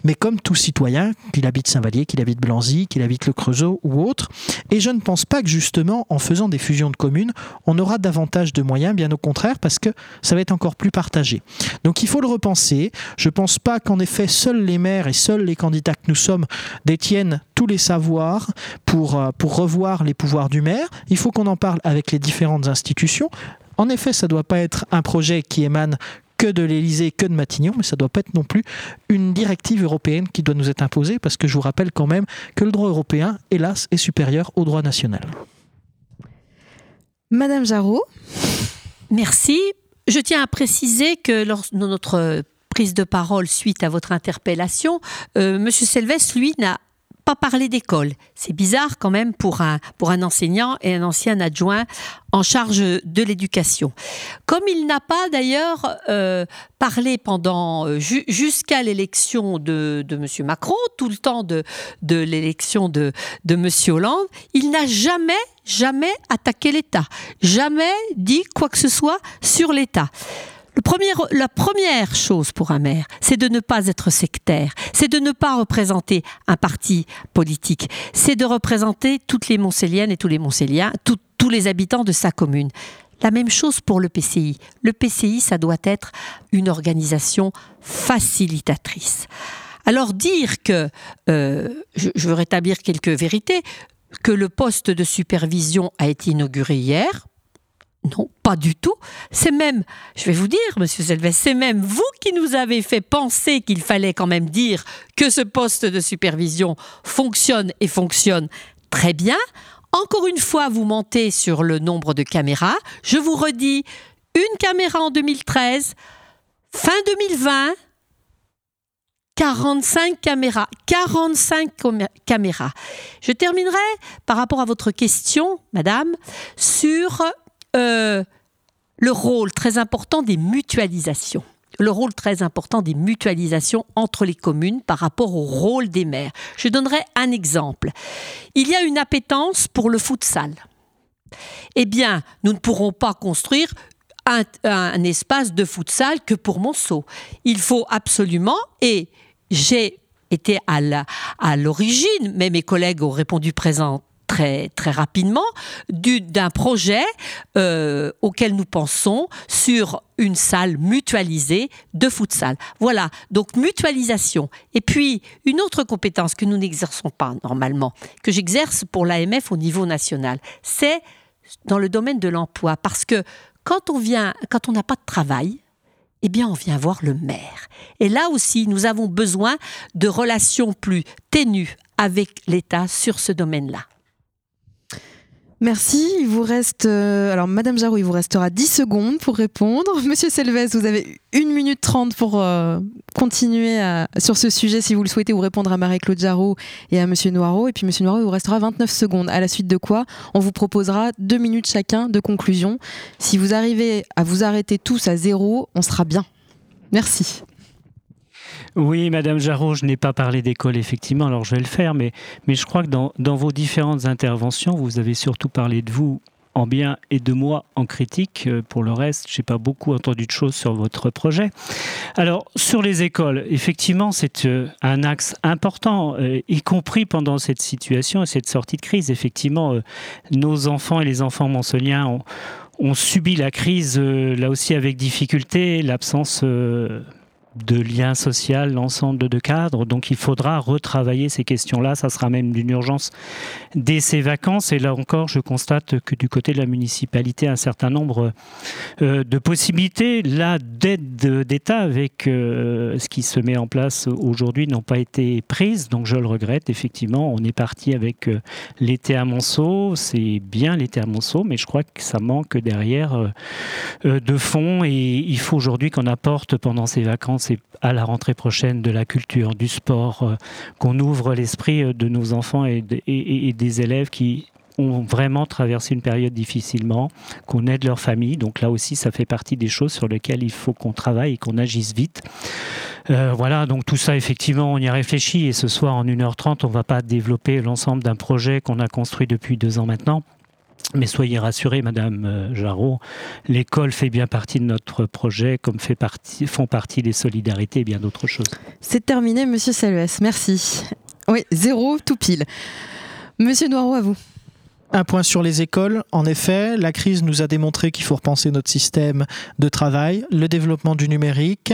mais comme tout citoyen, qu'il habite Saint-Vallier, qu'il habite Blanzy, qu'il habite le Creusot ou autre. Et je ne pense pas que justement, en faisant des fusions de communes, on aura davantage de moyens, bien au contraire, parce que ça va être encore plus partagé. Donc il faut le repenser. Je ne pense pas qu'en effet, seuls les maires et seuls les candidats que nous sommes détiennent tous les savoirs pour, euh, pour revoir les pouvoirs du maire. Il faut qu'on en parle avec les différentes institutions. En effet, ça ne doit pas être un projet qui émane que de l'Élysée, que de Matignon, mais ça ne doit pas être non plus une directive européenne qui doit nous être imposée, parce que je vous rappelle quand même que le droit européen, hélas, est supérieur au droit national. Madame Jarot. Merci. Je tiens à préciser que lors de notre prise de parole suite à votre interpellation, euh, Monsieur Selves, lui, n'a pas parlé d'école. C'est bizarre quand même pour un, pour un enseignant et un ancien adjoint en charge de l'éducation. Comme il n'a pas d'ailleurs euh, parlé pendant euh, jusqu'à l'élection de, M. Macron, tout le temps de, de l'élection de, de M. Hollande, il n'a jamais, jamais attaqué l'État, jamais dit quoi que ce soit sur l'État la première chose pour un maire, c'est de ne pas être sectaire, c'est de ne pas représenter un parti politique, c'est de représenter toutes les Montséliennes et tous les Montséliens, tous les habitants de sa commune. La même chose pour le PCI. Le PCI, ça doit être une organisation facilitatrice. Alors dire que, euh, je, je veux rétablir quelques vérités, que le poste de supervision a été inauguré hier, non, pas du tout. C'est même, je vais vous dire, Monsieur Selves, c'est même vous qui nous avez fait penser qu'il fallait quand même dire que ce poste de supervision fonctionne et fonctionne très bien. Encore une fois, vous mentez sur le nombre de caméras. Je vous redis, une caméra en 2013, fin 2020, 45 caméras. 45 caméras. Je terminerai par rapport à votre question, madame, sur euh, le rôle très important des mutualisations le rôle très important des mutualisations entre les communes par rapport au rôle des maires. Je donnerai un exemple. Il y a une appétence pour le futsal. Eh bien, nous ne pourrons pas construire un, espace de futsal que pour Monceau. Il faut absolument, et j'ai été à l'origine, mais mes collègues ont répondu présent très, très rapidement d'un projet euh, auquel nous pensons sur une salle mutualisée de futsal. Voilà, donc mutualisation. Et puis, une autre compétence que nous n'exerçons pas normalement, que j'exerce pour l'AMF au niveau national, c'est dans le domaine de l'emploi. Parce que quand on vient, quand on n'a pas de travail, eh bien, on vient voir le maire. Et là aussi, nous avons besoin de relations plus ténues avec l'État sur ce domaine-là. Merci. Il vous reste. Euh, alors, Madame Jarou, il vous restera 10 secondes pour répondre. Monsieur Selves, vous avez 1 minute 30 pour euh, continuer sur ce sujet si vous le souhaitez ou répondre à Marie-Claude Jarou et à Monsieur Noireau. Et puis, Monsieur Noireau, il vous restera 29 secondes. À la suite de quoi, on vous proposera 2 minutes chacun de conclusion. Si vous arrivez à vous arrêter tous à zéro, on sera bien. Merci. Oui, Madame Jarreau, je n'ai pas parlé d'école, effectivement, alors je vais le faire, mais, je crois que dans, vos différentes interventions, vous avez surtout parlé de vous en bien et de moi en critique. Euh, pour le reste, je n'ai pas beaucoup entendu de choses sur votre projet. Alors, sur les écoles, effectivement, c'est euh, un axe important, euh, y compris pendant cette situation et cette sortie de crise. Effectivement, nos enfants et les enfants manceliens ont, ont subi la crise, là aussi avec difficulté, l'absence de lien social, l'ensemble de cadres. Donc il faudra retravailler ces questions-là. Ça sera même d'une urgence dès ces vacances. Et là encore, je constate que du côté de la municipalité, un certain nombre euh, de possibilités là d'aide d'État avec euh, ce qui se met en place aujourd'hui n'ont pas été prises. Donc je le regrette. Effectivement, on est parti avec euh, l'été à Monceau. C'est bien l'été à Monceau, mais je crois que ça manque derrière de fonds. Et il faut aujourd'hui qu'on apporte pendant ces vacances c'est à la rentrée prochaine de la culture, du sport, euh, qu'on ouvre l'esprit euh, de nos enfants et, des élèves qui ont vraiment traversé une période difficilement, qu'on aide leur famille. Donc là aussi, ça fait partie des choses sur lesquelles il faut qu'on travaille et qu'on agisse vite. Euh, voilà, donc tout ça, effectivement, on y a réfléchi. Et ce soir, en 1h30, on ne va pas développer l'ensemble d'un projet qu'on a construit depuis deux ans maintenant. Mais soyez rassurée, Madame euh, Jarreau, l'école fait bien partie de notre projet, comme fait partie, font partie les solidarités et bien d'autres choses. C'est terminé, Monsieur Salves. Merci. Oui, zéro, tout pile. Monsieur Noireau, à vous. Un point sur les écoles. En effet, la crise nous a démontré qu'il faut repenser notre système de travail, le développement du numérique,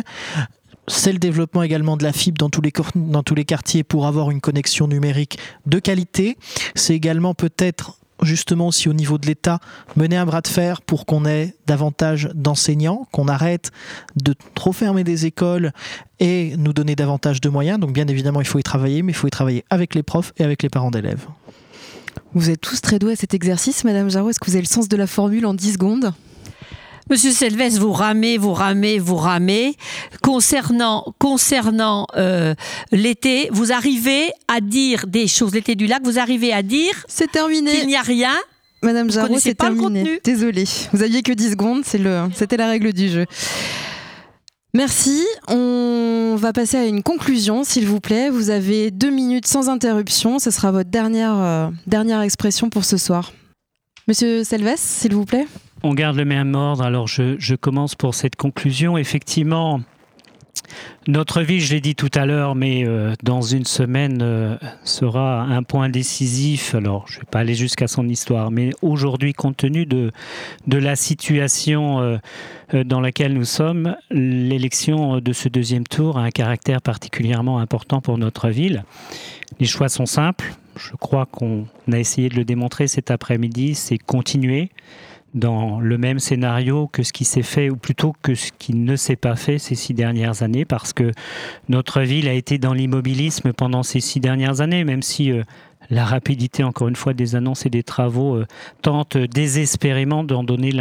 c'est le développement également de la fibre dans tous les, dans tous les quartiers pour avoir une connexion numérique de qualité. C'est également peut-être justement aussi au niveau de l'État mener un bras de fer pour qu'on ait davantage d'enseignants, qu'on arrête de trop fermer des écoles et nous donner davantage de moyens. Donc bien évidemment, il faut y travailler, mais il faut y travailler avec les profs et avec les parents d'élèves. Vous êtes tous très doués à cet exercice, Madame Jarreau. Est-ce que vous avez le sens de la formule en 10 secondes? Monsieur Selves, vous ramez, vous ramez, vous ramez. Concernant, concernant euh, l'été, vous arrivez à dire des choses, l'été du lac, vous arrivez à dire c'est terminé. qu'il n'y a rien. Madame Jarreau, c'est terminé. Désolée, vous aviez que 10 secondes, c'était la règle du jeu. Merci. On va passer à une conclusion, s'il vous plaît. Vous avez deux minutes sans interruption. Ce sera votre dernière, euh, dernière expression pour ce soir. Monsieur Selves, s'il vous plaît. On garde le même ordre. Alors, je, commence pour cette conclusion. Effectivement, notre vie, je l'ai dit tout à l'heure, mais euh, dans une semaine euh, sera un point décisif. Alors, je ne vais pas aller jusqu'à son histoire, mais aujourd'hui, compte tenu de, de la situation euh, dans laquelle nous sommes, l'élection de ce deuxième tour a un caractère particulièrement important pour notre ville. Les choix sont simples. Je crois qu'on a essayé de le démontrer cet après-midi. C'est continuer dans le même scénario que ce qui s'est fait, ou plutôt que ce qui ne s'est pas fait ces six dernières années, parce que notre ville a été dans l'immobilisme pendant ces six dernières années, même si euh, la rapidité, encore une fois, des annonces et des travaux euh, tente désespérément d'en donner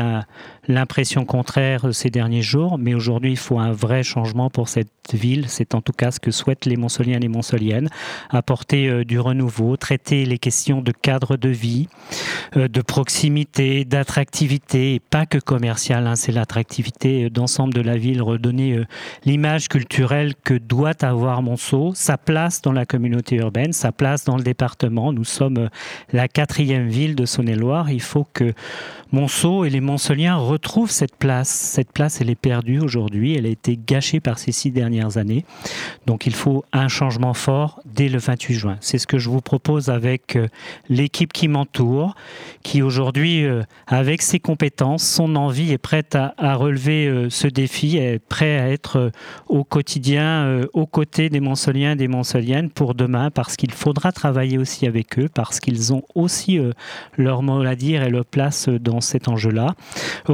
l'impression contraire euh, ces derniers jours. Mais aujourd'hui, il faut un vrai changement pour cette ville. C'est en tout cas ce que souhaitent les Montsoliens et les Montsoliennes. Apporter euh, du renouveau, traiter les questions de cadre de vie, de proximité, d'attractivité, et pas que commerciale. Hein, c'est l'attractivité d'ensemble de la ville. Redonner l'image culturelle que doit avoir Monceau, sa place dans la communauté urbaine, sa place dans le département nous sommes euh, la quatrième ville de Saône-et-Loire. Il faut que Monceau et les Montceliens retrouvent cette place. Cette place, elle est perdue aujourd'hui. Elle a été gâchée par ces six dernières années. Donc il faut un changement fort dès le 28 juin. C'est ce que je vous propose avec euh, l'équipe qui m'entoure, qui aujourd'hui, euh, avec ses compétences, son envie, est prête à, relever ce défi, est prêt à être au quotidien aux côtés des Montceliens et des Montceliennes pour demain, parce qu'il faudra travailler aussi avec eux parce qu'ils ont aussi euh, leur mot à dire et leur place dans cet enjeu-là.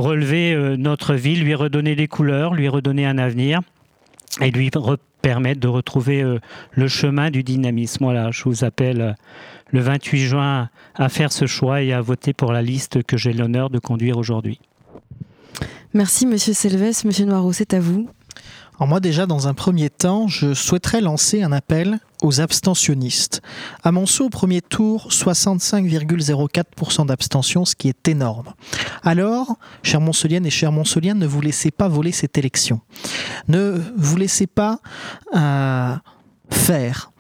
Relever euh, notre ville, lui redonner des couleurs, lui redonner un avenir et lui permettre de retrouver euh, le chemin du dynamisme. Voilà, je vous appelle le 28 juin à faire ce choix et à voter pour la liste que j'ai l'honneur de conduire aujourd'hui. Merci Monsieur Selves, Monsieur Noireau, c'est à vous. Alors moi déjà, dans un premier temps, je souhaiterais lancer un appel aux abstentionnistes. À Monceau, au premier tour, 65,04% d'abstention, ce qui est énorme. Alors, chers Monceliennes et chers Monceliens, ne vous laissez pas voler cette élection. Ne vous laissez pas euh, faire.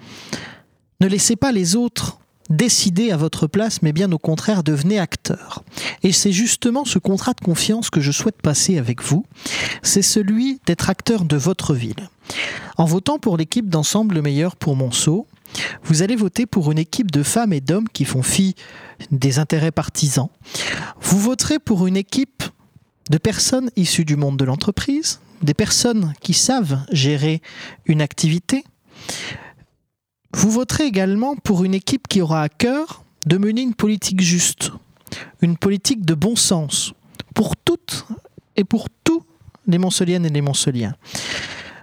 Ne laissez pas les autres décider à votre place, mais bien au contraire, devenez acteur. Et c'est justement ce contrat de confiance que je souhaite passer avec vous, c'est celui d'être acteur de votre ville. En votant pour l'équipe d'ensemble le meilleur pour Monceau, vous allez voter pour une équipe de femmes et d'hommes qui font fi des intérêts partisans. Vous voterez pour une équipe de personnes issues du monde de l'entreprise, des personnes qui savent gérer une activité, vous voterez également pour une équipe qui aura à cœur de mener une politique juste, une politique de bon sens, pour toutes et pour tous les Monceliennes et les Monceliens.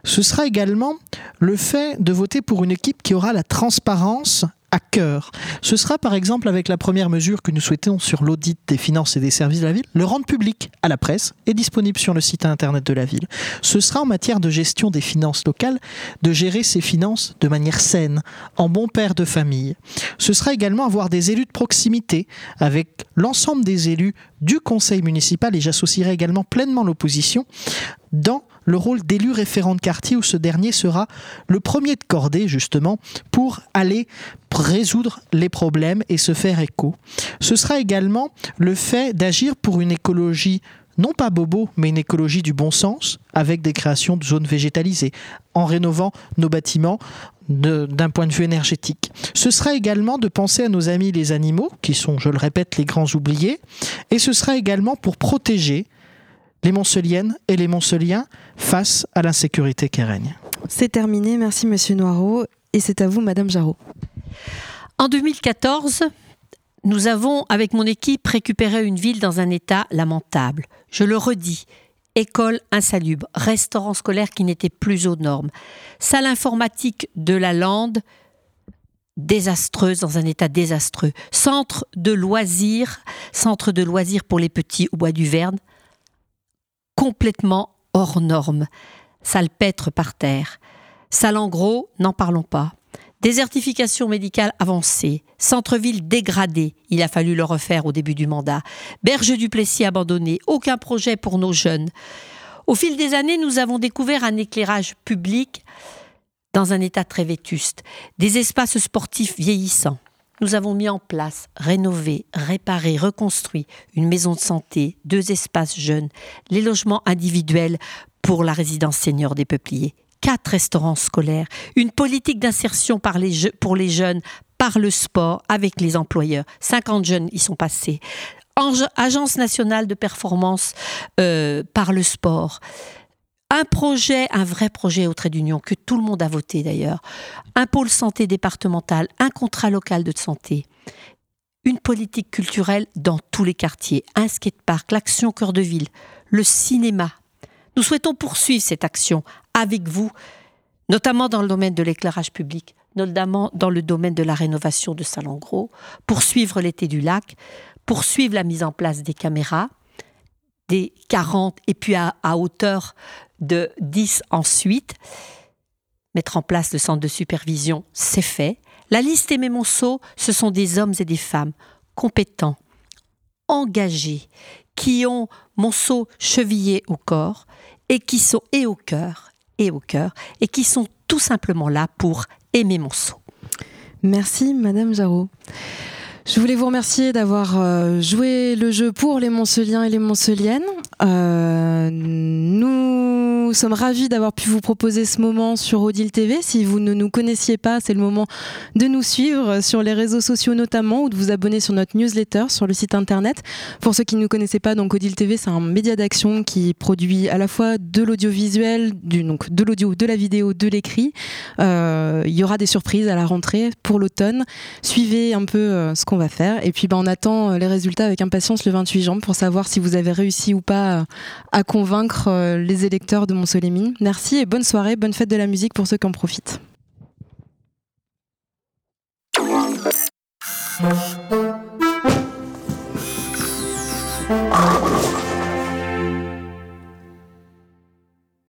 Ce sera également le fait de voter pour une équipe qui aura la transparence à cœur. Ce sera par exemple avec la première mesure que nous souhaitons sur l'audit des finances et des services de la ville, le rendre public à la presse et disponible sur le site internet de la ville. Ce sera en matière de gestion des finances locales de gérer ces finances de manière saine, en bon père de famille. Ce sera également avoir des élus de proximité avec l'ensemble des élus du conseil municipal et j'associerai également pleinement l'opposition dans le rôle d'élu référent de quartier où ce dernier sera le premier de cordée justement pour aller résoudre les problèmes et se faire écho. Ce sera également le fait d'agir pour une écologie non pas bobo, mais une écologie du bon sens, avec des créations de zones végétalisées, en rénovant nos bâtiments d'un point de vue énergétique. Ce sera également de penser à nos amis les animaux, qui sont, je le répète, les grands oubliés, et ce sera également pour protéger les Monceliennes et les Monceliens face à l'insécurité qui règne. C'est terminé, merci Monsieur Noireau, et c'est à vous Madame Jarot. En 2014, Nous avons, avec mon équipe, récupéré une ville dans un état lamentable. Je le redis, école insalubre, restaurant scolaire qui n'était plus aux normes, salle informatique de la lande désastreuse dans un état désastreux, centre de loisirs, centre de loisirs pour les petits au bois du Verne, complètement hors norme, salpêtre par terre, salle gros, n'en parlons pas. Désertification médicale avancée, centre-ville dégradé, il a fallu le refaire au début du mandat, berge du Plessis abandonné, aucun projet pour nos jeunes. Au fil des années, nous avons découvert un éclairage public dans un état très vétuste, des espaces sportifs vieillissants. Nous avons mis en place, rénové, réparé, reconstruit une maison de santé, deux espaces jeunes, les logements individuels pour la résidence senior des peupliers quatre restaurants scolaires, une politique d'insertion pour les jeunes par le sport avec les employeurs. 50 jeunes y sont passés. Agence nationale de performance euh, par le sport. Un projet, un vrai projet au trait d'union que tout le monde a voté d'ailleurs. Un pôle santé départemental, un contrat local de santé une politique culturelle dans tous les quartiers, un skatepark, l'action cœur de ville, le cinéma, nous souhaitons poursuivre cette action avec vous, notamment dans le domaine de l'éclairage public, notamment dans le domaine de la rénovation de salon gros, poursuivre l'été du lac, poursuivre la mise en place des caméras, des 40 et puis à, hauteur de 10 ensuite. Mettre en place le centre de supervision, c'est fait. La liste Aimé Monceau, ce sont des hommes et des femmes compétents, engagés, qui ont Monceau chevillé au corps et qui sont et au cœur et au cœur et qui sont tout simplement là pour aimer Monceau. Merci Madame Jarot. Je voulais vous remercier d'avoir euh, joué le jeu pour les Monceliens et les Monceliennes. Euh, nous sommes ravis d'avoir pu vous proposer ce moment sur Odile TV. Si vous ne nous connaissiez pas, c'est le moment de nous suivre sur les réseaux sociaux notamment ou de vous abonner sur notre newsletter sur le site internet. Pour ceux qui ne nous connaissaient pas, donc Odile TV, c'est un média d'action qui produit à la fois de l'audiovisuel, donc de l'audio, de la vidéo, de l'écrit. Euh, il y aura des surprises à la rentrée pour l'automne. Suivez un peu ce qu'on va faire. Et puis ben, on attend euh, les résultats avec impatience le 28 janvier pour savoir si vous avez réussi ou pas euh, à convaincre euh, les électeurs de Mont-Solémine. Merci et bonne soirée, bonne fête de la musique pour ceux qui en profitent.